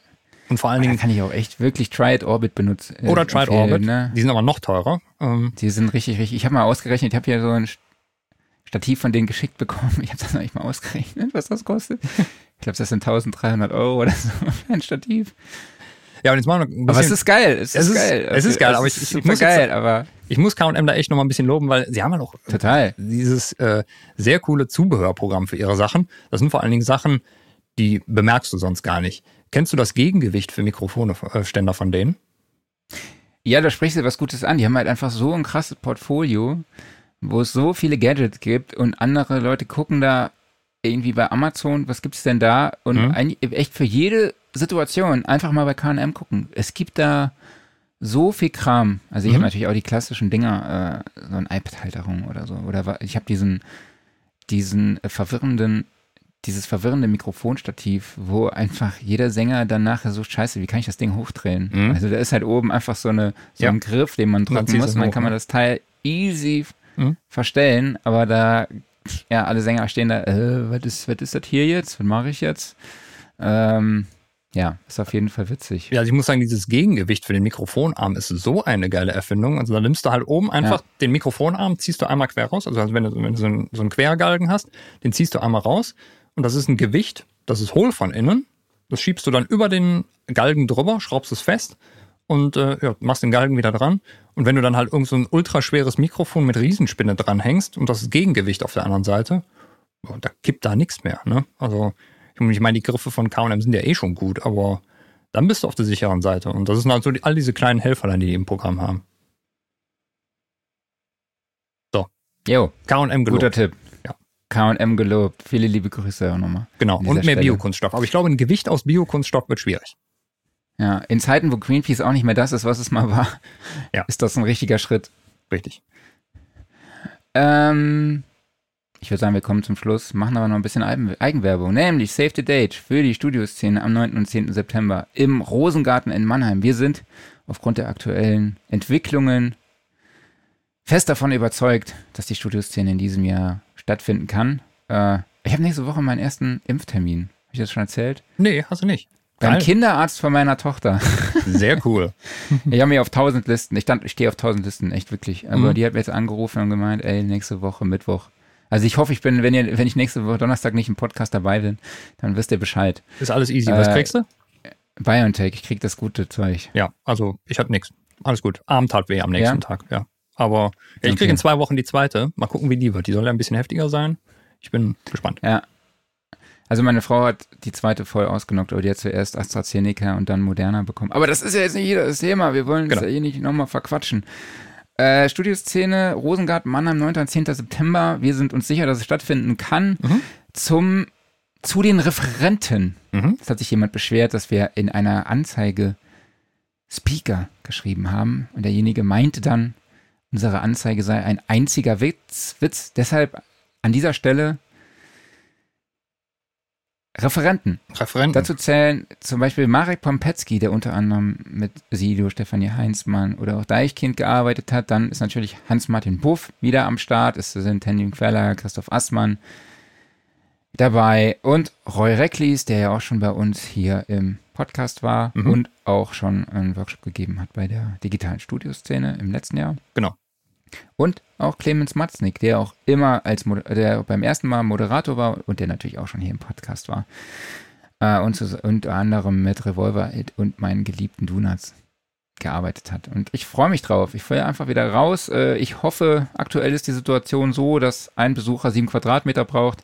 Und vor allen Dingen. kann ich auch echt wirklich It Orbit benutzen. Äh, oder Try It Orbit. Ne? Die sind aber noch teurer. Ähm. Die sind richtig, richtig. Ich habe mal ausgerechnet, ich habe hier so ein Stativ von denen geschickt bekommen. Ich habe das noch nicht mal ausgerechnet, was das kostet. Ich glaube, das sind 1300 Euro oder so für ein Stativ. Ja, und jetzt machen wir ein bisschen, Aber es ist geil. Es, es ist, geil. Es ist geil, aber ich, ich muss geil, jetzt, aber ich muss K&M da echt noch mal ein bisschen loben, weil sie haben ja noch total dieses äh, sehr coole Zubehörprogramm für ihre Sachen. Das sind vor allen Dingen Sachen, die bemerkst du sonst gar nicht. Kennst du das Gegengewicht für Mikrofonständer von denen? Ja, da sprichst du was Gutes an. Die haben halt einfach so ein krasses Portfolio wo es so viele Gadgets gibt und andere Leute gucken da irgendwie bei Amazon, was gibt es denn da? Und mhm. echt für jede Situation einfach mal bei KM gucken. Es gibt da so viel Kram. Also ich mhm. habe natürlich auch die klassischen Dinger, äh, so ein iPad-Halterung oder so. Oder ich habe diesen, diesen äh, verwirrenden, dieses verwirrende Mikrofonstativ, wo einfach jeder Sänger dann nachher so, scheiße, wie kann ich das Ding hochdrehen? Mhm. Also da ist halt oben einfach so, eine, so ja. ein Griff, den man drücken muss dann kann man das Teil easy mhm. verstellen, aber da, ja, alle Sänger stehen da, äh, was ist, was ist das hier jetzt? Was mache ich jetzt? Ähm, ja, ist auf jeden Fall witzig. Ja, also ich muss sagen, dieses Gegengewicht für den Mikrofonarm ist so eine geile Erfindung. Also da nimmst du halt oben einfach ja. den Mikrofonarm, ziehst du einmal quer raus. Also, also wenn du, wenn du so, einen, so einen Quergalgen hast, den ziehst du einmal raus. Und das ist ein Gewicht, das ist hohl von innen. Das schiebst du dann über den Galgen drüber, schraubst es fest und äh, ja, machst den Galgen wieder dran. Und wenn du dann halt irgend so ein ultraschweres Mikrofon mit Riesenspinne dranhängst und das Gegengewicht auf der anderen Seite, boah, da kippt da nichts mehr. Ne? Also ich meine, die Griffe von K&M sind ja eh schon gut, aber dann bist du auf der sicheren Seite. Und das sind halt so die, all diese kleinen Helferlein, die die im Programm haben. So. Jo. K&M gelobt. Guter Tipp. K&M gelobt. Viele liebe Grüße auch nochmal. Genau. Und mehr Biokunststoff. Aber ich glaube, ein Gewicht aus Biokunststoff wird schwierig. Ja, in Zeiten, wo Greenpeace auch nicht mehr das ist, was es mal war, ja. ist das ein richtiger Schritt. Richtig. Ähm, ich würde sagen, wir kommen zum Schluss, machen aber noch ein bisschen Eigenwerbung, nämlich Save the Date für die Studioszene am 9. und 10. September im Rosengarten in Mannheim. Wir sind aufgrund der aktuellen Entwicklungen fest davon überzeugt, dass die Studioszene in diesem Jahr stattfinden kann. Äh, ich habe nächste Woche meinen ersten Impftermin. Habe ich das schon erzählt? Nee, hast du nicht. Beim Geil. Kinderarzt von meiner Tochter. Sehr cool. ich habe mich auf tausend Listen, ich, stand, ich stehe auf tausend Listen, echt wirklich. Aber mhm. die hat mir jetzt angerufen und gemeint, ey, nächste Woche Mittwoch. Also ich hoffe, ich bin, wenn ihr, wenn ich nächste Woche Donnerstag nicht im Podcast dabei bin, dann wisst ihr Bescheid. Ist alles easy. Was äh, kriegst du? BioNTech, ich krieg das gute Zeug. Ja, also ich hatte nichts. Alles gut. Arm tat weh am nächsten ja? Tag, ja. Aber ja, ich kriege in zwei Wochen die zweite. Mal gucken, wie die wird. Die soll ja ein bisschen heftiger sein. Ich bin gespannt. Ja, also meine Frau hat die zweite voll ausgenockt, aber die hat zuerst AstraZeneca und dann Moderna bekommen. Aber das ist ja jetzt nicht hier das Thema. Wir wollen genau. es ja hier nicht nochmal verquatschen. Äh, Studioszene, Rosengarten, Mannheim, 9. und 10. September. Wir sind uns sicher, dass es stattfinden kann. Mhm. Zum, zu den Referenten. Mhm. Es hat sich jemand beschwert, dass wir in einer Anzeige Speaker geschrieben haben. Und derjenige meinte dann, unsere Anzeige sei ein einziger Witz. Witz. Deshalb an dieser Stelle Referenten. Referenten. Dazu zählen zum Beispiel Marek Pompetzki, der unter anderem mit Sido, Stefanie Heinzmann oder auch Deichkind gearbeitet hat. Dann ist natürlich Hans-Martin Buff wieder am Start. Es sind Henning Queller, Christoph Assmann dabei und Roy Recklis, der ja auch schon bei uns hier im Podcast war mhm. und auch schon einen Workshop gegeben hat bei der digitalen Studioszene im letzten Jahr. Genau. Und auch Clemens Matznik, der auch immer als der beim ersten Mal Moderator war und der natürlich auch schon hier im Podcast war. Äh, und zu, unter anderem mit Revolver und meinen geliebten Donuts gearbeitet hat. Und ich freue mich drauf. Ich will einfach wieder raus. Äh, ich hoffe, aktuell ist die Situation so, dass ein Besucher sieben Quadratmeter braucht.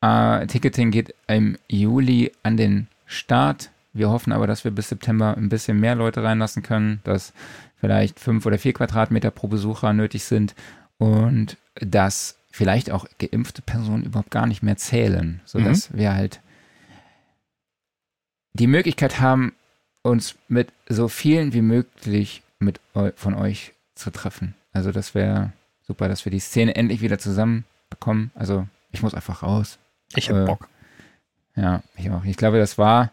Äh, Ticketing geht im Juli an den Start. Wir hoffen aber, dass wir bis September ein bisschen mehr Leute reinlassen können, dass vielleicht fünf oder vier Quadratmeter pro Besucher nötig sind und dass vielleicht auch geimpfte Personen überhaupt gar nicht mehr zählen, sodass mhm. wir halt die Möglichkeit haben, uns mit so vielen wie möglich mit von euch zu treffen. Also das wäre super, dass wir die Szene endlich wieder zusammen bekommen. Also ich muss einfach raus. Ich hab äh, Bock. Ja, ich auch. Ich glaube, das war,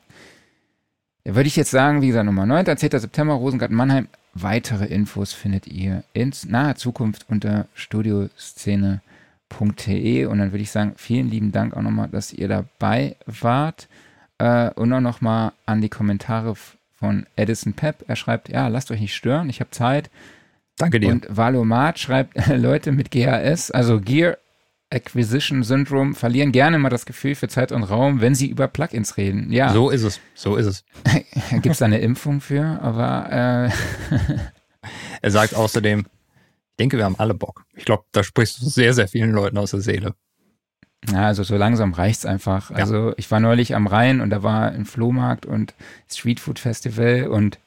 würde ich jetzt sagen, wie gesagt, Nummer 9. 10. September, Rosengarten Mannheim. Weitere Infos findet ihr in naher Zukunft unter studioszene.de. Und dann würde ich sagen, vielen lieben Dank auch nochmal, dass ihr dabei wart. Äh, und auch nochmal an die Kommentare von Edison Pep. Er schreibt, ja, lasst euch nicht stören, ich habe Zeit. Danke dir. Und Valomat schreibt, Leute mit GAS, also Gear Acquisition Syndrome, verlieren gerne mal das Gefühl für Zeit und Raum, wenn sie über Plugins reden. Ja. So ist es. So ist es. Gibt es da eine Impfung für? Aber äh er sagt außerdem, ich denke, wir haben alle Bock. Ich glaube, da sprichst du sehr, sehr vielen Leuten aus der Seele. Ja, also so langsam reicht's einfach. Ja. Also ich war neulich am Rhein und da war ein Flohmarkt und Streetfood Festival und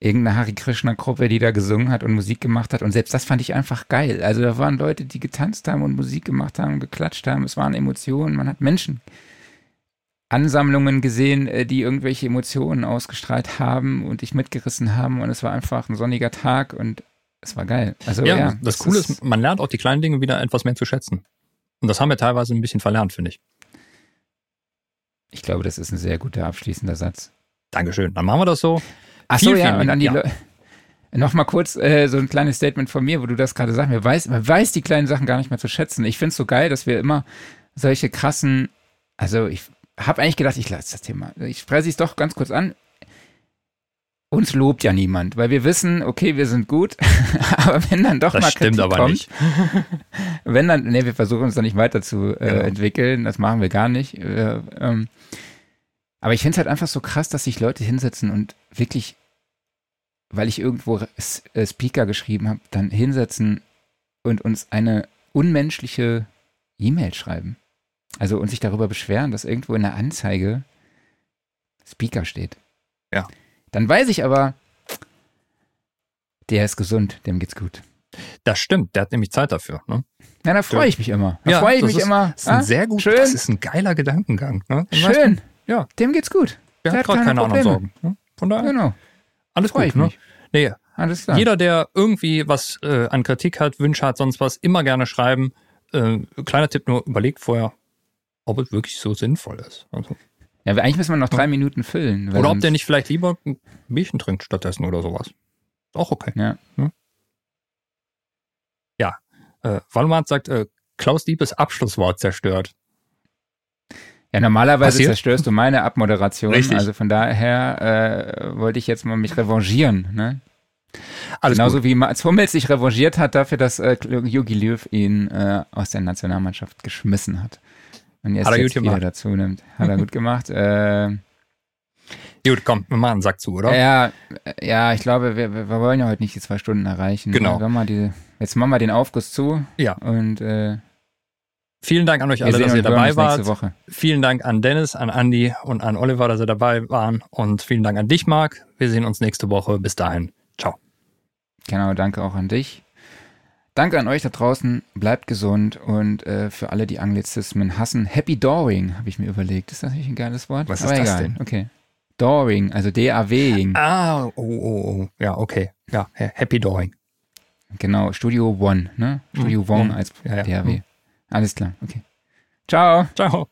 irgendeine Hari Krishna Gruppe, die da gesungen hat und Musik gemacht hat und selbst das fand ich einfach geil. Also da waren Leute, die getanzt haben und Musik gemacht haben, und geklatscht haben. Es waren Emotionen. Man hat Menschen Ansammlungen gesehen, äh, die irgendwelche Emotionen ausgestrahlt haben und dich mitgerissen haben und es war einfach ein sonniger Tag und es war geil. Also ja, ja das, das Coole ist, man lernt auch die kleinen Dinge wieder etwas mehr zu schätzen. Und das haben wir teilweise ein bisschen verlernt, finde ich. Ich glaube, das ist ein sehr guter abschließender Satz. Dankeschön. Dann machen wir das so. Ach so, ja, und dann die ja. Nochmal kurz äh, so ein kleines Statement von mir, wo du das gerade sagst. Man weiß, man weiß die kleinen Sachen gar nicht mehr zu schätzen. Ich finde es so geil, dass wir immer solche krassen, also ich habe eigentlich gedacht, ich lasse das Thema. Ich spreche es doch ganz kurz an uns lobt ja niemand, weil wir wissen, okay, wir sind gut, aber wenn dann doch das mal stimmt Kritik aber kommt, nicht. wenn dann, nee, wir versuchen uns da nicht weiter zu äh, genau. entwickeln, das machen wir gar nicht. Äh, ähm, aber ich finde es halt einfach so krass, dass sich Leute hinsetzen und wirklich, weil ich irgendwo äh, Speaker geschrieben habe, dann hinsetzen und uns eine unmenschliche E-Mail schreiben. Also und sich darüber beschweren, dass irgendwo in der Anzeige Speaker steht. Ja. Dann weiß ich aber, der ist gesund, dem geht's gut. Das stimmt, der hat nämlich Zeit dafür. Ne? Ja, da freue ich mich immer. Da ja, freue ich mich ist, immer. Das ist ein ah, sehr gut, schön. das ist ein geiler Gedankengang. Ne? Schön. Ja. Dem geht's gut. Der, der hat gerade keine, keine anderen Sorgen. Ne? Von daher. Genau. Alles freu gut. Ne? mich. Nee, Alles klar. Jeder, der irgendwie was äh, an Kritik hat, Wünsche hat, sonst was, immer gerne schreiben. Äh, kleiner Tipp nur, überlegt vorher, ob es wirklich so sinnvoll ist. Also, ja, eigentlich müssen wir noch drei Minuten füllen. Oder ob der nicht vielleicht lieber ein Bierchen trinkt stattdessen oder sowas. Ist auch okay. Ja. Hm? Ja. Äh, Walmart sagt, äh, Klaus Diebes Abschlusswort zerstört. Ja, normalerweise Passiert? zerstörst du meine Abmoderation. Richtig. Also von daher äh, wollte ich jetzt mal mich revanchieren. Ne? Alles Genauso gut. wie Mats Hummels sich revanchiert hat dafür, dass äh, Jogi Löw ihn äh, aus der Nationalmannschaft geschmissen hat. Und jetzt, hat er jetzt gut wieder dazu nimmt. Hat er gut gemacht. Äh, Gut, komm, wir machen einen Sack zu, oder? Ja, ja, ich glaube, wir, wir wollen ja heute nicht die zwei Stunden erreichen. Genau. Wir die, jetzt machen wir den Aufguss zu. Ja. Und äh, vielen Dank an euch alle, dass ihr dabei wart. Vielen Dank an Dennis, an Andy und an Oliver, dass ihr dabei waren. Und vielen Dank an dich, Marc. Wir sehen uns nächste Woche. Bis dahin. Ciao. Genau, danke auch an dich. Danke an euch da draußen, bleibt gesund und äh, für alle, die Anglizismen hassen, Happy Dawing, habe ich mir überlegt. Ist das nicht ein geiles Wort? Was Aber ist das denn? Okay. Dawing, also D-A-W-ing. Ah, oh, oh, oh. Ja, okay. Ja, Happy Dawing. Genau, Studio One, ne? Studio mhm. One als ja, ja. D-A-W. Alles klar, okay. Ciao. Ciao.